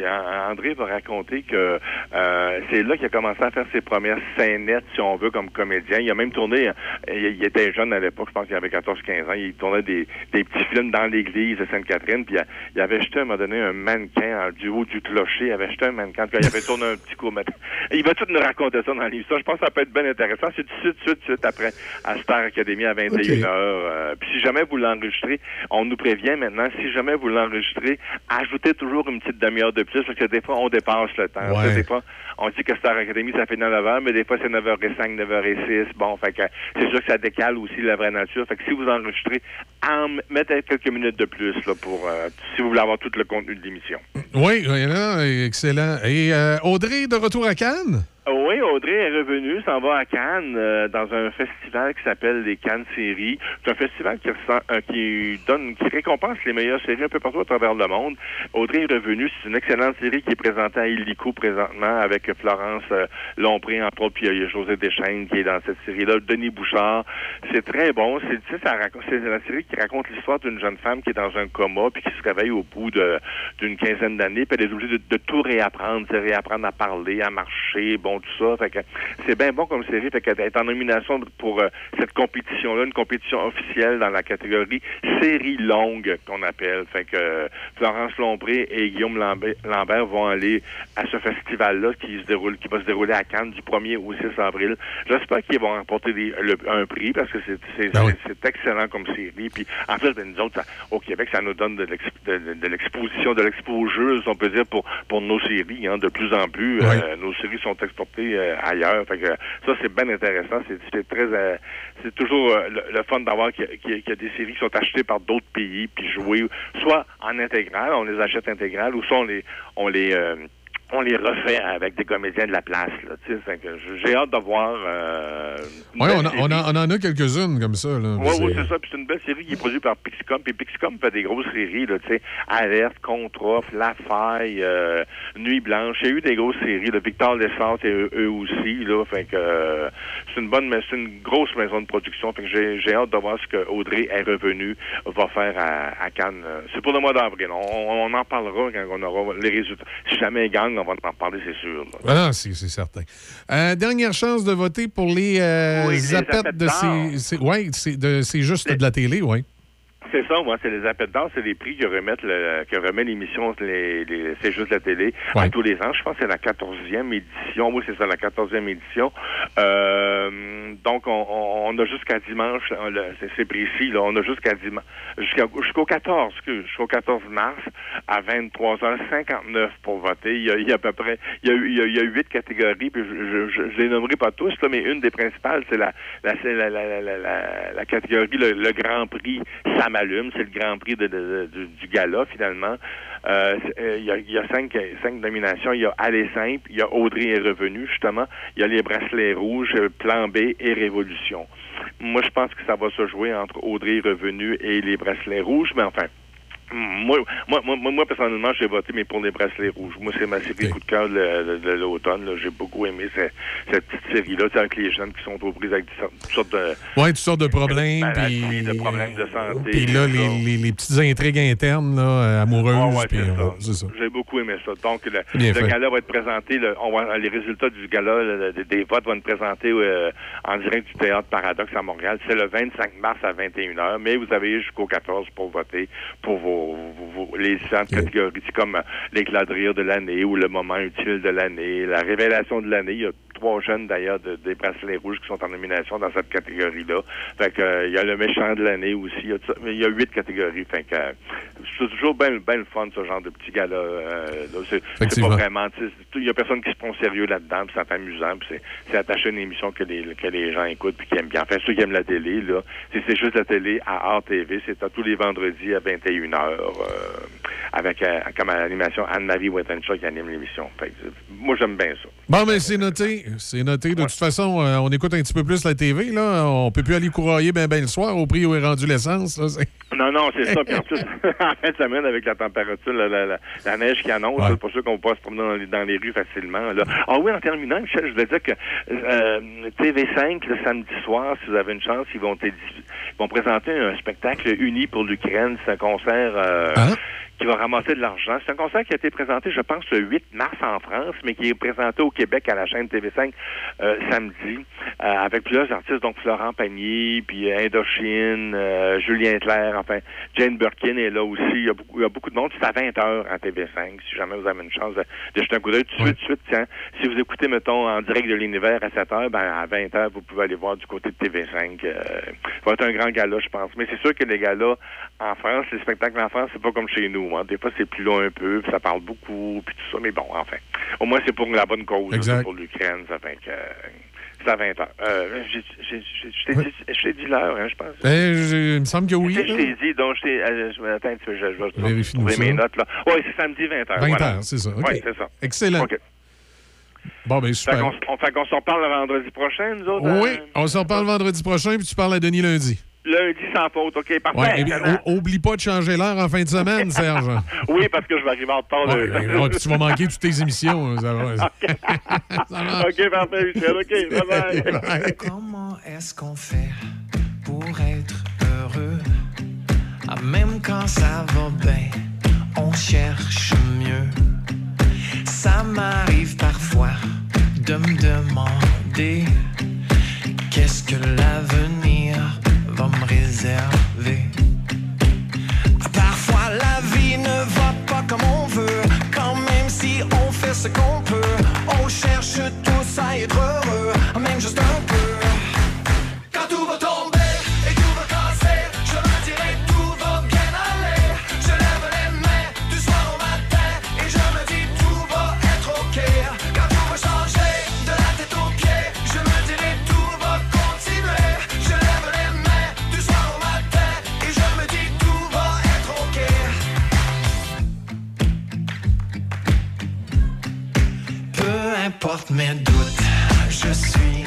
André va raconter que euh, c'est là qu'il a commencé à faire ses premières scénettes, si on veut, comme comédien. Il a même tourné, euh, il, il était jeune à l'époque, je pense qu'il avait 14-15 ans, il tournait des, des petits films dans l'église de Sainte-Catherine, puis il, avait jeté à un moment donné un mannequin en- du haut du clocher, il avait jeté un mannequin, il avait tourné un petit coup. Il va tout nous raconter ça dans l'émission. Je pense que ça peut être bien intéressant. C'est tout de suite, tout de suite, suite après à Star Academy à 21h. Euh, puis si jamais vous l'enregistrez, on nous prévient maintenant, si jamais vous l'enregistrez, ajoutez toujours une petite demi-heure de plus parce que des fois, on dépasse le temps.
Ouais.
Des fois, on dit que Star Academy, ça fait 9h, mais des fois, c'est 9h05, 9h06. Bon, fait que c'est sûr que ça décale aussi la vraie nature. Fait que si vous enregistrez, en, mettez quelques minutes de plus là, pour euh, si vous voulez avoir tout le contenu de l'émission.
Oui, excellent. Et euh, Audrey, de retour à Cannes?
Oui, Audrey est revenue, s'en va à Cannes euh, dans un festival qui s'appelle les Cannes Séries. C'est un festival qui, ressent- euh, qui donne, qui récompense les meilleures séries un peu partout à travers le monde. Audrey est revenue, c'est une excellente série qui est présentée à Illico présentement avec Florence euh, Lompré entre autres, puis il y a José Deschênes qui est dans cette série-là, Denis Bouchard. C'est très bon. C'est, tu la série qui raconte l'histoire d'une jeune femme qui est dans un coma puis qui se réveille au bout de, d'une quinzaine d'années, puis elle est obligée de, de tout réapprendre, c'est réapprendre à parler, à marcher, bon, tout ça. Fait que c'est bien bon comme série. Fait qu'elle est en nomination pour euh, cette compétition-là, une compétition officielle dans la catégorie série longue qu'on appelle. Fait que euh, Florence Lompré et Guillaume Lambert, Lambert vont aller à ce festival-là qui se déroule, qui va se dérouler à Cannes du 1er au 6 avril. J'espère qu'ils vont remporter des- le- un prix parce que c'est c'est- excellent comme série. Puis en plus, ben, nous autres, ça- au Québec, ça nous donne de de- de- de l'exposition, de l'exposure, si on peut dire, pour, pour nos séries. Hein, de plus en plus, euh, nos séries sont euh, ailleurs. Ça, c'est bien intéressant. C'est euh, toujours euh, le, fun d'avoir qu'il y, a- des séries qui sont achetées par d'autres pays puis jouées soit en intégral, on les achète intégrales, ou soit on les, on les refait avec des comédiens de la place. J'ai hâte de voir. Euh,
Oui, on, en a quelques-unes comme ça.
Oui, oui,
C'est-
c'est ça. Puis c'est une belle série qui est produite par Pixicom. Puis Pixicom fait des grosses séries, là, tu sais. Alerte, Contre-Off, La Faille, euh, Nuit Blanche. Il y a eu des grosses séries. de Victor Lessard et eux, eux aussi, là. Fait que euh, c'est une bonne, mais c'est une grosse maison de production. Fait que j'ai, j'ai hâte de voir ce que Audrey est revenue va faire à, à Cannes. C'est pour le mois d'avril. On, on en parlera quand on aura les résultats. Si jamais elle gagne, on va en parler, c'est sûr. là.
Ah, c'est c'est certain. Euh, dernière chance de voter pour les, euh,
Oui, les
de
d'or.
ces. ces- ouais, c'est de- c'est juste de la télé, oui.
C'est ça, moi, c'est les appels d'or, c'est les prix que remettent le, que remet l'émission les, les- C'est juste la télé à tous les ans. Je pense que c'est la 14e édition. Oui, c'est ça, la 14e édition. Euh, donc, on, on- on a jusqu'à dimanche, le- c'est- précis, là, on a jusqu'à dimanche, jusqu'au 14, excuse, jusqu'au 14 mars à 23h59 pour voter. Il y a, il y a à peu près, il y a, eu- il y a, il y a huit catégories, puis je, je, je, les nommerai pas tous, là, mais une des principales, c'est la, la, la, la, la, la, la- la catégorie, le, le Grand Prix Ça c'est le Grand Prix du, gala, finalement. Euh, euh, Il y, a, il y a cinq, cinq nominations. Il y a Aller simple, il y a Audrey est revenu, justement. Il y a les bracelets rouges, euh, Plan B et Révolution. Moi, je pense que ça va se jouer entre Audrey est revenu et les bracelets rouges, mais enfin, moi, moi, moi, moi, personnellement, j'ai voté, mais pour les bracelets rouges. Moi, c'est ma série coup de cœur de, de- de l'automne. J'ai beaucoup aimé ce- cette petite série-là, avec les jeunes qui sont aux prises avec toutes sortes de
Oui, toutes sortes de problèmes. Puis
de problèmes de santé.
puis là, les, les- les petites intrigues internes, là, euh, amoureuses.
Ah ouais, c'est
euh,
ça.
c'est ça.
J'ai beaucoup aimé ça. Donc, le, gala va être présenté, le- on va, les résultats du gala, le- des votes vont être présentés euh, en direct du Théâtre Paradoxe à Montréal. C'est le 25 mars à 21h, mais vous avez jusqu'au 14 pour voter pour vos, vos- vos- les différentes catégories. C'est comme euh, l'éclat de rire de l'année ou le moment utile de l'année, la révélation de l'année. Il y a trois jeunes d'ailleurs de- des bracelets rouges qui sont en nomination dans cette catégorie-là. Fait que euh, il y a le méchant de l'année aussi. Il y a, il y huit catégories. Fait que euh, c'est toujours bien ben le fun ce genre de petit gars-là. Euh, c'est, pas vraiment. Il y a personne qui se prend sérieux là-dedans. Puis c'est amusant. C'est, attaché à une émission que les que les gens écoutent puis qui aiment bien. Enfin ceux qui aiment la télé là, c'est, c'est juste la télé à RTV. C'est à tous les vendredis à 21 h avec euh, comme à l'animation Anne-Marie Wittenshaw qui anime l'émission. Euh, moi j'aime bien ça.
Bon, mais c'est noté. C'est noté. De toute façon, euh, on écoute un petit peu plus la TV. Là. On peut plus aller courailler ben, ben le soir au prix où est rendu l'essence.
Non, non, c'est ça. Puis en plus, en fin de semaine, avec la température, la, la, la, la neige qui annonce,
Ouais.
c'est pas sûr qu'on peut pas se promener dans les, dans les rues facilement. Là. Ah oui, en terminant, Michel, je voulais dire que euh, TV5, le samedi soir, si vous avez une chance, ils vont, ils vont présenter un spectacle uni pour l'Ukraine. C'est un concert euh, qui va ramasser de l'argent. C'est un concert qui a été présenté, je pense, le 8 mars en France, mais qui est présenté au Québec à la chaîne TV5 euh, samedi, euh, avec plusieurs artistes, donc Florent Pagny, puis euh, Indochine, euh, Julien Clerc, enfin, Jane Birkin est là aussi. Il y a beaucoup, il y a beaucoup de monde. C'est à 20 heures à TV5, si jamais vous avez une chance de, de jeter un coup d'œil. Tout de suite, tout de suite, tiens, si vous écoutez, mettons, en direct de l'univers à 7 heures, ben, à 20 heures, vous pouvez aller voir du côté de TV5. Euh, ça va être un grand gala, je pense. Mais c'est sûr que les galas en France, les spectacles en France, c'est pas comme chez nous. Hein. Des fois, c'est plus long un peu, puis ça parle beaucoup, puis tout ça. Mais bon, enfin, au moins, c'est pour la bonne cause. C'est pour l'Ukraine, ça fait que... c'est à 20 heures. Euh, je t'ai dit, l'heure, hein, je pense.
Ben, il me semble que oui.
Je t'ai dit, donc je t'ai... euh, je- attends un petit peu, je, je mes notes, là. Oui, c'est samedi 20 heures.
20
voilà.
heures, c'est ça.
Oui, c'est ça.
Excellent. Bon, ben
Fait
super.
qu'on, on, fait qu'on s'en parle le vendredi prochain, nous autres?
Oui,
euh,
on s'en parle vendredi prochain, puis tu parles à Denis lundi.
Lundi sans faute, OK, parfait.
Ouais, eh bien, oublie pas de changer l'heure en fin de semaine, Serge.
Oui, parce que je vais arriver en retard.
Ouais,
de-
ben, ouais, puis tu vas manquer toutes tes émissions. Ça va.
OK, parfait, Michel. OK, bye-bye.
Comment est-ce qu'on fait pour être heureux? Ah, même quand ça va bien, on cherche mieux. Ça m'arrive parfois de me demander qu'est-ce que l'avenir Ah, Parfois la vie ne va pas comme on veut, quand même si on fait ce qu'on peut, on cherche tous à être Peu importe mes doutes, je suis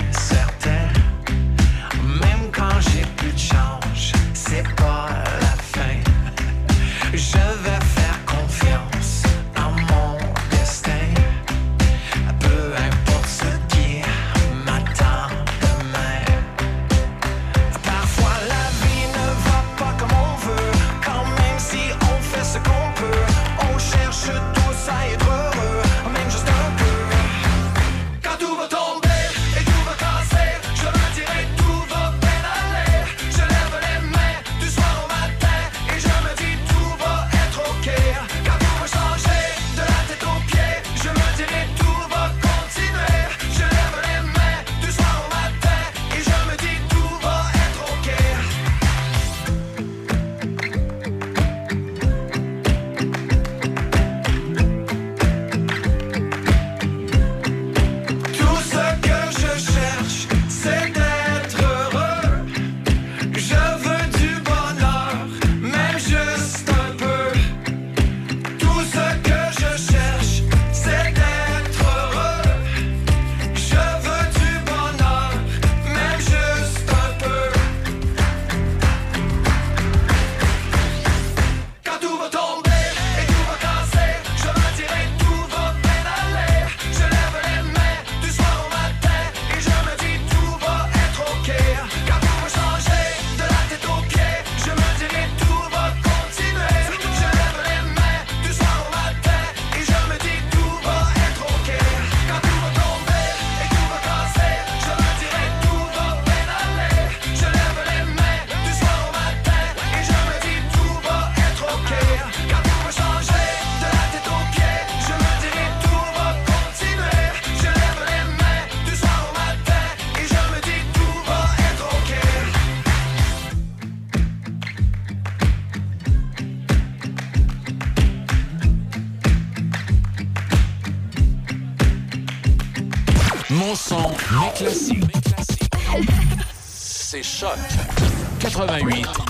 son, mais classique. C'est Choc 88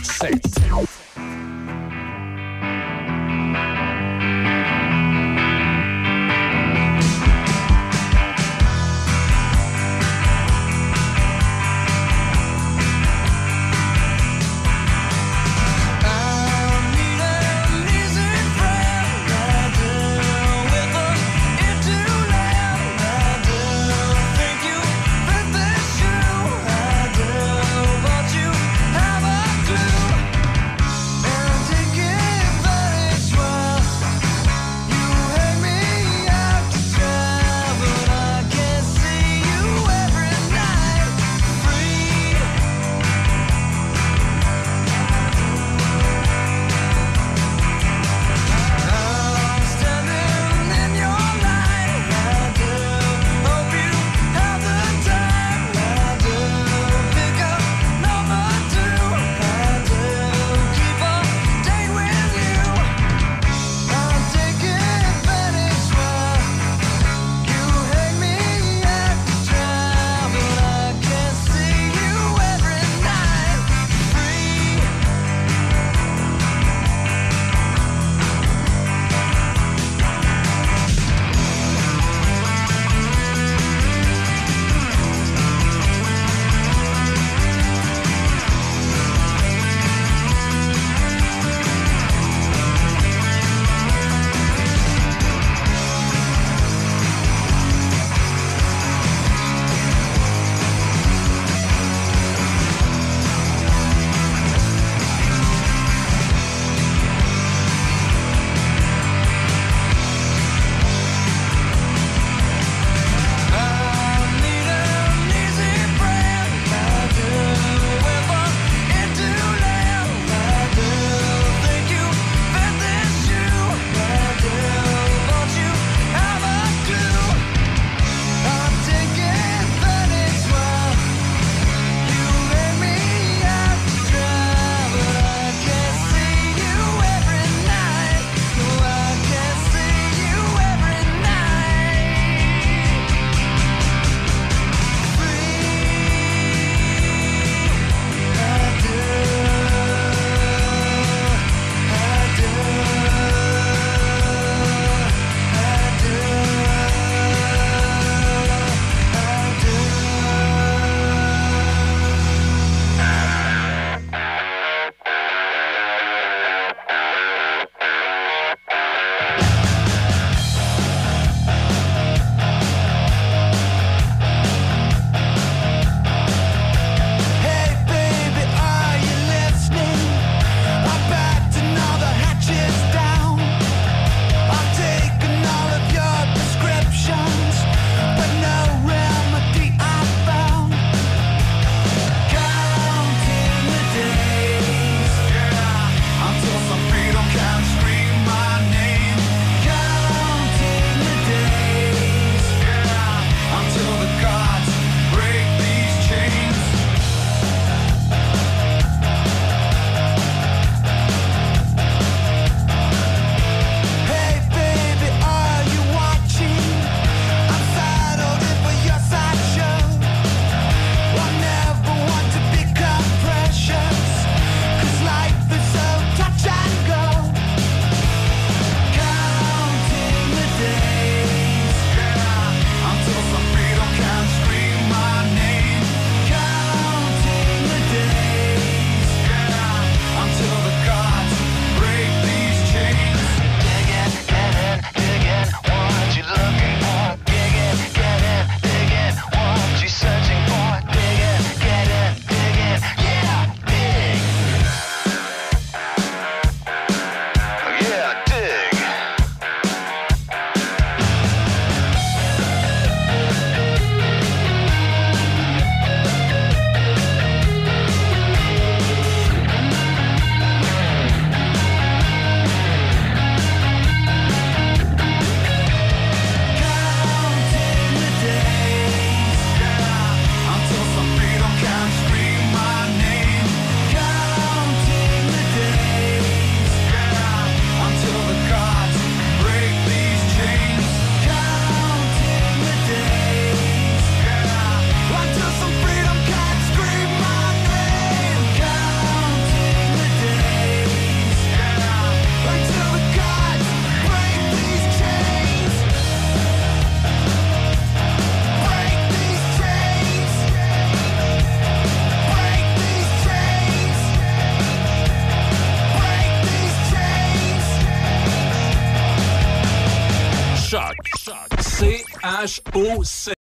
C-H-O-C.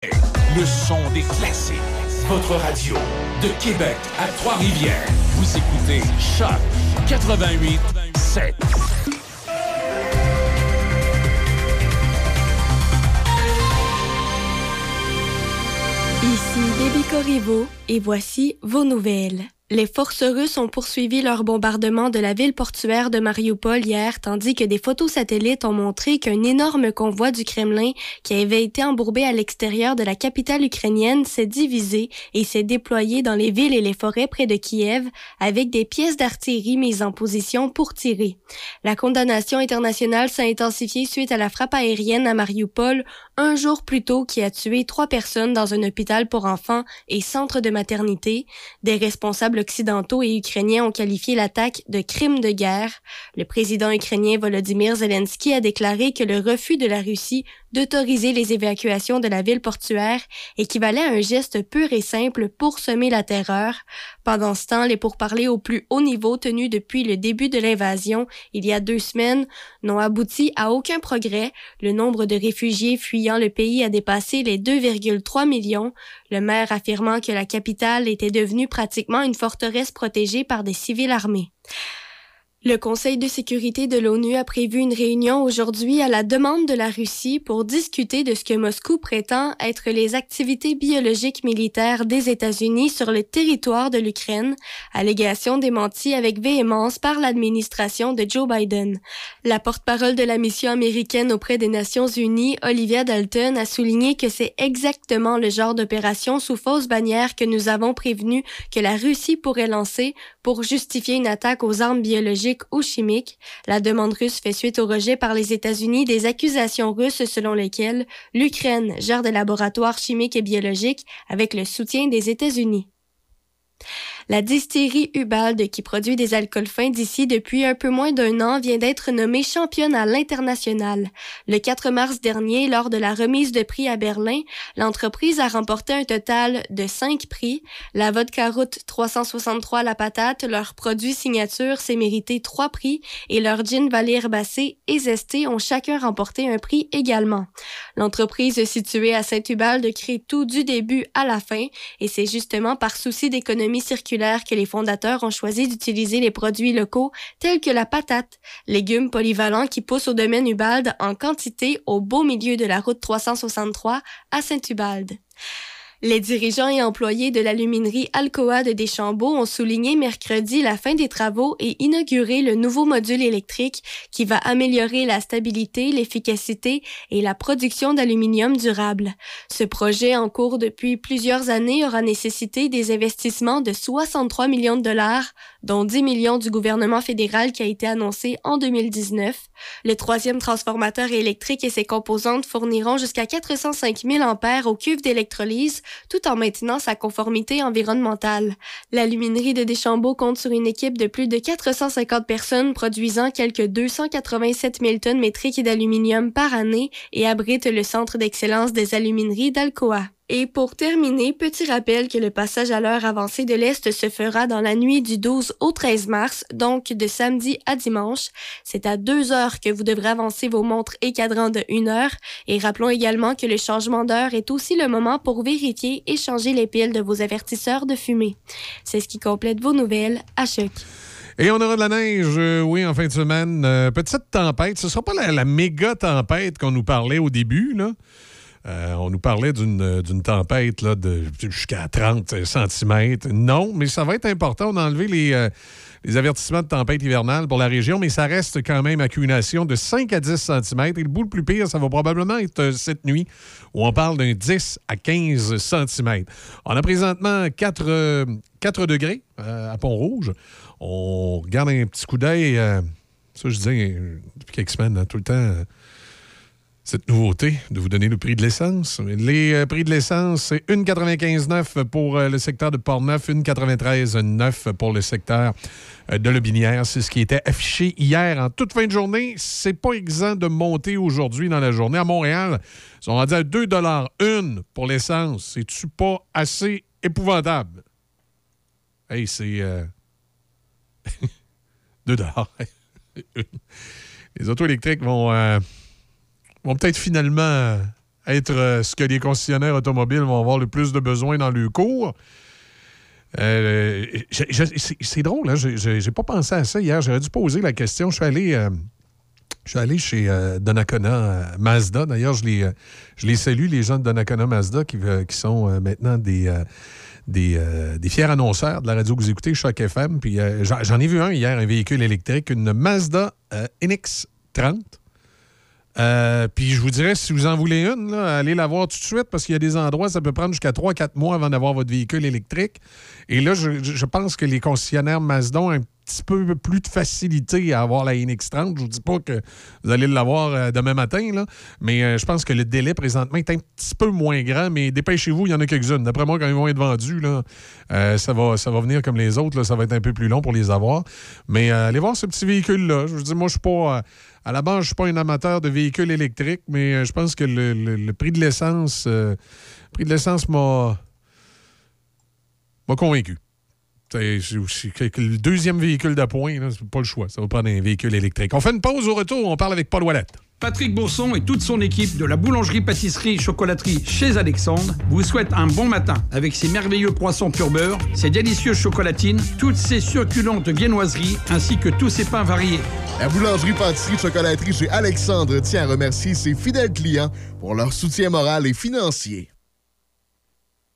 Le son des classiques. Votre radio de Québec à Trois-Rivières. Vous écoutez Choc 88 7.
Ici Déby Corriveau et voici vos nouvelles. Les forces russes ont poursuivi leur bombardement de la ville portuaire de Mariupol hier, tandis que des photos satellites ont montré qu'un énorme convoi du Kremlin, qui avait été embourbé à l'extérieur de la capitale ukrainienne, s'est divisé et s'est déployé dans les villes et les forêts près de Kiev, avec des pièces d'artillerie mises en position pour tirer. La condamnation internationale s'est intensifiée suite à la frappe aérienne à Mariupol, un jour plus tôt qui a tué trois personnes dans un hôpital pour enfants et centre de maternité. Des responsables occidentaux et ukrainiens ont qualifié l'attaque de crime de guerre. Le président ukrainien Volodymyr Zelensky a déclaré que le refus de la Russie d'autoriser les évacuations de la ville portuaire équivalait à un geste pur et simple pour semer la terreur. Pendant ce temps, les pourparlers au plus haut niveau tenus depuis le début de l'invasion, il y a deux semaines, n'ont abouti à aucun progrès. Le nombre de réfugiés fuyant le pays a dépassé les 2,3 millions, le maire affirmant que la capitale était devenue pratiquement une forteresse protégée par des civils armés. Le Conseil de sécurité de l'ONU a prévu une réunion aujourd'hui à la demande de la Russie pour discuter de ce que Moscou prétend être les activités biologiques militaires des États-Unis sur le territoire de l'Ukraine, allégation démentie avec véhémence par l'administration de Joe Biden. La porte-parole de la mission américaine auprès des Nations Unies, Olivia Dalton, a souligné que c'est exactement le genre d'opération sous fausse bannière que nous avons prévenu que la Russie pourrait lancer pour justifier une attaque aux armes biologiques ou chimiques. La demande russe fait suite au rejet par les États-Unis des accusations russes selon lesquelles l'Ukraine gère des laboratoires chimiques et biologiques avec le soutien des États-Unis. La distillerie Ubald, qui produit des alcools fins d'ici depuis un peu moins d'un an, vient d'être nommée championne à l'international. Le 4 mars dernier, lors de la remise de prix à Berlin, l'entreprise a remporté un total de cinq prix. La vodka route 363 La Patate, leur produit signature, s'est mérité trois prix et leur gin Vallée Herbacé et Zesté ont chacun remporté un prix également. L'entreprise située à Saint-Ubald crée tout du début à la fin et c'est justement par souci d'économie circulaire que les fondateurs ont choisi d'utiliser les produits locaux tels que la patate, légumes polyvalents qui poussent au domaine Ubalde en quantité au beau milieu de la route 363 à Saint-Ubalde. Les dirigeants et employés de l'aluminerie Alcoa de Deschambault ont souligné mercredi la fin des travaux et inauguré le nouveau module électrique qui va améliorer la stabilité, l'efficacité et la production d'aluminium durable. Ce projet en cours depuis plusieurs années aura nécessité des investissements de 63 millions de dollars, dont 10 millions du gouvernement fédéral qui a été annoncé en 2019. Le troisième transformateur électrique et ses composantes fourniront jusqu'à 405 000 ampères aux cuves d'électrolyse tout en maintenant sa conformité environnementale. L'aluminerie de Deschambault compte sur une équipe de plus de 450 personnes produisant quelques 287 000 tonnes métriques d'aluminium par année et abrite le centre d'excellence des alumineries d'Alcoa. Et pour terminer, petit rappel que le passage à l'heure avancée de l'Est se fera dans la nuit du 12 au 13 mars, donc de samedi à dimanche. C'est à deux heures que vous devrez avancer vos montres et cadrans de une heure. Et rappelons également que le changement d'heure est aussi le moment pour vérifier et changer les piles de vos avertisseurs de fumée. C'est ce qui complète vos nouvelles à choc.
Et on aura de la neige, euh, oui, en fin de semaine. Euh, petite tempête. Ce ne sera pas la, la méga tempête qu'on nous parlait au début, là. Euh, on nous parlait d'une, tempête là, de jusqu'à 30 cm. Non, mais ça va être important. Les, euh, les, avertissements de tempête hivernale pour la région, mais ça reste quand même accumulation de 5 à 10 cm. Et le bout le plus pire, ça va probablement être euh, cette nuit où on parle d'un 10 à 15 cm. On a présentement 4, 4 degrés à Pont-Rouge. On regarde un petit coup d'œil. ça, je disais depuis quelques semaines, hein, tout le temps cette nouveauté de vous donner le prix de l'essence. Les euh, prix de l'essence, c'est 1,95,9 pour euh, le secteur de Port-Neuf, 1,93,9 pour le secteur euh, de Lobinière. C'est ce qui était affiché hier en toute fin de journée. C'est pas exempt de monter aujourd'hui dans la journée. À Montréal, ils sont rendus à 2 une pour l'essence. C'est-tu pas assez épouvantable? Hey, c'est... 2 Les autos électriques vont vont peut-être finalement être euh, ce que les concessionnaires automobiles vont avoir le plus de besoin dans le cours. Euh, c'est drôle, hein? j'ai- pas pensé à ça hier. J'aurais dû poser la question. Je suis allé, euh, je suis allé chez euh, Donnacona euh, Mazda. D'ailleurs, je les, euh, je les salue, les gens de Donnacona Mazda, qui, euh, sont euh, maintenant des, euh, des, euh, des fiers annonceurs de la radio que vous écoutez, Choc FM. Puis euh, j'en ai vu un hier, un véhicule électrique, une Mazda euh, NX30. Euh, puis je vous dirais, si vous en voulez une, allez la voir tout de suite parce qu'il y a des endroits, ça peut prendre jusqu'à 3-4 mois avant d'avoir votre véhicule électrique. Et là, je, pense que les concessionnaires Mazda ont un petit peu plus de facilité à avoir la NX30. Je vous dis pas que vous allez l'avoir euh, demain matin, là, mais euh, je pense que le délai présentement est un petit peu moins grand, mais dépêchez-vous, il y en a quelques-unes. D'après moi, quand ils vont être vendus, ça, va, ça va venir comme les autres, ça va être un peu plus long pour les avoir. Mais allez voir ce petit véhicule-là. Je vous dis, moi, je suis pas... à la base, je suis pas un amateur de véhicules électriques, mais euh, je pense que le, le- prix de l'essence, euh, prix de l'essence m'a m'a convaincu. C'est- le deuxième véhicule d'appoint, c'est pas le choix. Ça va prendre un véhicule électrique. On fait une pause au retour. On parle avec Paul Ouellette.
Patrick Bourson et toute son équipe de la boulangerie-pâtisserie-chocolaterie chez Alexandre vous souhaitent un bon matin avec ses merveilleux poissons pur beurre, ses délicieuses chocolatines, toutes ses succulentes viennoiseries ainsi que tous ses pains variés.
La boulangerie-pâtisserie-chocolaterie chez Alexandre tient à remercier ses fidèles clients pour leur soutien moral et financier.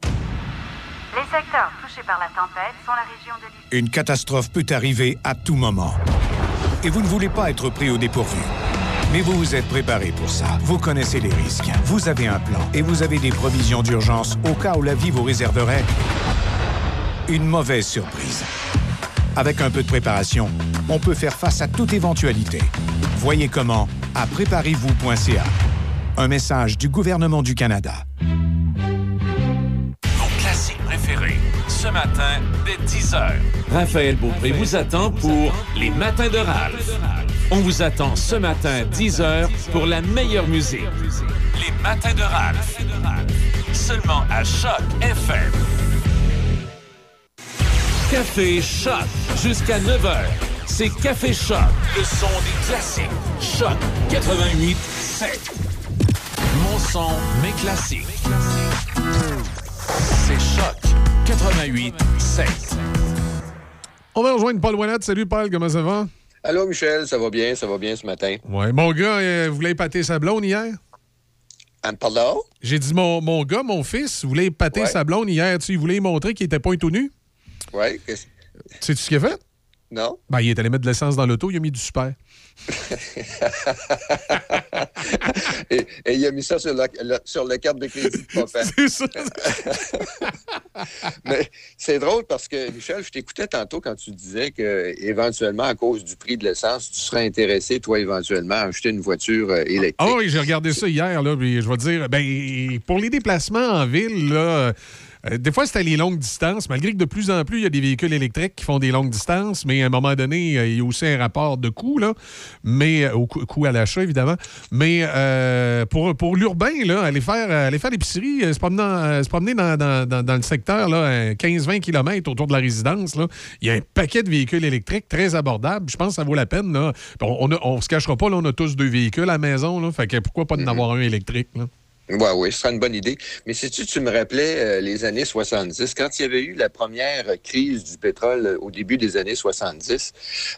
Les secteurs touchés par la tempête sont la région de l'île.
Une catastrophe peut arriver à tout moment. Et vous ne voulez pas être pris au dépourvu. Mais vous vous êtes préparé pour ça. Vous connaissez les risques. Vous avez un plan et vous avez des provisions d'urgence au cas où la vie vous réserverait une mauvaise surprise. Avec un peu de préparation, on peut faire face à toute éventualité. Voyez comment à préparez-vous.ca. Un message du gouvernement du Canada.
Vos classiques préférés, ce matin, dès 10h. Raphaël Beaupré vous attend pour Les Matins de Ralph. On vous attend ce matin, 10h, pour la meilleure musique. Les Matins de Ralph. Seulement à Choc FM. Café Choc, jusqu'à 9h. C'est Café Choc, le son des classiques. Choc 88 7. Mon son, mes classiques. C'est Choc 88 7.
On va rejoindre Paul Ouellette. Salut, Paul. Comment ça va?
Allô, Michel, ça va bien? Ça va bien ce matin?
Ouais. Mon gars, euh, voulait épater sa blonde hier?
pardon?
J'ai dit, mon, mon gars, mon fils, voulait épater
Ouais.
sa blonde hier? Tu il voulait montrer qu'il était pas tout nu?
Oui.
Sais-tu ce qu'il a fait?
Non?
Ben, il est allé mettre de l'essence dans l'auto, il a mis du super.
Et, et il a mis ça sur la, la- sur la carte de crédit de papa.
c'est ça.
Mais c'est drôle parce que, Michel, je t'écoutais tantôt quand tu disais que éventuellement, à cause du prix de l'essence, tu serais intéressé, toi, éventuellement, à acheter une voiture euh, électrique.
Ah oui, j'ai regardé ça hier, là, puis je vais te dire, ben, pour les déplacements en ville, là, euh, des fois, c'était les longues distances, malgré que de plus en plus, il y a des véhicules électriques qui font des longues distances, mais à un moment donné, euh, il y a aussi un rapport de coût, là, mais euh, au coût, à l'achat, évidemment. Mais euh, pour, pour l'urbain, là, aller faire, aller faire l'épicerie, se promener, se promener dans, dans- dans- dans le secteur, là, 15-20 km autour de la résidence, là, il y a un paquet de véhicules électriques très abordables. Je pense que ça vaut la peine. Là. On, on se cachera pas, là, on a tous deux véhicules à la maison, là, fait que pourquoi pas d'en avoir un électrique? Là?
Oui, oui, ce serait une bonne idée. Mais si tu, tu me rappelais euh, les années 70, quand il y avait eu la première crise du pétrole euh, au début des années 70,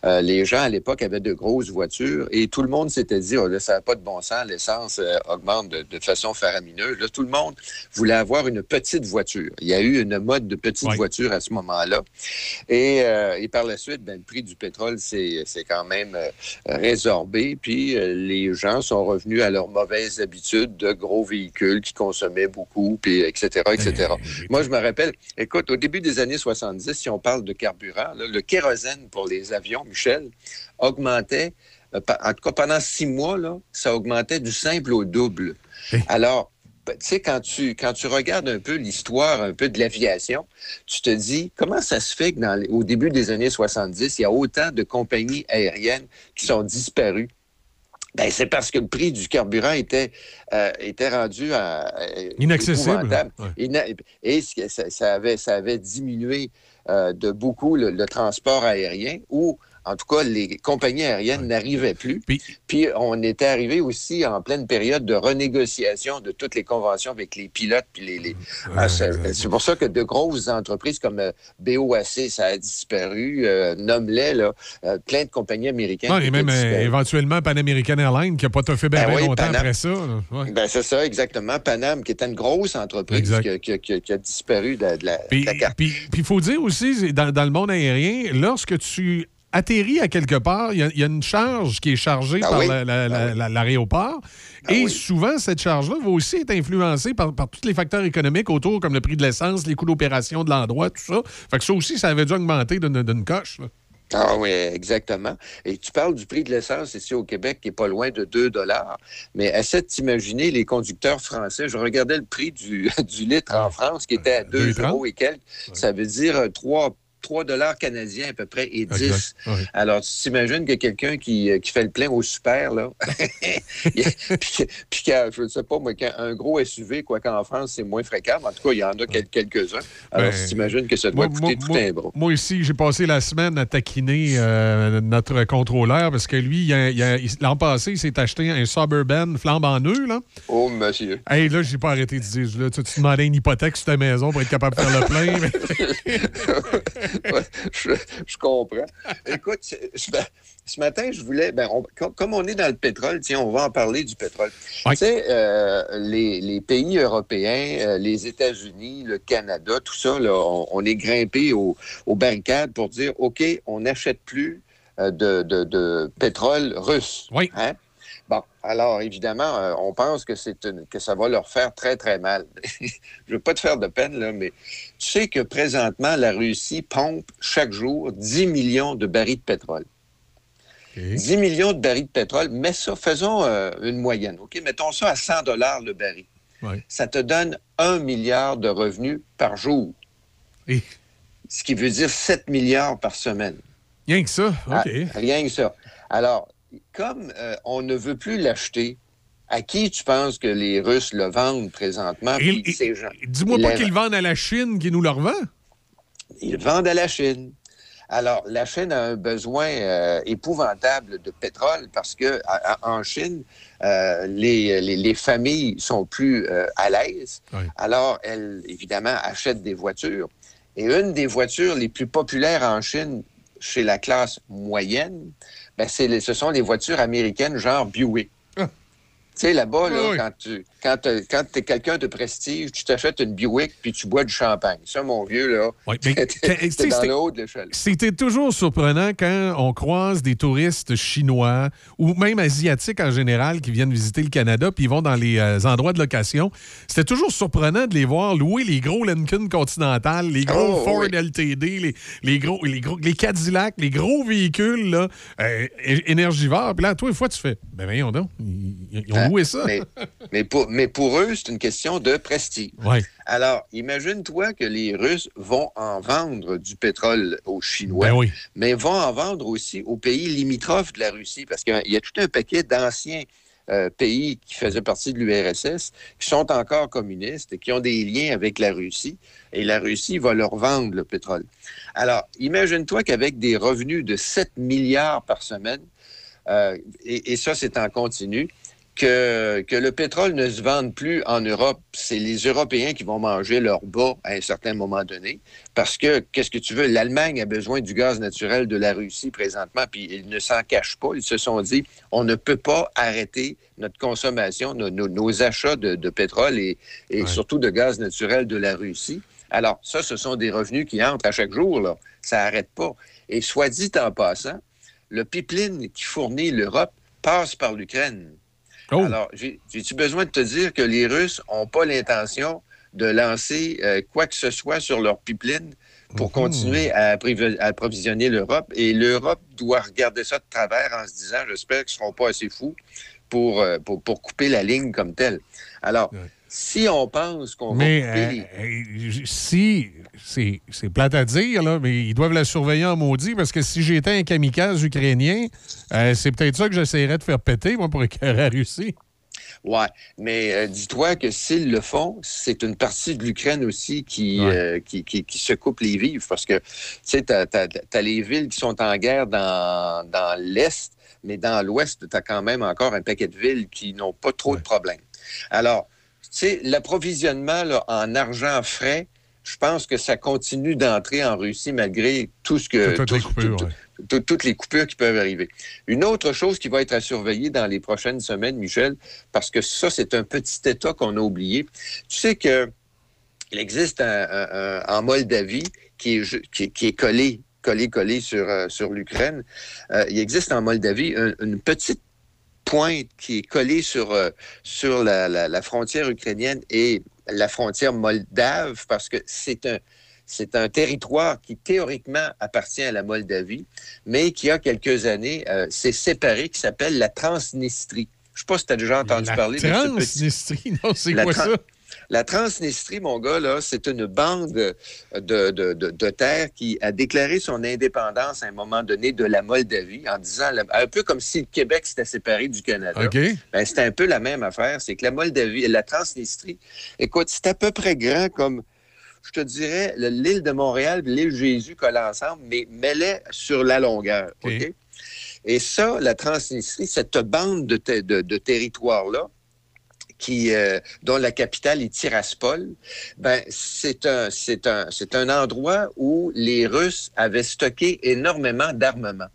euh, les gens à l'époque avaient de grosses voitures et tout le monde s'était dit, oh, là, ça n'a pas de bon sens, l'essence euh, augmente de, de façon faramineuse. Là, tout le monde voulait avoir une petite voiture. Il y a eu une mode de petite voiture à ce moment-là. Et, et par la suite, ben, le prix du pétrole s'est quand même résorbé, puis les gens sont revenus à leurs mauvaises habitudes de gros véhicules qui consommaient beaucoup, puis etc., etc. Moi, je me rappelle, écoute, au début des années 70, si on parle de carburant, là, le kérosène pour les avions, Michel, augmentait, euh, en tout cas pendant six mois, là, ça augmentait du simple au double. Alors, ben, tu sais, quand tu, quand tu regardes un peu l'histoire un peu de l'aviation, tu te dis, comment ça se fait que dans, les- au début des années 70, il y a autant de compagnies aériennes qui sont disparues? Ben, c'est parce que le prix du carburant était, euh, était rendu à, euh,
Inaccessible.
épouvantable.
Ouais.
Ina- Et ça, ça avait, ça avait diminué euh, de beaucoup le, le transport aérien où, en tout cas, les compagnies aériennes n'arrivaient plus. Puis, on était arrivé aussi en pleine période de renégociation de toutes les conventions avec les pilotes. Puis les, les- Ah, c'est pour ça que de grosses entreprises comme euh, BOAC, ça a disparu. Euh, Nomme-les, là, euh, plein de compagnies américaines.
Non, et même euh, éventuellement Pan American Airlines qui n'a pas tout fait bien
Ben oui,
longtemps
Panam.
après ça. Ouais.
Ben, c'est ça, exactement. Panam, qui était une grosse entreprise qui a, qui qui disparu de, de la, de
Puis
la carte.
puis- il faut dire aussi, dans, dans le monde aérien, lorsque tu atterris à quelque part, il y, a- il y a une charge qui est chargée par
oui.
la- la- la- la- l'aéroport. et souvent, cette charge-là va aussi être influencée par, par tous les facteurs économiques autour, comme le prix de l'essence, les coûts d'opération de l'endroit, tout ça. Fait que ça aussi, ça avait dû augmenter d'une coche. là.
Ah oui, exactement. Et tu parles du prix de l'essence ici au Québec qui est pas loin de 2 dollars. Mais essaie de t'imaginer les conducteurs français. Je regardais le prix du, du litre en France qui était à 2
2,30.
euros et quelques. Ça veut dire euh, 3 3 dollars canadiens à peu près et 10.
Exact. Ouais.
Alors, tu t'imagines que quelqu'un qui, euh, qui fait le plein au super, là, puis, je ne sais pas, moi, un gros SUV, quoi qu'en France, c'est moins fréquent, mais en tout cas, il y en a quel- quelques-uns. Alors,
Ben,
tu t'imagines que ça doit
Moi,
coûter
moi-
tout
moi-
un bras.
Moi ici, j'ai passé la semaine à taquiner euh, notre contrôleur parce que lui, l'an passé, il s'est acheté un Suburban flambe en nœud. Là.
Oh, monsieur.
Hey, là, j'ai pas arrêté de dire, là, tu, tu demandais une hypothèque sur ta maison pour être capable de faire le plein. mais-
je, je comprends. Écoute, ce, ce matin, je voulais, ben, on- com- comme on est dans le pétrole, tiens, on va en parler du pétrole. Tu sais, euh, les, les pays européens, euh, les États-Unis, le Canada, tout ça, là, on, on est grimpé au- aux barricades pour dire, OK, on n'achète plus euh, de, de- de pétrole russe.
Oui.
Hein? Bon, alors évidemment, euh, on pense que c'est que ça va leur faire très très mal. Je veux pas te faire de peine là, mais tu sais que présentement la Russie pompe chaque jour 10 millions de barils de pétrole. 10 millions de barils de pétrole, mais ça, faisons euh, une moyenne, ok, mettons ça à 100 dollars le baril.
Ouais.
Ça te donne un milliard de revenus par jour.
Et-
Ce qui veut dire 7 milliards par semaine.
Rien que ça, OK.
Ah, rien que ça. Alors, comme euh, on ne veut plus l'acheter, à qui tu penses que les Russes le vendent présentement? Ces gens-
Dis-moi pas qu'ils le vendent à la Chine qui nous le revend.
Ils vendent à la Chine. Alors, la Chine a un besoin euh, épouvantable de pétrole parce que à- à- en Chine, euh, les, les- les familles sont plus euh, à l'aise. Alors, elles, évidemment, achètent des voitures. Et une des voitures les plus populaires en Chine chez la classe moyenne, ben, ce sont les voitures américaines genre Buick. Tu sais, là-bas, là,
oui.
quand tu quand, quand es quelqu'un de prestige, tu t'achètes une Buick puis tu bois du champagne. Ça, mon vieux, là, dans le haut de l'échelle.
C'était toujours surprenant quand on croise des touristes chinois ou même asiatiques en général qui viennent visiter le Canada puis ils vont dans les euh, endroits de location. C'était toujours surprenant de les voir louer les gros Lincoln Continental, les gros
Oh,
Ford
oui.
LTD, les, les gros, les gros, les Cadillac, les gros véhicules là, euh, énergivores. Puis là, toi, une fois, tu fais, ben voyons donc, ils, ils ont
Hein?
loué ça.
Mais, mais pour, mais pour eux, c'est une question de prestige.
Ouais.
Alors, imagine-toi que les Russes vont en vendre du pétrole aux Chinois,
Ben oui.
mais vont en vendre aussi aux pays limitrophes de la Russie, parce qu'il y a tout un paquet d'anciens euh, pays qui faisaient partie de l'URSS, qui sont encore communistes et qui ont des liens avec la Russie, et la Russie va leur vendre le pétrole. Alors, imagine-toi qu'avec des revenus de 7 milliards par semaine, euh, et, et ça, c'est en continu, que, que le pétrole ne se vende plus en Europe. C'est les Européens qui vont manger leur bas à un certain moment donné. Parce que, qu'est-ce que tu veux? L'Allemagne a besoin du gaz naturel de la Russie présentement, puis ils ne s'en cachent pas. Ils se sont dit, on ne peut pas arrêter notre consommation, nos, nos- nos achats de, de pétrole et, et surtout de gaz naturel de la Russie. Alors, ça, ce sont des revenus qui entrent à chaque jour, là. Ça n'arrête pas. Et soit dit en passant, le pipeline qui fournit l'Europe passe par l'Ukraine. Alors, j'ai- j'ai-tu besoin de te dire que les Russes n'ont pas l'intention de lancer euh, quoi que ce soit sur leur pipeline pour continuer à, approvisionner l'Europe? Et l'Europe doit regarder ça de travers en se disant, j'espère qu'ils ne seront pas assez fous pour, euh, pour, pour couper la ligne comme telle. Alors, si on pense qu'on va couper les-
euh, euh, si, c'est plate à dire, là, mais ils doivent la surveiller en maudit parce que si j'étais un kamikaze ukrainien, euh, c'est peut-être ça que j'essaierais de faire péter, moi, pour écœurer la Russie.
Ouais, mais euh, dis-toi que s'ils le font, c'est une partie de l'Ukraine aussi qui, euh, qui, qui, qui se coupe les vivres parce que, tu sais, tu as, les villes qui sont en guerre dans, dans l'Est, mais dans l'Ouest, tu as quand même encore un paquet de villes qui n'ont pas trop de problèmes. Alors, sais, l'approvisionnement en argent frais, je pense que ça continue d'entrer en Russie malgré tout ce que...
Toutes
tout-
les coupures,
tout-
ouais.
tout- toutes les coupures qui peuvent arriver. Une autre chose qui va être à surveiller dans les prochaines semaines, Michel, parce que ça, c'est un petit État qu'on a oublié. Tu sais que il existe un- un- un- en Moldavie qui est, ju- qui, est- qui est collé, collé, collé sur, euh, sur l'Ukraine. Euh, il existe en Moldavie un- une petite pointe qui est collée sur, euh, sur la, la- la frontière ukrainienne et la frontière moldave parce que c'est un, c'est un territoire qui théoriquement appartient à la Moldavie, mais qui a quelques années euh, s'est séparé, qui s'appelle la Transnistrie. Je ne sais pas si tu as déjà entendu
La
parler de ce petit...
Transnistrie, non, c'est quoi ça?
La Transnistrie, mon gars, là, c'est une bande de, de, de- de terre qui a déclaré son indépendance à un moment donné de la Moldavie en disant, un peu comme si le Québec s'était séparé du Canada.
OK.
Ben, c'est un peu la même affaire. C'est que la Moldavie, la Transnistrie, écoute, c'est à peu près grand comme, je te dirais, le- l'île de Montréal et l'île Jésus collent ensemble, mais mêlés sur la longueur. OK? Et ça, la Transnistrie, cette bande de, te- de- de territoire-là, euh, dont la capitale est Tiraspol, ben, c'est un, c'est un, c'est un endroit où les Russes avaient stocké énormément d'armement.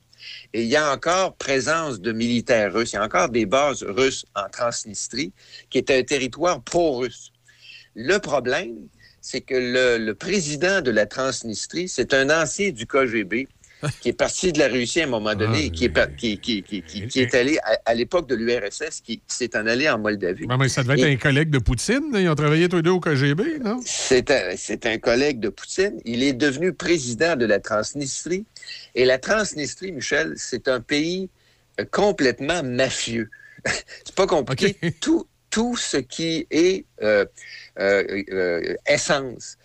Et il y a encore présence de militaires russes. Il y a encore des bases russes en Transnistrie, qui est un territoire pro-russe. Le problème, c'est que le président de la Transnistrie, c'est un ancien du KGB qui est parti de la Russie à un moment donné, et qui, est, par- qui, qui, qui, est allé à, à l'époque de l'URSS, qui, s'est en allé en Moldavie.
Ben, mais ça devait être un collègue de Poutine. là. Ils ont travaillé tous les deux au KGB, non?
C'est un, un collègue de Poutine. Il est devenu président de la Transnistrie. Et la Transnistrie, Michel, c'est un pays euh, complètement mafieux. c'est pas compliqué. Tout, tout ce qui est euh, euh, euh, essence,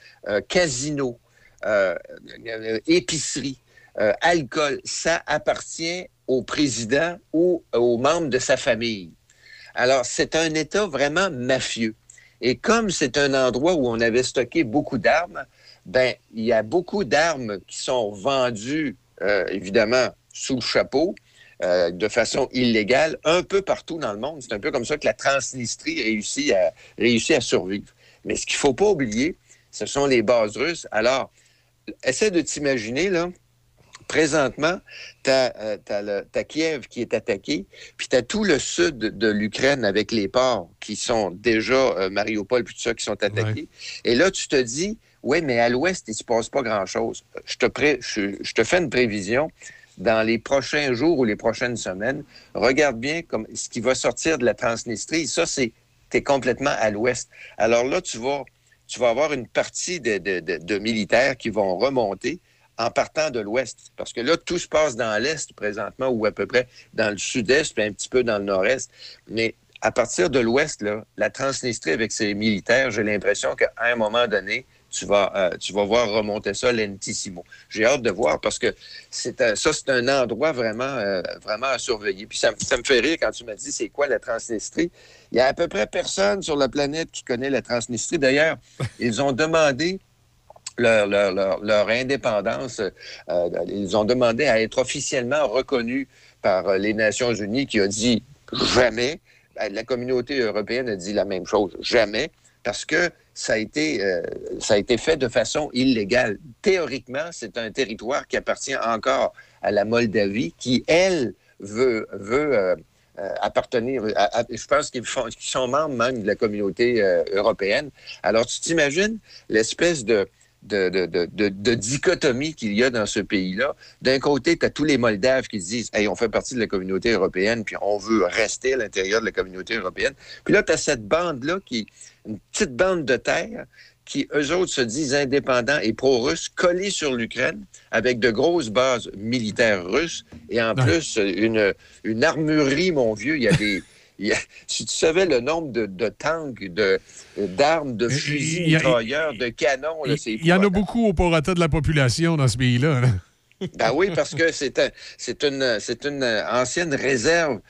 casino, épicerie, euh, alcool, ça appartient au président ou aux membres de sa famille. Alors, c'est un État vraiment mafieux. Et comme c'est un endroit où on avait stocké beaucoup d'armes, ben il y a beaucoup d'armes qui sont vendues, euh, évidemment, sous le chapeau, euh, de façon illégale, un peu partout dans le monde. C'est un peu comme ça que la Transnistrie réussit à, réussit à survivre. Mais ce qu'il faut pas oublier, ce sont les bases russes. Alors, essaie de t'imaginer, là, présentement, tu as, Kiev qui est attaqué, puis tu as tout le sud de l'Ukraine avec les ports qui sont déjà, euh, Mariupol, puis tout ça, qui sont attaqués. Et là, tu te dis, oui, mais à l'ouest, il ne se passe pas grand-chose. Je te, pré- je, je te fais une prévision. Dans les prochains jours ou les prochaines semaines, regarde bien comme ce qui va sortir de la Transnistrie. Ça, c'est es complètement à l'ouest. Alors là, tu vas, tu vas avoir une partie de, de- de- de militaires qui vont remonter en partant de l'ouest. Parce que là, tout se passe dans l'est présentement, ou à peu près dans le sud-est, puis un petit peu dans le nord-est. Mais à partir de l'ouest, là, la Transnistrie avec ses militaires, j'ai l'impression qu'à un moment donné, tu vas, euh, tu vas voir remonter ça lentissimo. J'ai hâte de voir parce que c'est un- ça, c'est un endroit vraiment, euh, vraiment à surveiller. Puis ça, ça me fait rire quand tu m'as dit c'est quoi la Transnistrie. Il y a à peu près personne sur la planète qui connaît la Transnistrie. D'ailleurs, ils ont demandé leur, leur- leur- leur indépendance. euh, ils ont demandé à être officiellement reconnus par euh, les Nations Unies qui a dit jamais. Ben, La communauté européenne a dit la même chose, jamais, parce que ça a été, euh, ça a été fait de façon illégale. Théoriquement, c'est un territoire qui appartient encore à la Moldavie, qui, elle, veut, veut euh, euh, appartenir, je pense qu'ils qu'ils sont membres même de la communauté euh, européenne. Alors, tu t'imagines l'espèce de, de, de, de, de- de dichotomie qu'il y a dans ce pays-là. D'un côté, tu as tous les Moldaves qui se disent Hey, on fait partie de la communauté européenne, puis on veut rester à l'intérieur de la communauté européenne. Puis là, tu as cette bande-là qui une petite bande de terre qui, eux autres, se disent indépendants et pro-russes, collés sur l'Ukraine, avec de grosses bases militaires russes, et en plus, une, une armurerie, mon vieux, il y a des... il y a- si tu savais le nombre de, de tanks, de- d'armes, de, fusils, mitrailleurs, de canons, c'est
Il y en a beaucoup au prorata de la population dans ce pays-là. là.
Ben oui, parce que c'est un- une, une ancienne réserve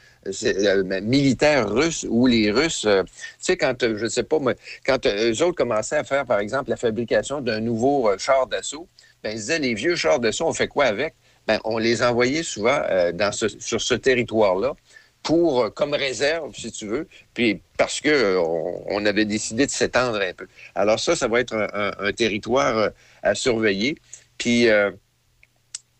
euh, militaire russe où les Russes, euh, tu sais, quand, euh, je sais pas, moi, quand euh, eux autres commençaient à faire, par exemple, la fabrication d'un nouveau char d'assaut, ben, ils disaient, les vieux chars d'assaut, on fait quoi avec? Ben, on les envoyait souvent dans ce- sur ce territoire-là pour, euh, comme réserve, si tu veux, puis parce que euh, on, on avait décidé de s'étendre un peu. Alors ça, ça va être un, un- un territoire euh, à surveiller. Puis euh,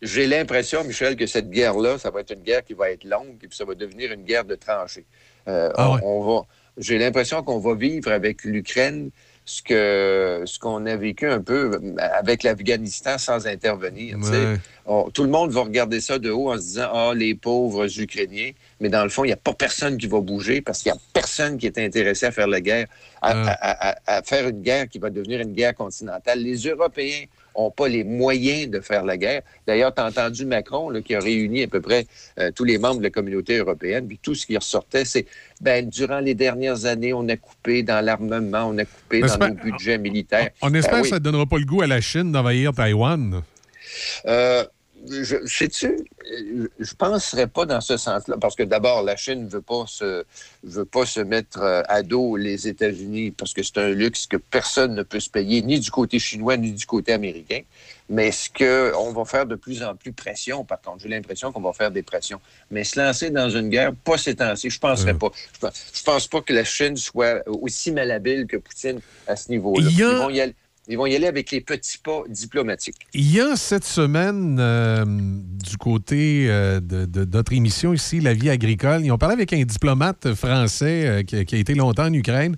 j'ai l'impression, Michel, que cette guerre-là, ça va être une guerre qui va être longue, et puis ça va devenir une guerre de tranchées.
Ah ouais.
on va, j'ai l'impression qu'on va vivre avec l'Ukraine ce que ce qu'on a vécu un peu avec l'Afghanistan sans intervenir.
Ouais.
On- tout le monde va regarder ça de haut en se disant ah les pauvres Ukrainiens, mais dans le fond il n'y a pas personne qui va bouger parce qu'il n'y a personne qui est intéressé à faire la guerre, à, à- à- à faire une guerre qui va devenir une guerre continentale. Les Européens n'ont pas les moyens de faire la guerre. D'ailleurs, tu as entendu Macron là, qui a réuni à peu près euh, tous les membres de la communauté européenne, puis tout ce qui ressortait, c'est ben durant les dernières années, on a coupé dans l'armement, on a coupé dans
c'est
nos budgets militaires.
On espère
Ben oui.
que ça ne donnera pas le goût à la Chine d'envahir Taïwan?
Euh, je, sais-tu, euh, je penserais pas dans ce sens-là, parce que d'abord, la Chine ne veut pas se, veut pas se mettre euh, à dos les États-Unis, parce que c'est un luxe que personne ne peut se payer, ni du côté chinois, ni du côté américain. Mais ce que on va faire de plus en plus pression, par contre, j'ai l'impression qu'on va faire des pressions. Mais se lancer dans une guerre, pas temps-ci, je penserais pas. Je pense, je pense pas que la Chine soit aussi malhabile que Poutine à ce niveau-là.
Il y a-
Ils vont y aller- ils vont y aller avec les petits pas diplomatiques.
Il y a cette semaine, euh, du côté euh, de, de notre émission ici, La vie agricole, ils ont parlé avec un diplomate français euh, qui, qui a été longtemps en Ukraine.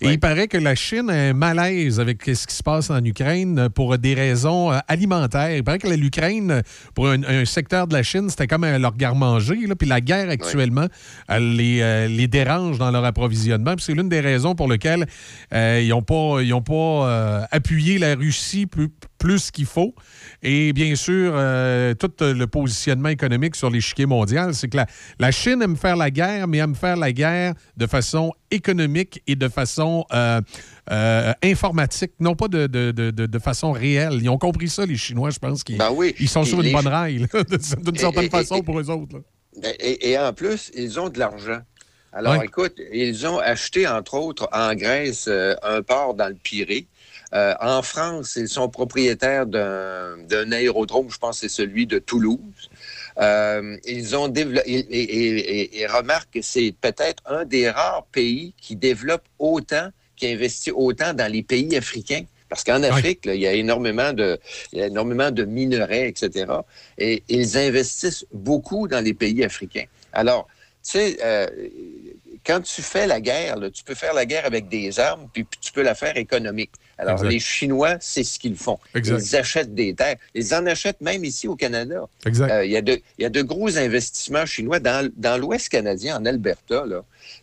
Et il paraît que la Chine a un malaise avec ce qui se passe en Ukraine pour des raisons alimentaires. Il paraît que l'Ukraine, pour un, un secteur de la Chine, c'était comme leur garde-manger. Puis la guerre actuellement elle les, les dérange dans leur approvisionnement. C'est l'une des raisons pour lesquelles ils n'ont pas, ils ont pas euh, appuyé la Russie plus, plus qu'il faut. Et bien sûr, euh, tout le positionnement économique sur l'échiquier mondial, c'est que la, la Chine aime faire la guerre, mais aime faire la guerre de façon économique et de façon euh, euh, informatique, non pas de, de, de, de- façon réelle. Ils ont compris ça, les Chinois, je pense. qu'ils
Ben oui.
ils sont sur une bonne là, d'une certaine
et-
façon
et-
pour eux autres.
Ben, Et, et en plus, ils ont de l'argent. Alors,
Ouais.
écoute, ils ont acheté, entre autres, en Grèce, euh, un port dans le Pirée. Euh, en France, ils sont propriétaires d'un aérodrome, je pense que c'est celui de Toulouse. Euh, ils ont développé, et, et- et- et remarque que c'est peut-être un des rares pays qui développe autant, qui investit autant dans les pays africains. Parce qu'en Afrique, là, il y a énormément de, il y a énormément de minerais, etc. Et ils investissent beaucoup dans les pays africains. Alors, tu sais, euh, quand tu fais la guerre, là, tu peux faire la guerre avec des armes, puis puis tu peux la faire économique. Alors,
Exact.
les Chinois, c'est ce qu'ils font.
Exact.
Ils achètent des terres. Ils en achètent même ici au Canada. Euh, Il y, a de- il y a de gros investissements chinois. Dans, dans l'Ouest canadien, en Alberta,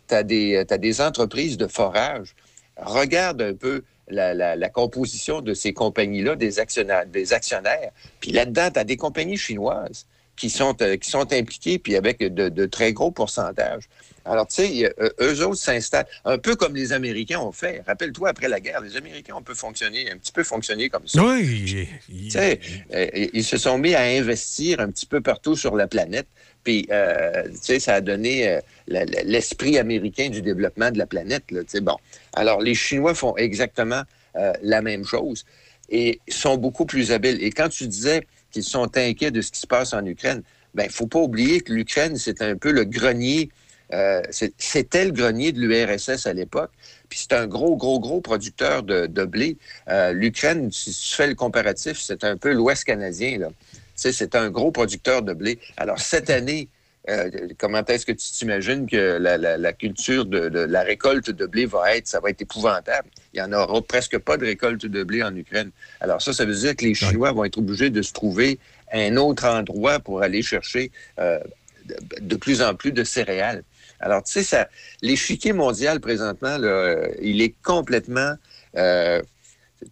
tu as, des entreprises de forage. Regarde un peu la, la- la composition de ces compagnies-là, des actionnaires. Des actionnaires. Puis là-dedans, tu as des compagnies chinoises qui sont, euh, qui sont impliquées, puis avec de, de très gros pourcentages. Alors, tu sais, euh, eux autres s'installent un peu comme les Américains ont fait. Rappelle-toi, après la guerre, les Américains ont peu fonctionné, un petit peu fonctionné comme ça.
Oui.
Tu sais, euh, ils se sont mis à investir un petit peu partout sur la planète. Puis, euh, tu sais, ça a donné euh, l'esprit américain du développement de la planète. Là, tu sais. bon. Alors, les Chinois font exactement euh, la même chose et sont beaucoup plus habiles. Et quand tu disais qu'ils sont inquiets de ce qui se passe en Ukraine, ben, il faut pas oublier que l'Ukraine, c'est un peu le grenier. Euh, c'est- C'était le grenier de l'URSS à l'époque. Puis c'est un gros, gros, gros producteur de, de blé. Euh, L'Ukraine, si tu fais le comparatif, c'est un peu l'Ouest canadien. Là. Tu sais, c'est un gros producteur de blé. Alors, cette année, euh, comment est-ce que tu t'imagines que la, la- la culture de, de la récolte de blé va être? Ça va être épouvantable? Il n'y en aura presque pas de récolte de blé en Ukraine. Alors ça, ça veut dire que les Chinois vont être obligés de se trouver un autre endroit pour aller chercher euh, de, de plus en plus de céréales. Alors, tu sais, ça, l'échiquier mondial présentement, là, euh, il est complètement... euh,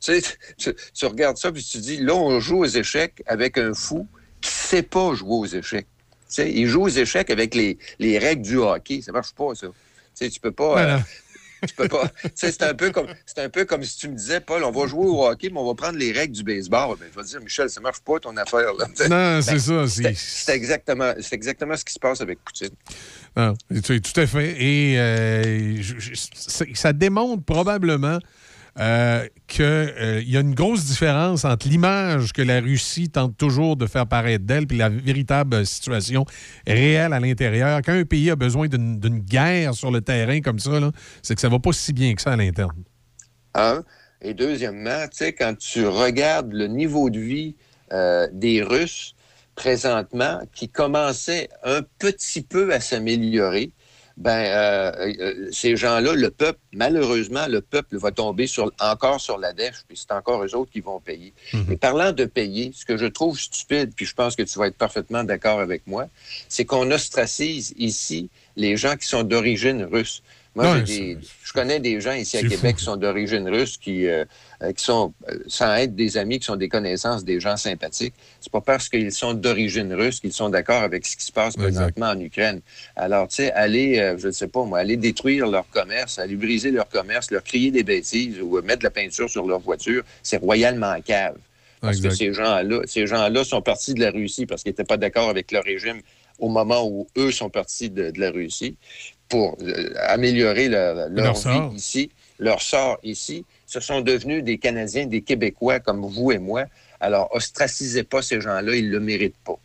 tu sais, tu, tu regardes ça, puis tu te dis, là, on joue aux échecs avec un fou qui sait pas jouer aux échecs. Tu sais, il joue aux échecs avec les, les règles du hockey. Ça marche pas, ça. Tu sais, tu peux pas... euh, tu peux pas. c'est un peu comme c'est un peu comme si tu me disais, Paul, on va jouer au hockey, mais on va prendre les règles du baseball. Ben, je vais te dire, Michel, ça marche pas ton affaire. Là.
Non, c'est ça, c'est-
exactement, c'est exactement ce qui se passe avec Poutine.
Non, tu- tout à fait. Et euh, ça démontre probablement euh, qu'il y a une grosse différence entre l'image que la Russie tente toujours de faire paraître d'elle puis la véritable situation réelle à l'intérieur. Quand un pays a besoin d'une guerre sur le terrain comme ça, c'est que ça va pas si bien que ça à l'interne.
Un. Et deuxièmement, quand tu regardes le niveau de vie euh, des Russes présentement, qui commençait un petit peu à s'améliorer, ben euh, euh, ces gens-là, le peuple, malheureusement, le peuple va tomber sur, encore sur la dèche, puis c'est encore eux autres qui vont payer. Et parlant de payer, ce que je trouve stupide, puis je pense que tu vas être parfaitement d'accord avec moi, c'est qu'on ostracise ici les gens qui sont d'origine russe. Moi, des- je connais des gens ici à Québec
fou.
qui sont d'origine russe, qui, euh, euh, qui sont, euh, sans être des amis, qui sont des connaissances, des gens sympathiques. C'est pas parce qu'ils sont d'origine russe qu'ils sont d'accord avec ce qui se passe présentement en Ukraine. Alors, tu sais, aller, euh, je ne sais pas moi, aller détruire leur commerce, aller briser leur commerce, leur crier des bêtises ou euh, mettre de la peinture sur leur voiture, c'est royalement en cave. Parce
Exact.
que ces gens-là, ces gens-là sont partis de la Russie parce qu'ils n'étaient pas d'accord avec leur régime au moment où eux sont partis de, de la Russie pour euh, améliorer leur, leur
Leur
vie
sort.
ici, leur sort ici. Ce sont devenus des Canadiens, des Québécois comme vous et moi. Alors, ostracisez pas ces gens-là, ils le méritent pas.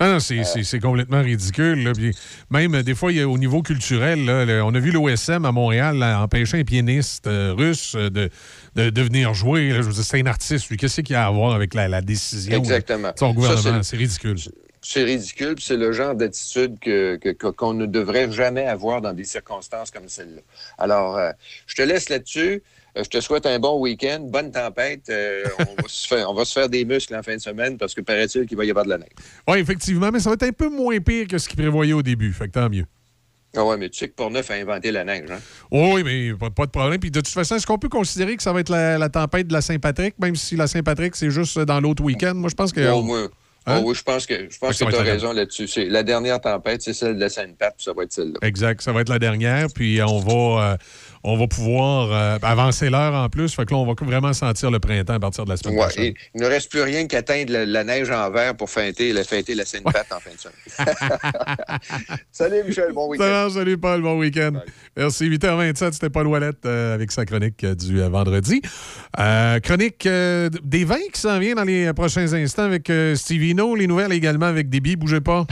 Ah non, c'est c'est- c'est complètement ridicule. là. Puis même, euh, des fois, il y a- au niveau culturel, là, le- on a vu l'OSM à Montréal là, empêcher un pianiste euh, russe euh, de, de, de venir jouer. Je veux dire, c'est un artiste, lui. Qu'est-ce qu'il y a à voir avec la, la décision
Exactement.
de son gouvernement?
C'est
ridicule.
C'est ridicule, puis c'est le genre d'attitude que, que- qu'on ne devrait jamais avoir dans des circonstances comme celle-là. Alors, euh, je te laisse là-dessus. Euh, je te souhaite un bon week-end, bonne tempête. Euh, on, va se faire, on va se faire des muscles en fin de semaine parce que paraît-il qu'il va y avoir de la neige.
Oui, effectivement, mais ça va être un peu moins pire que ce qu'il prévoyait au début. Fait que tant mieux.
Ah ouais, mais tu sais que Portneuf a inventé la neige, hein?
Oui, mais pas, pas de problème. Puis de toute façon, est-ce qu'on peut considérer que ça va être la, la tempête de la Saint-Patrick, même si la Saint-Patrick, c'est juste dans l'autre week-end? Moi, je pense que.
Oh, moi-
Hein?
oh oui, je pense que, je pense
que ça
que tu as raison là-dessus. C'est- La dernière tempête, c'est celle de la Sainte-Pat, puis ça va être celle-là.
Exact, ça va être la dernière. Puis on va, euh, on va pouvoir euh, avancer l'heure en plus. Fait que là, on va vraiment sentir le printemps à partir de la semaine
Ouais,
prochaine.
et il ne reste plus rien qu'atteindre la, la neige en verre pour fêter, la, fêter la en fin de semaine. Salut Michel, bon week-end.
salut Paul, bon week-end. Merci, 8h27, c'était Paul Ouellette euh, avec sa chronique euh, du vendredi. Chronique des vins qui s'en vient dans les prochains instants avec euh, Stevie No, les nouvelles également avec Déby, bougez pas.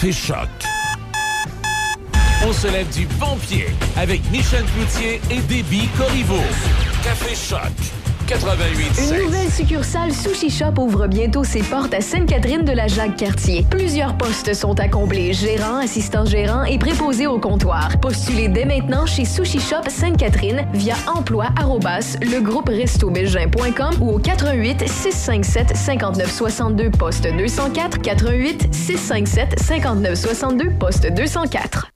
Café Choc. On se lève du bon pied avec Michel Cloutier et Déby Corriveau. Café Choc. 88
Une nouvelle succursale Sushi Shop ouvre bientôt ses portes à Sainte-Catherine de la Jacques-Cartier. Plusieurs postes sont à combler, gérant, assistant gérant et préposé au comptoir. Postulez dès maintenant chez Sushi Shop Sainte-Catherine via emploi ou au 88 657 59 62 poste 204 88 657 59 62 poste 204.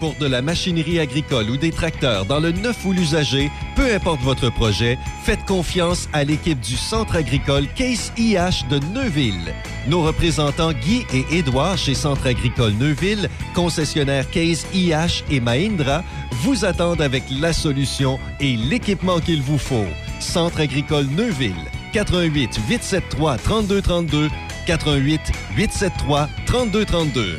Pour de la machinerie agricole ou des tracteurs dans le neuf ou l'usager, peu importe votre projet, faites confiance à l'équipe du Centre agricole Case IH de Neuville. Nos représentants Guy et Édouard chez Centre agricole Neuville, concessionnaire Case IH et Mahindra, vous attendent avec la solution et l'équipement qu'il vous faut. Centre agricole Neuville, 88 873 3232, 88 873 3232.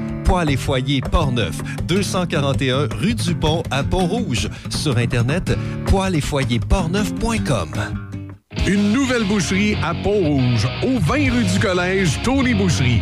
Poêles et foyers Portneuf, 241 rue du Pont à Pont-Rouge. Sur Internet, poêles et foyers portneuf.com.
Une nouvelle boucherie à Pont-Rouge, au 20 rue du Collège, Tony Boucherie.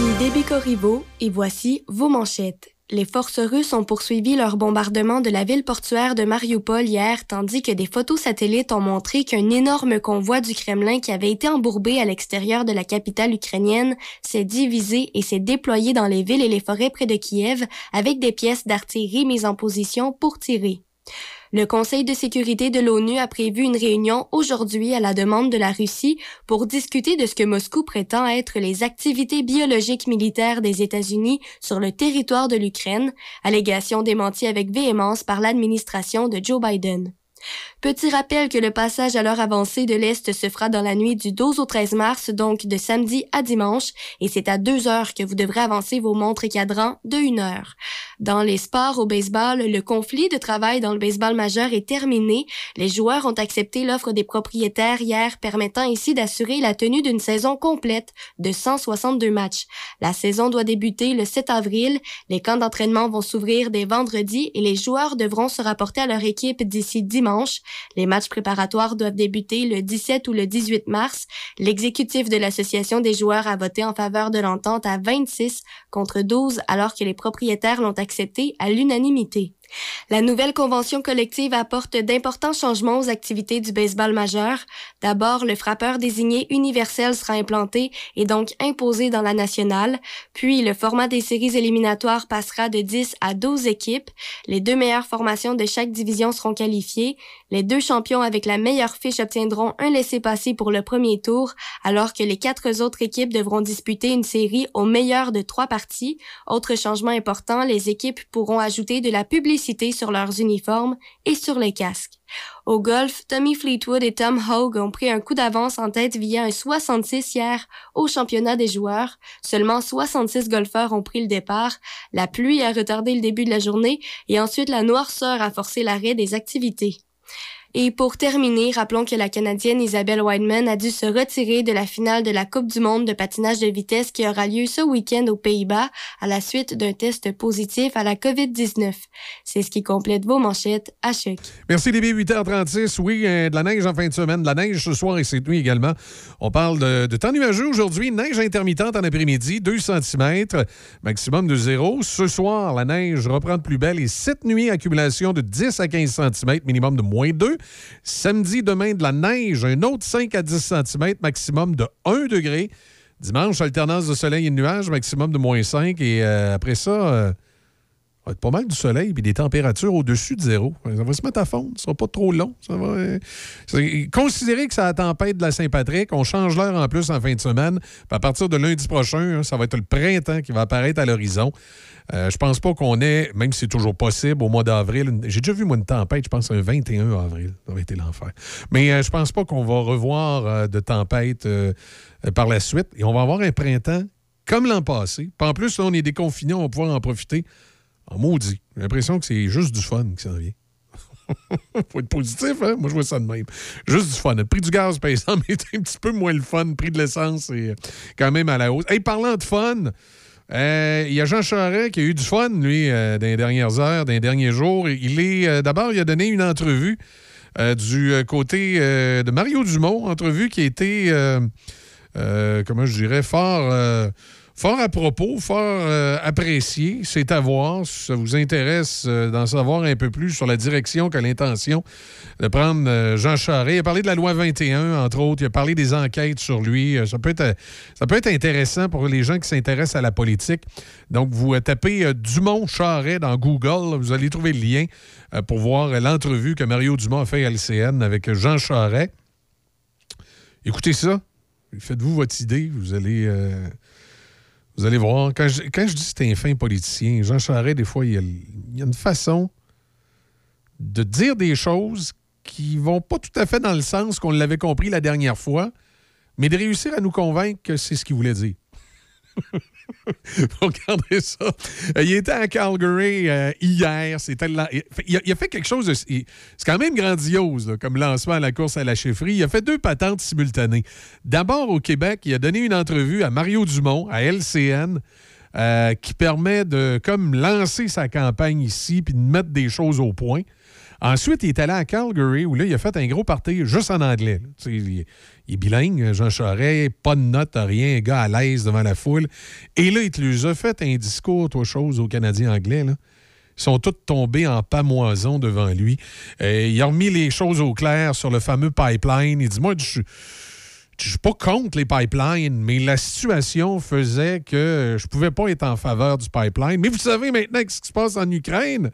Ici et voici vos manchettes. Les forces russes ont poursuivi leur bombardement de la ville portuaire de Mariupol hier, tandis que des photos satellites ont montré qu'un énorme convoi du Kremlin qui avait été embourbé à l'extérieur de la capitale ukrainienne s'est divisé et s'est déployé dans les villes et les forêts près de Kiev avec des pièces d'artillerie mises en position pour tirer. Le Conseil de sécurité de l'ONU a prévu une réunion aujourd'hui à la demande de la Russie pour discuter de ce que Moscou prétend être les activités biologiques militaires des États-Unis sur le territoire de l'Ukraine, allégation démentie avec véhémence par l'administration de Joe Biden. Petit rappel que le passage à l'heure avancée de l'Est se fera dans la nuit du 12 au 13 mars, donc de samedi à dimanche, et c'est à deux heures que vous devrez avancer vos montres cadrans de une heure. Dans les sports au baseball, le conflit de travail dans le baseball majeur est terminé. Les joueurs ont accepté l'offre des propriétaires hier, permettant ainsi d'assurer la tenue d'une saison complète de 162 matchs. La saison doit débuter le 7 avril. Les camps d'entraînement vont s'ouvrir dès vendredi et les joueurs devront se rapporter à leur équipe d'ici dimanche. Les matchs préparatoires doivent débuter le 17 ou le 18 mars. L'exécutif de l'association des joueurs a voté en faveur de l'entente à 26 contre 12 alors que les propriétaires l'ont accepté à l'unanimité. La nouvelle convention collective apporte d'importants changements aux activités du baseball majeur. D'abord, le frappeur désigné universel sera implanté et donc imposé dans la nationale. Puis, le format des séries éliminatoires passera de 10 à 12 équipes. Les deux meilleures formations de chaque division seront qualifiées. Les deux champions avec la meilleure fiche obtiendront un laissez-passer pour le premier tour, alors que les quatre autres équipes devront disputer une série au meilleur de trois parties. Autre changement important, les équipes pourront ajouter de la publicité sur leurs uniformes et sur les casques. Au golf, Tommy Fleetwood et Tom Hogue ont pris un coup d'avance en tête via un 66 hier au championnat des joueurs. Seulement 66 golfeurs ont pris le départ. La pluie a retardé le début de la journée et ensuite la noirceur a forcé l'arrêt des activités. Et pour terminer, rappelons que la Canadienne Isabelle Wideman a dû se retirer de la finale de la Coupe du monde de patinage de vitesse qui aura lieu ce week-end aux Pays-Bas à la suite d'un test positif à la COVID-19. C'est ce qui complète vos manchettes à choc.
Merci, Libé. 8h36. Oui, euh, de la neige en fin de semaine, de la neige ce soir et cette nuit également. On parle de, de temps nuageux aujourd'hui, neige intermittente en après-midi, 2 cm, maximum de 0. Ce soir, la neige reprend de plus belle et cette nuit, accumulation de 10 à 15 cm, minimum de moins 2. Samedi, demain, de la neige, un autre 5 à 10 cm, maximum de 1 degré. Dimanche, alternance de soleil et de nuages, maximum de moins 5. Et euh, après ça, euh, va être pas mal du soleil puis des températures au-dessus de zéro. Ça va se mettre à fond. Ce sera pas trop long. Ça euh, considérez que c'est la tempête de la Saint-Patrick. On change l'heure en plus en fin de semaine. À partir de lundi prochain, hein, ça va être le printemps qui va apparaître à l'horizon. Euh, je pense pas qu'on ait, même si c'est toujours possible, au mois d'avril. J'ai déjà vu, moi, une tempête, je pense, un 21 avril. Ça va être l'enfer. Mais euh, je pense pas qu'on va revoir euh, de tempête euh, par la suite. Et on va avoir un printemps comme l'an passé. Puis en plus, là, on est déconfinés, on va pouvoir en profiter en maudit. J'ai l'impression que c'est juste du fun qui s'en vient. Faut être positif, hein? Moi, je vois ça de même. Juste du fun. Le prix du gaz, par exemple, est un petit peu moins le fun. Le prix de l'essence est quand même à la hausse. Hey, parlant de fun, euh, il y a Jean Charest qui a eu du fun, lui, euh, dans les dernières heures, dans les derniers jours. Il est, euh, d'abord, il a donné une entrevue du côté de Mario Dumont, entrevue qui a été, comment je dirais, fort, fort à propos, fort euh, apprécié. C'est à voir. Si ça vous intéresse euh, d'en savoir un peu plus sur la direction qu'a l'intention de prendre euh, Jean Charest. Il a parlé de la loi 21, entre autres. Il a parlé des enquêtes sur lui. Ça peut être, intéressant pour les gens qui s'intéressent à la politique. Donc, vous tapez Dumont Charest dans Google. vous allez trouver le lien pour voir l'entrevue que Mario Dumont a fait à LCN avec Jean Charest. Écoutez ça. Faites-vous votre idée. Vous allez, vous allez voir. Quand je, dis c'est un fin politicien, Jean Charest, des fois, il y a, a une façon de dire des choses qui vont pas tout à fait dans le sens qu'on l'avait compris la dernière fois, mais de réussir à nous convaincre que c'est ce qu'il voulait dire. Regardez ça. Euh, Il était à Calgary euh, hier. Il, a, fait quelque chose de. C'est quand même grandiose comme lancement à la course à la chefferie. Il a fait deux patentes simultanées. D'abord, au Québec, il a donné une entrevue à Mario Dumont, à LCN, euh, qui permet de comme lancer sa campagne ici puis de mettre des choses au point. Ensuite, il est allé à Calgary où là, il a fait un gros party juste en anglais. Il, il est bilingue, Jean Charest, pas de notes, rien, un gars à l'aise devant la foule. Et là, il les a fait un discours, toi, chose aux Canadiens anglais. Là. Ils sont tous tombés en pamoison devant lui. Euh, il a remis les choses au clair sur le fameux pipeline. Il dit Moi, je je suis pas contre les pipelines, mais la situation faisait que je pouvais pas être en faveur du pipeline. Mais vous savez maintenant ce qui se passe en Ukraine,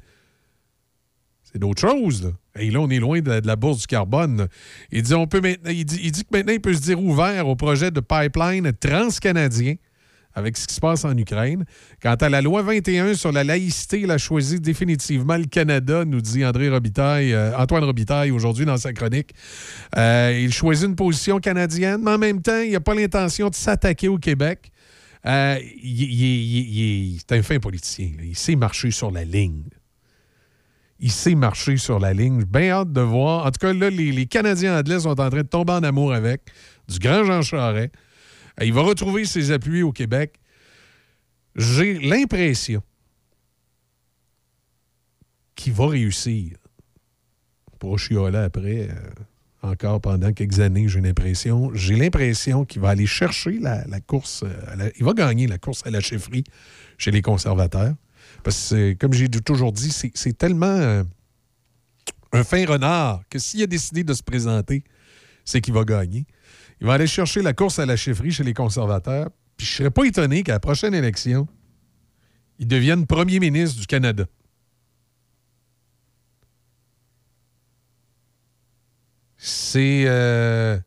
c'est d'autres choses. Et là, on est loin de, la- bourse du carbone. Il dit, on peut maintenant, il, dit, il dit que maintenant, il peut se dire ouvert au projet de pipeline transcanadien avec ce qui se passe en Ukraine. Quant à la loi 21 sur la laïcité, il a choisi définitivement le Canada, nous dit André Robitaille, euh, Antoine Robitaille aujourd'hui dans sa chronique. Euh, il choisit une position canadienne, mais en même temps, il n'a pas l'intention de s'attaquer au Québec. Euh, il- c'est un fin politicien. Il sait marcher sur la ligne. Il sait marcher sur la ligne. J'ai bien hâte de voir. En tout cas, là, les, Canadiens anglais sont en train de tomber en amour avec du grand Jean Charest. Euh, Il va retrouver ses appuis au Québec. J'ai l'impression qu'il va réussir. Pour chioler après, euh, encore pendant quelques années, j'ai l'impression. J'ai l'impression qu'il va aller chercher la, course. euh, il va gagner la course à la chefferie chez les conservateurs. Parce que, comme j'ai toujours dit, c'est c'est tellement euh, un fin renard que s'il a décidé de se présenter, c'est qu'il va gagner. Il va aller chercher la course à la chefferie chez les conservateurs. Puis je serais pas étonné qu'à la prochaine élection, il devienne premier ministre du Canada. C'est. euh,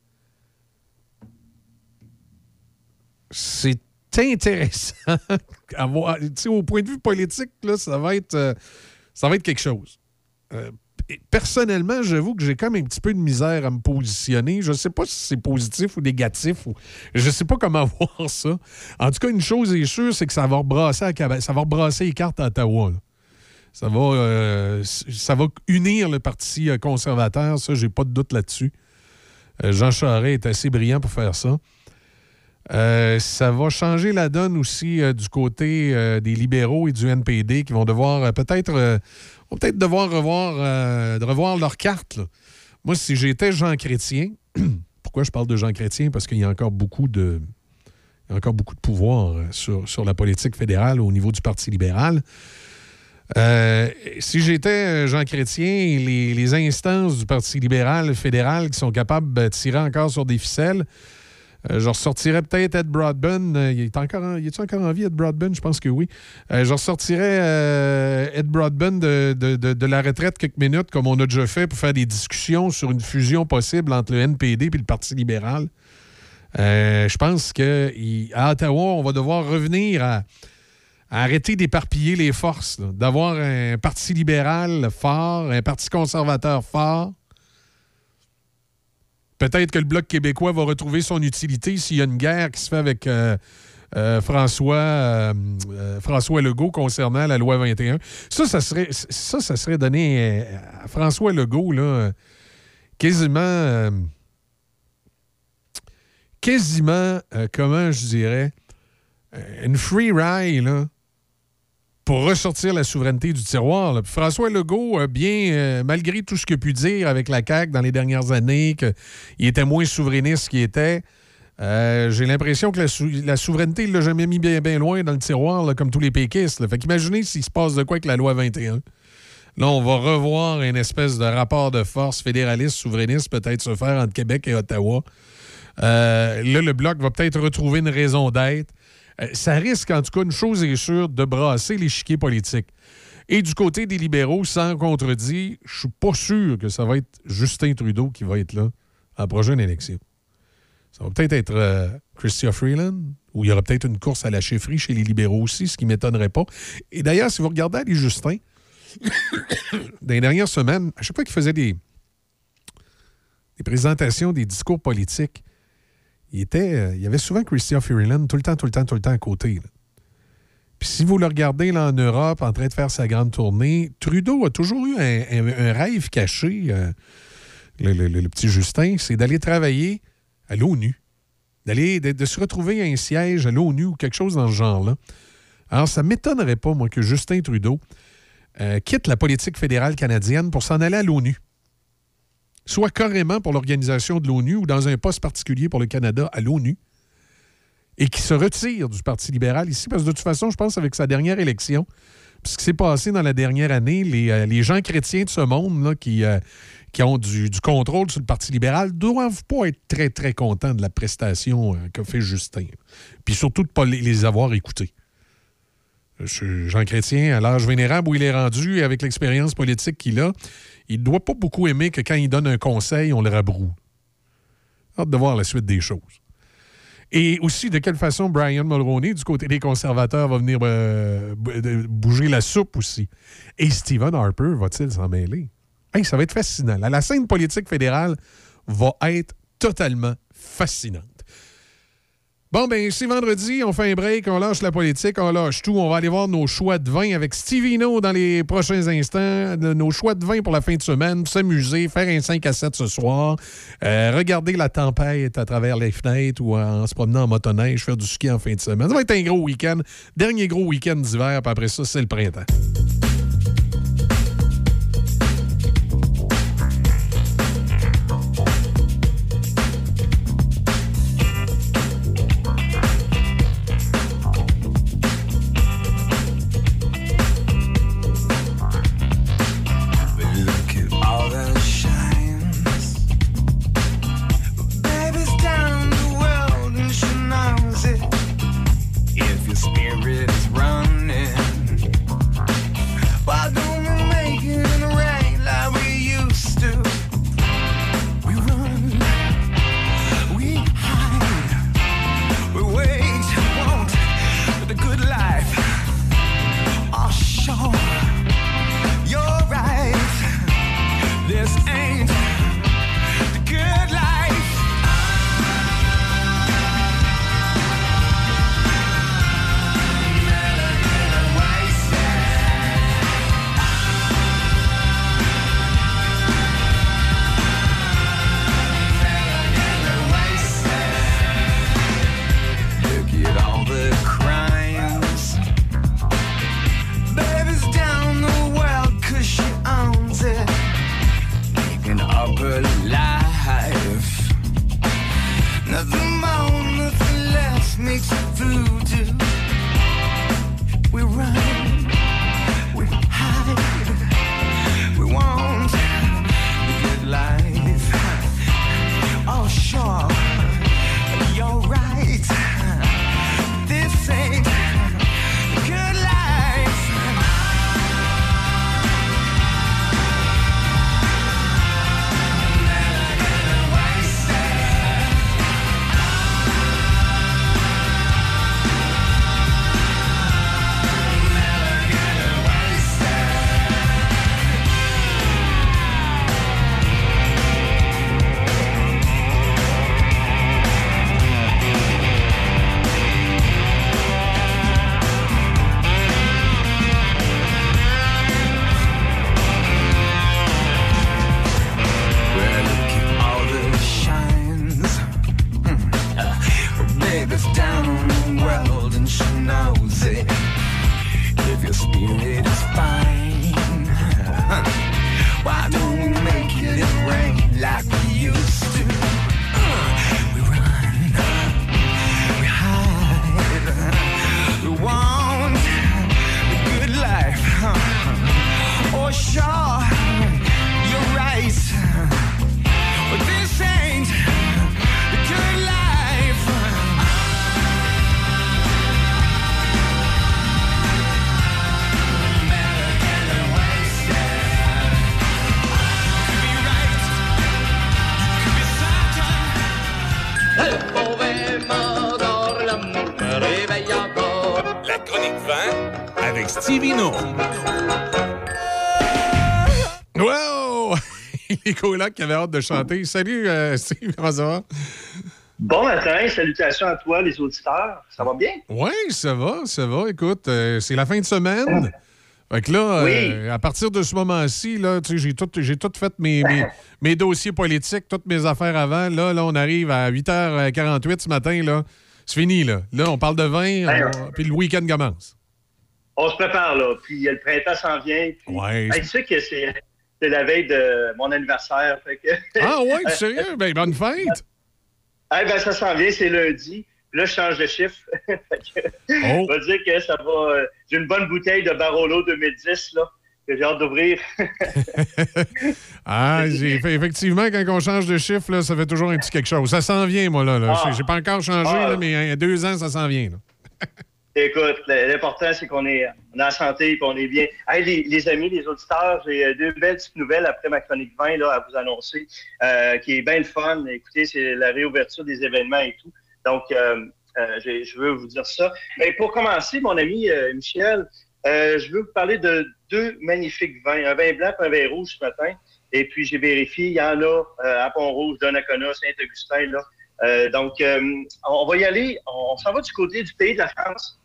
c'est intéressant. à au point de vue politique, là, ça va être, euh, ça va être quelque chose. Euh, personnellement, j'avoue que j'ai même un petit peu de misère à me positionner. Je ne sais pas si c'est positif ou négatif. Je ne sais pas comment voir ça. En tout cas, une chose est sûre, c'est que ça va rebrasser, caba- ça va rebrasser les cartes à Ottawa. Ça va, euh, ça va unir le Parti conservateur, ça, j'ai pas de doute là-dessus. Jean Charest est assez brillant pour faire ça. Euh, ça va changer la donne aussi euh, du côté euh, des libéraux et du NPD qui vont devoir peut-être peut-être devoir revoir, de revoir leur carte. Moi, si j'étais Jean Chrétien, pourquoi je parle de Jean Chrétien? Parce qu'il y a encore beaucoup de. il y a encore beaucoup de pouvoir sur, sur la politique fédérale au niveau du Parti libéral. Si j'étais Jean Chrétien, les instances du Parti libéral fédéral qui sont capables de tirer encore sur des ficelles, euh, je ressortirais peut-être Ed Broadbent. Euh, il est encore en, il est encore en vie, Ed Broadbent? Je pense que oui. Euh, je ressortirais euh, Ed Broadbent de, de- de- la retraite quelques minutes, comme on a déjà fait, pour faire des discussions sur une fusion possible entre le NPD et le Parti libéral. Je pense qu'à Ottawa, on va devoir revenir à, à arrêter d'éparpiller les forces, d'avoir un Parti libéral fort, un Parti conservateur fort. Peut-être que le Bloc québécois va retrouver son utilité s'il y a une guerre qui se fait avec euh, euh, François, euh, François Legault concernant la loi 21. Ça, ça serait, ça, ça serait donné à François Legault là, quasiment, quasiment, comment je dirais, une free ride là, pour ressortir la souveraineté du tiroir. François Legault, bien, euh, malgré tout ce a pu dire avec la CAQ dans les dernières années, qu'il était moins souverainiste qu'il était, euh, j'ai l'impression que la, sou- la souveraineté, il l'a jamais mis bien, loin dans le tiroir, comme tous les péquistes. là. Fait qu'imaginez s'il se passe de quoi avec la loi 21. Là, on va revoir une espèce de rapport de force fédéraliste, souverainiste, peut-être se faire entre Québec et Ottawa. Euh, là, le Bloc va peut-être retrouver une raison d'être. Euh, ça risque, en tout cas, une chose est sûre, de brasser l'échiquier politique. Et du côté des libéraux, sans contredit, je suis pas sûr que ça va être Justin Trudeau qui va être là à la prochaine élection. Ça va peut-être être euh, Chrystia Freeland, ou il y aura peut-être une course à la chefferie chez les libéraux aussi, ce qui ne m'étonnerait pas. Et d'ailleurs, si vous regardez Ali Justin, dans les dernières semaines, à chaque fois qu'il faisait des présentations, des discours politiques, il, était, euh, il y avait souvent Christian Freeland tout le temps, tout le temps, tout le temps à côté. Puis si vous le regardez là, en Europe en train de faire sa grande tournée, Trudeau a toujours eu un, rêve caché, euh, le, petit Justin, c'est d'aller travailler à l'ONU, d'aller de, de se retrouver à un siège à l'ONU ou quelque chose dans ce genre-là. Alors, ça ne m'étonnerait pas, moi, que Justin Trudeau euh, quitte la politique fédérale canadienne pour s'en aller à l'ONU. Soit carrément pour l'organisation de l'ONU ou dans un poste particulier pour le Canada à l'ONU et qui se retire du Parti libéral ici, parce que de toute façon, je pense avec sa dernière élection, ce qui s'est passé dans la dernière année, les, euh, les gens chrétiens de ce monde là, qui, euh, ont du, contrôle sur le Parti libéral doivent pas être très, très contents de la prestation euh, qu'a fait Justin. Puis surtout de ne pas les avoir écoutés. Je- Jean Chrétien, à l'âge vénérable où il est rendu avec l'expérience politique qu'il a, il ne doit pas beaucoup aimer que quand il donne un conseil, on le rabroue. Hâte de voir la suite des choses. Et aussi, de quelle façon Brian Mulroney, du côté des conservateurs, va venir euh, bouger la soupe aussi. Et Stephen Harper va-t-il s'en mêler? Hey, ça va être fascinant. La, la scène politique fédérale va être totalement fascinante. Bon, ben, c'est vendredi, on fait un break, on lâche la politique, on lâche tout. On va aller voir nos choix de vin avec Stevino dans les prochains instants. Nos choix de vin pour la fin de semaine, s'amuser, faire un 5 à 7 ce soir, euh, regarder la tempête à travers les fenêtres ou en se promenant en motoneige, faire du ski en fin de semaine. Ça va être un gros week-end. Dernier gros week-end d'hiver, puis après ça, c'est le printemps. Qui avaient hâte de chanter. Salut, euh, Steve, comment ça va?
Bon matin, salutations à toi, les auditeurs. Ça va bien?
Oui, ça va, ça va. Écoute, euh, c'est la fin de semaine. Fait que là,
Oui.
euh, à partir de ce moment-ci, j'ai tout, j'ai tout fait mes, mes, mes dossiers politiques, toutes mes affaires avant. Là, là, on arrive à 8h48 ce matin. Là. C'est fini, là. Là, on parle de vin,
Ben,
on- puis le week-end commence.
On se prépare, là. Puis le printemps s'en vient. Puis,
Ouais.
Tu sais que c'est c'est la veille de mon anniversaire. fait que-
Ah ouais, sérieux? Ben, bonne fête!
Eh ben, ça s'en vient, c'est lundi. Là, je change de chiffre. Que,
Oh.
On va dire que ça va. euh, J'ai une bonne bouteille de Barolo 2010, là, que j'ai hâte d'ouvrir.
Ah, effectivement, quand on change de chiffre, là, ça fait toujours un petit quelque chose. Ça s'en vient, moi, là. là.
Ah.
J'ai- J'ai pas encore changé,
Ah.
là, mais il y a deux ans, ça s'en vient. là.
Écoute, l'important, c'est qu'on est, en santé et qu'on est bien. Hey, les, amis, les auditeurs, j'ai euh, deux belles petites nouvelles après ma chronique 20 là, à vous annoncer, euh, qui est bien le fun. Écoutez, c'est la réouverture des événements et tout. Donc, euh, je veux vous dire ça. Mais pour commencer, mon ami Michel, je veux vous parler de deux magnifiques vins, un vin blanc et un vin rouge ce matin. Et puis, j'ai vérifié, il y en a à Pont-Rouge, Donnacona, Saint-Augustin. Là. Donc, on va y aller. On s'en va du côté du pays de la France.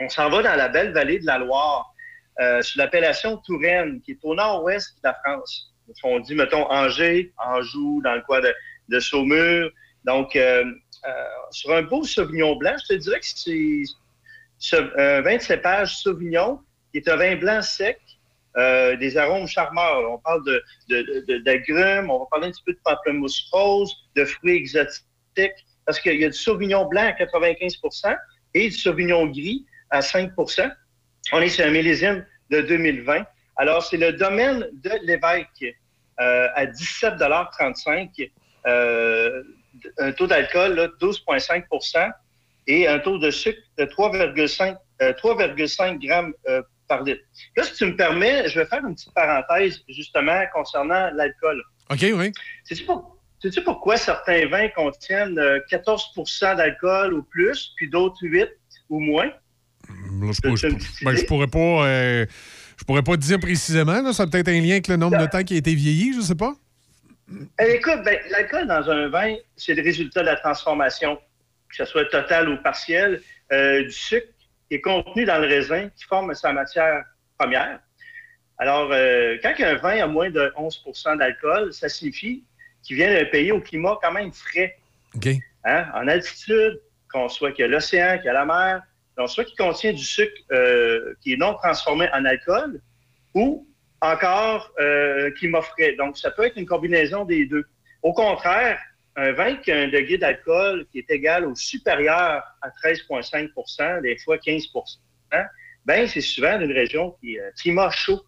On s'en va dans la belle vallée de la Loire, euh, sur l'appellation Touraine, qui est au nord-ouest de la France. On dit, mettons, Angers, Anjou, dans le coin de, de Saumur. Donc, euh, euh, sur un beau Sauvignon blanc, je te dirais que c'est ce- un vin de cépage Sauvignon, qui est un vin blanc sec, euh, des arômes charmeurs. On parle de- d'agrumes, on va parler un petit peu de pamplemousse rose, de fruits exotiques, parce qu'il y a du Sauvignon blanc à 95% et du Sauvignon gris à 5% On est sur un millésime de 2020. Alors, c'est le domaine de l'évêque euh, à 17,35 euh, un taux d'alcool là, 12,5% et un taux de sucre de 3,5 euh, 3,5 grammes euh, par litre. Là, si tu me permets, je vais faire une petite parenthèse justement concernant l'alcool.
OK, oui.
Sais-tu pour- sais-tu pourquoi certains vins contiennent euh, 14% d'alcool ou plus, puis d'autres 8 ou moins?
Là, je, je- ben, je pourrais pas. euh, je pourrais pas te dire précisément. Là, ça a peut-être un lien avec le nombre de temps qui a été vieilli, je sais pas.
Eh, écoute, ben, l'alcool dans un vin, c'est le résultat de la transformation, que ce soit totale ou partielle, euh, du sucre qui est contenu dans le raisin qui forme sa matière première. Alors, euh, quand un vin a moins de 11% d'alcool, ça signifie qu'il vient d'un pays au climat quand même frais. Hein? En altitude, qu'on soit qu'il y a l'océan, qu'il y a la mer, donc soit qu'il contient du sucre euh, qui est non transformé en alcool, ou encore euh, climat frais. Donc, ça peut être une combinaison des deux. Au contraire, un vin qui a un degré d'alcool qui est égal ou supérieur à 13,5% des fois 15% ben c'est souvent d'une région qui est euh, climat chaud.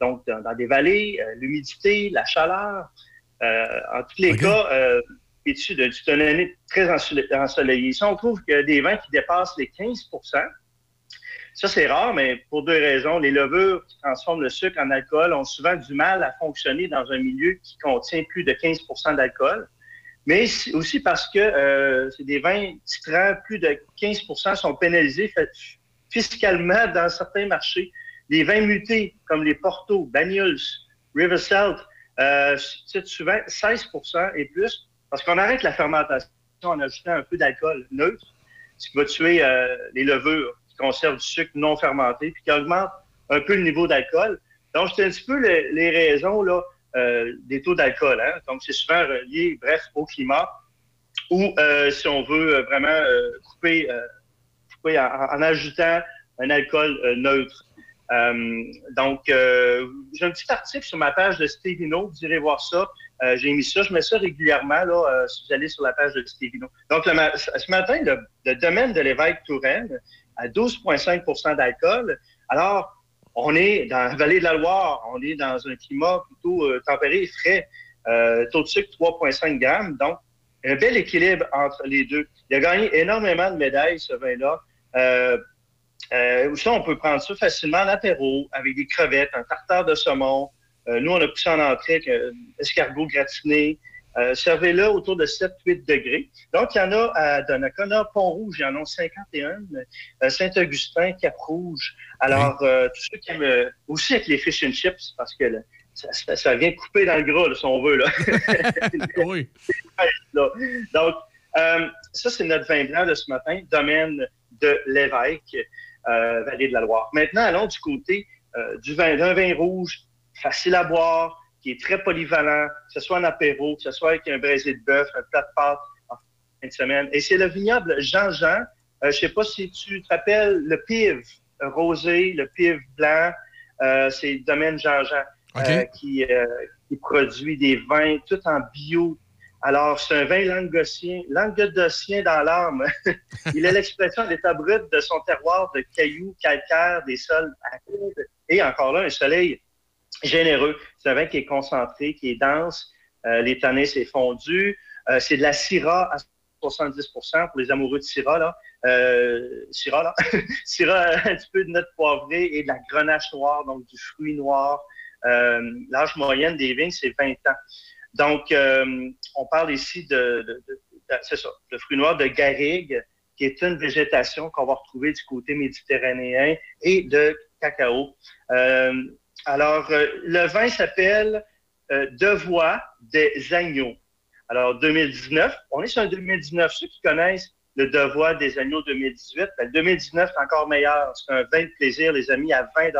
Donc, dans, dans des vallées, euh, l'humidité, la chaleur. Euh, en tous les cas, euh, issu de- année très ensole- ensoleillée. Si on trouve que des vins qui dépassent les 15% ça, c'est rare, mais pour deux raisons. Les levures qui transforment le sucre en alcool ont souvent du mal à fonctionner dans un milieu qui contient plus de 15% d'alcool. Mais aussi parce que euh, des vins titrants, plus de 15% sont pénalisés fiscalement dans certains marchés. Les vins mutés, comme les Porto, Banyuls, River titrent souvent 16% et plus, parce qu'on arrête la fermentation en ajoutant un peu d'alcool neutre, ce qui va tuer euh, les levures qui conservent du sucre non fermenté, puis qui augmente un peu le niveau d'alcool. Donc, c'est un petit peu les, raisons là, euh, des taux d'alcool. Hein? Donc, c'est souvent relié, bref, au climat, ou euh, si on veut vraiment couper, en, en ajoutant un alcool neutre. Donc, j'ai un petit article sur ma page de Stevino, vous irez voir ça. Euh, j'ai mis ça, je mets ça régulièrement là, euh, si vous allez sur la page de Stevino. Donc, ce matin, le, domaine de l'évêque Touraine à 12,5% d'alcool. Alors, on est dans la vallée de la Loire, on est dans un climat plutôt euh, tempéré et frais. Taux de sucre 3,5 grammes. Donc, un bel équilibre entre les deux. Il a gagné énormément de médailles, ce vin-là. Euh, ça, on peut prendre ça facilement en apéro, avec des crevettes, un tartare de saumon. Euh, nous, on a ça en entrée avec un escargot gratiné. Euh, Servez-le autour de 7-8 degrés. Donc, il y en a à Donnacona, Pont-Rouge, il y en a 51. euh, Saint-Augustin, Cap-Rouge. Alors, euh, tous ceux qui aiment... euh, aussi avec les fish and chips, parce que là, ça, ça- ça vient couper dans le gras, là, si on veut. Là.
oui.
Donc, euh, ça, c'est notre vin blanc de ce matin, domaine de l'évêque, euh, Vallée de la Loire. Maintenant, allons du côté euh, du vin, d'un vin rouge, facile à boire, qui est très polyvalent, que ce soit en apéro, que ce soit avec un braisé de bœuf, un plat de pâtes en fin de semaine. Et c'est le vignoble Jean-Jean. Euh, je ne sais pas si tu te rappelles le pive rosé, le pive blanc. Euh, c'est le domaine Jean-Jean euh, qui, qui produit des vins tout en bio. Alors, c'est un vin languedocien, languedocien dans l'âme. Il est l'expression l'état brut de son terroir de cailloux calcaires, des sols arides et encore là, un soleil généreux. C'est un vin qui est concentré, qui est dense. Euh, les tanins, c'est fondu. Euh, c'est de la Syrah à 70% pour les amoureux de Syrah, là. Euh, Syrah, là. Syrah, un petit peu de notes poivrées et de la grenache noire, donc du fruit noir. Euh, L'âge moyenne des vignes, c'est 20 ans. Donc, euh, on parle ici de, de, de- de- c'est ça, de fruits noirs de garrigue, qui est une végétation qu'on va retrouver du côté méditerranéen, et de cacao. Euh, alors, euh, le vin s'appelle euh, des agneaux. Alors, 2019, on est sur un 2019. Ceux qui connaissent le Devoix des agneaux 2018, ben, le 2019 est encore meilleur. C'est un vin de plaisir, les amis, à 20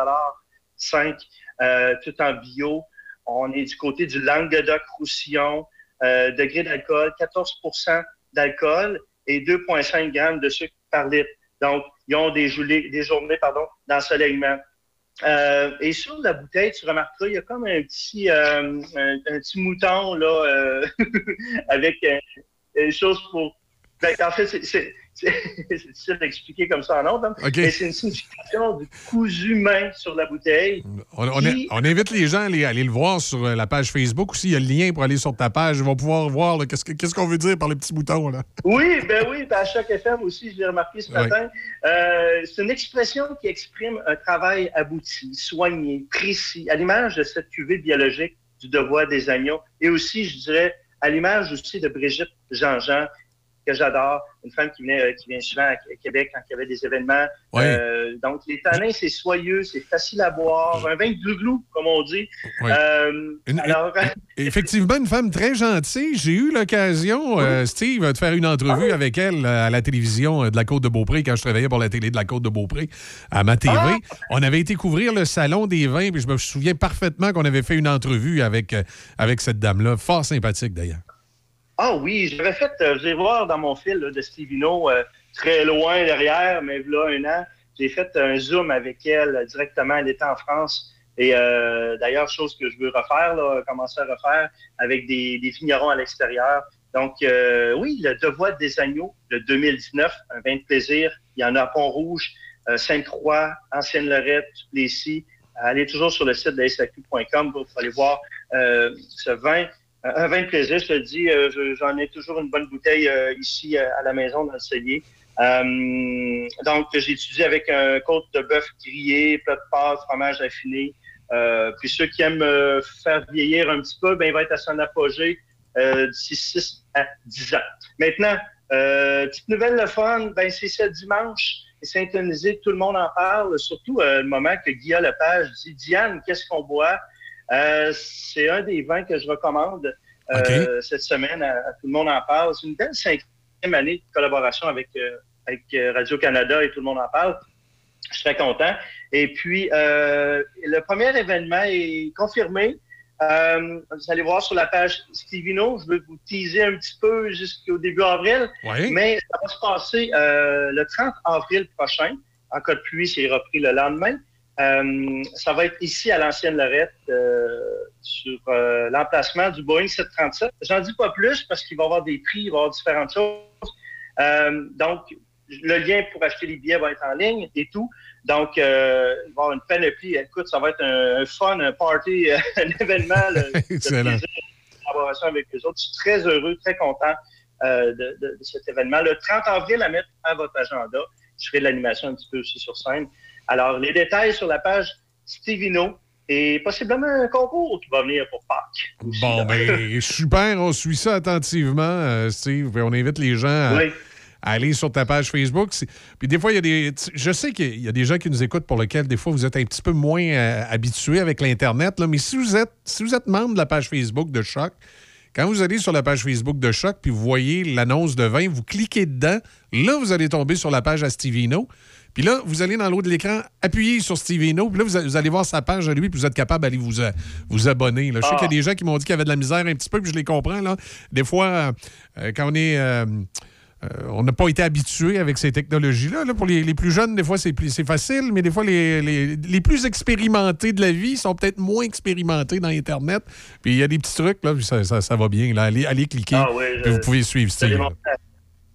5 euh, tout en bio. On est du côté du Languedoc-Roussillon. Euh, degré d'alcool, 14% d'alcool et 2,5 grammes de sucre par litre. Donc, ils ont des, des journées d'ensoleillement. Euh, et sur la bouteille, tu remarqueras, il y a comme un petit, euh, un, petit mouton là, euh, avec une chose pour. Ben, en fait, c'est- c'est difficile d'expliquer comme ça en ordre, hein. Mais c'est une signification du cousu main sur la bouteille.
On, on-
Qui-
on invite les gens à aller, aller le voir sur euh, la page Facebook aussi. Il y a le lien pour aller sur ta page. Ils vont pouvoir voir qu'est-ce que- qu'est-ce qu'on veut dire par le petit bouton. Là.
Oui, ben oui, ben à chaque FM aussi, je l'ai remarqué ce matin. Euh, c'est une expression qui exprime un travail abouti, soigné, précis, à l'image de cette cuvée biologique du devoir des agneaux, et aussi, je dirais, à l'image aussi de Brigitte Jean-Jean, que j'adore, une femme qui venait, euh, qui vient souvent à Québec quand il y avait des événements.
Oui.
Euh, donc, les tanins, c'est soyeux, c'est facile à boire, un vin de glouglou, comme on dit.
Oui.
Euh, alors,
Effectivement, une femme très gentille. J'ai eu l'occasion, euh, Steve, de faire une entrevue avec elle à la télévision de la Côte-de-Beaupré quand je travaillais pour la télé de la Côte-de-Beaupré à ma TV. On avait été couvrir le salon des vins, puis je me souviens parfaitement qu'on avait fait une entrevue avec, avec cette dame-là. Fort sympathique, d'ailleurs.
Ah oui, j'avais fait, euh, vais voir dans mon fil là, de Stevino, euh, très loin derrière, mais là un an, j'ai fait un zoom avec elle euh, directement. Elle était en France. Et euh, d'ailleurs, chose que je veux refaire, là, commencer à refaire avec des, des vignerons à l'extérieur. Donc, euh, oui, le Devoir des agneaux de 2019, un vin de plaisir. Il y en a à Pont-Rouge, euh, Sainte-Croix, Ancienne-Lorette, Duplessis. Allez toujours sur le site de SAQ.com pour aller voir ce vin. Un de plaisir, je te dis, euh, je- j'en ai toujours une bonne bouteille euh, ici euh, à la maison dans le cellier. Donc, j'ai étudié avec un côte de bœuf grillé, plat de pâte, fromage affiné. Puis ceux qui aiment faire vieillir un petit peu, ben, il va être à son apogée d'ici 6 à 10 ans. Maintenant, petite nouvelle le fun, ben, c'est ce dimanche, syntonisé, tout le monde en parle, surtout euh, le moment que Guillaume Lepage dit « Diane, qu'est-ce qu'on boit? Euh, c'est un des vins que je recommande euh, cette semaine. À, à tout le monde en parle. C'est une belle cinquième année de collaboration avec, euh, avec Radio-Canada et tout le monde en parle. Je suis très content. Et puis, euh, le premier événement est confirmé. Euh, vous allez voir sur la page Stevino, je vais vous teaser un petit peu jusqu'au début avril.
Oui.
Mais ça va se passer euh, le 30 avril prochain. En cas de pluie, c'est repris le lendemain. Euh, ça va être ici à l'ancienne Lorette euh, sur euh, l'emplacement du Boeing 737. J'en dis pas plus parce qu'il va y avoir des prix, il va y avoir différentes choses. Euh, donc, le lien pour acheter les billets va être en ligne et tout. Donc, euh, il va y avoir une panoplie. Écoute, ça va être un, un fun, un party, un événement. le- de
Excellent.
de collaboration avec les autres. Je suis très heureux, très content euh, de, de- de cet événement. Le 30 avril, à mettre à votre agenda. Je ferai de l'animation un petit peu aussi sur scène. Alors, les détails sur la page Stevino et possiblement un concours qui va venir pour Pâques.
Bon, ben, super. On suit ça attentivement, euh, Steve. Puis on invite les gens à,
Oui.
à aller sur ta page Facebook. Puis des fois, il y a des. Je sais qu'il y a des gens qui nous écoutent pour lesquels, des fois, vous êtes un petit peu moins euh, habitués avec l'Internet. là. Mais si vous, êtes, si vous êtes membre de la page Facebook de Choc, quand vous allez sur la page Facebook de Choc, puis vous voyez l'annonce de vin, vous cliquez dedans. Là, vous allez tomber sur la page à Stevino. Puis là, vous allez dans le haut de l'écran, appuyer sur Stevino. Puis là, vous, a- vous allez voir sa page à lui, puis vous êtes capable d'aller vous, a- vous abonner. là. Je sais
Ah.
qu'il y a des gens qui m'ont dit qu'il y avait de la misère un petit peu, puis je les comprends. Là. Des fois, euh, quand on est. euh, euh, on n'a pas été habitué avec ces technologies-là. là. Pour les, les plus jeunes, des fois, c'est c'est facile, mais des fois, les, les- les plus expérimentés de la vie sont peut-être moins expérimentés dans Internet. Puis il y a des petits trucs, là, puis ça, ça- ça va bien. Là. Allez, allez cliquer,
Ah oui, je-
vous pouvez suivre Steve.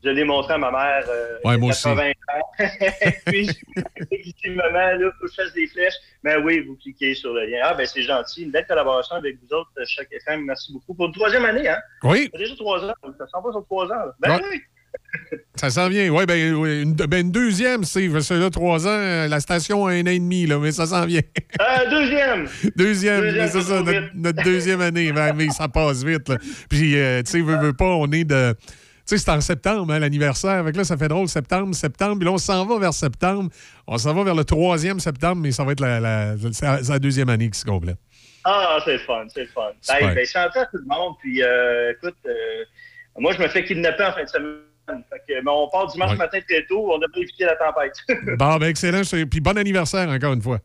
Je l'ai montré à ma mère. Euh,
Ouais, moi aussi.
80 ans. Puis, je dis, maman, là, faut que je fasse des flèches. Ben oui, vous cliquez sur le lien. Ah, ben c'est gentil. Une belle collaboration avec vous autres, chaque FM. Merci beaucoup. Pour une troisième année, hein?
Oui.
Ça déjà trois ans. Ça sent pas sur trois ans. là. Ben
Ouais.
oui.
Ça s'en vient. Oui, ben, oui, une, ben, une deuxième, que là, trois ans, euh, la station a un an et demi, là, mais ça s'en vient.
Euh, deuxième.
Deuxième,
Deuxième,
c'est
ça
notre, deuxième année. Ben, mais ça passe vite. là. Puis, euh, tu sais, veux, veux pas, on est de. Tu sais, c'est en septembre, hein, l'anniversaire. Avec là, ça fait drôle, septembre, septembre. Puis là, on s'en va vers septembre. On s'en va vers le troisième septembre, mais ça va être la, la, c'est la- c'est la deuxième année qui se complète.
Ah, c'est fun, c'est fun. Ben, chanter à tout le monde. Puis, euh, écoute, euh, moi, je me fais kidnapper en fin de semaine. Fait que, mais on part dimanche
Ouais.
matin très tôt. On devrait éviter la tempête.
Bon, ben, excellent. Puis, bon anniversaire encore une fois.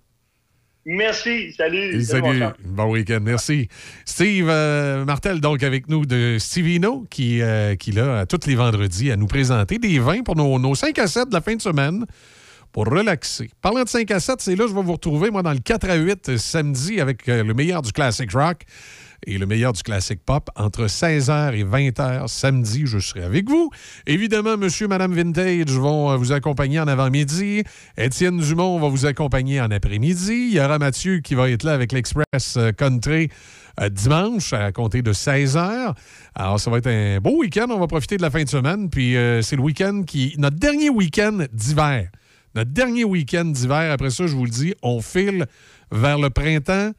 Merci. Salut.
Salut. Bon week-end. Merci. Steve euh, Martel, donc, avec nous de Stevino, qui, euh, qui là, tous les vendredis, à nous présenter des vins pour nos, nos 5 à 7 de la fin de semaine pour relaxer. Parlant de 5 à 7, c'est là que je vais vous retrouver, moi, dans le 4 à 8 euh, samedi avec euh, le meilleur du classic rock et le meilleur du classic pop entre 16h et 20h samedi. Je serai avec vous. Évidemment, monsieur, madame Vintage vont euh, vous accompagner en avant-midi. Étienne Dumont va vous accompagner en après-midi. Il y aura Mathieu qui va être là avec l'Express euh, Country euh, dimanche à compter de 16h. Alors, ça va être un beau week-end. On va profiter de la fin de semaine. Puis, c'est le week-end qui... Notre dernier week-end d'hiver. Notre dernier week-end d'hiver. Après ça, je vous le dis, on file vers le printemps.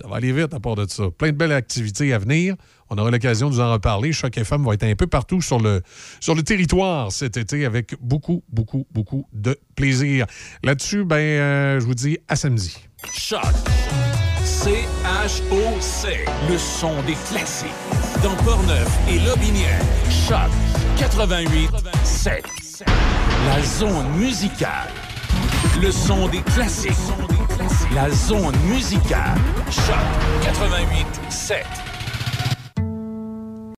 Ça va aller vite à part de ça. Plein de belles activités à venir. On aura l'occasion de vous en reparler. Choc FM va être un peu partout sur le, sur le territoire cet été avec beaucoup, beaucoup, beaucoup de plaisir. Là-dessus, ben, euh, je vous dis à samedi.
Choc. C-H-O-C. Le son des classiques. Dans Portneuf et Lobinière. Choc 88 7. La zone musicale. Le son des classiques. La zone musicale. Choc 88 7.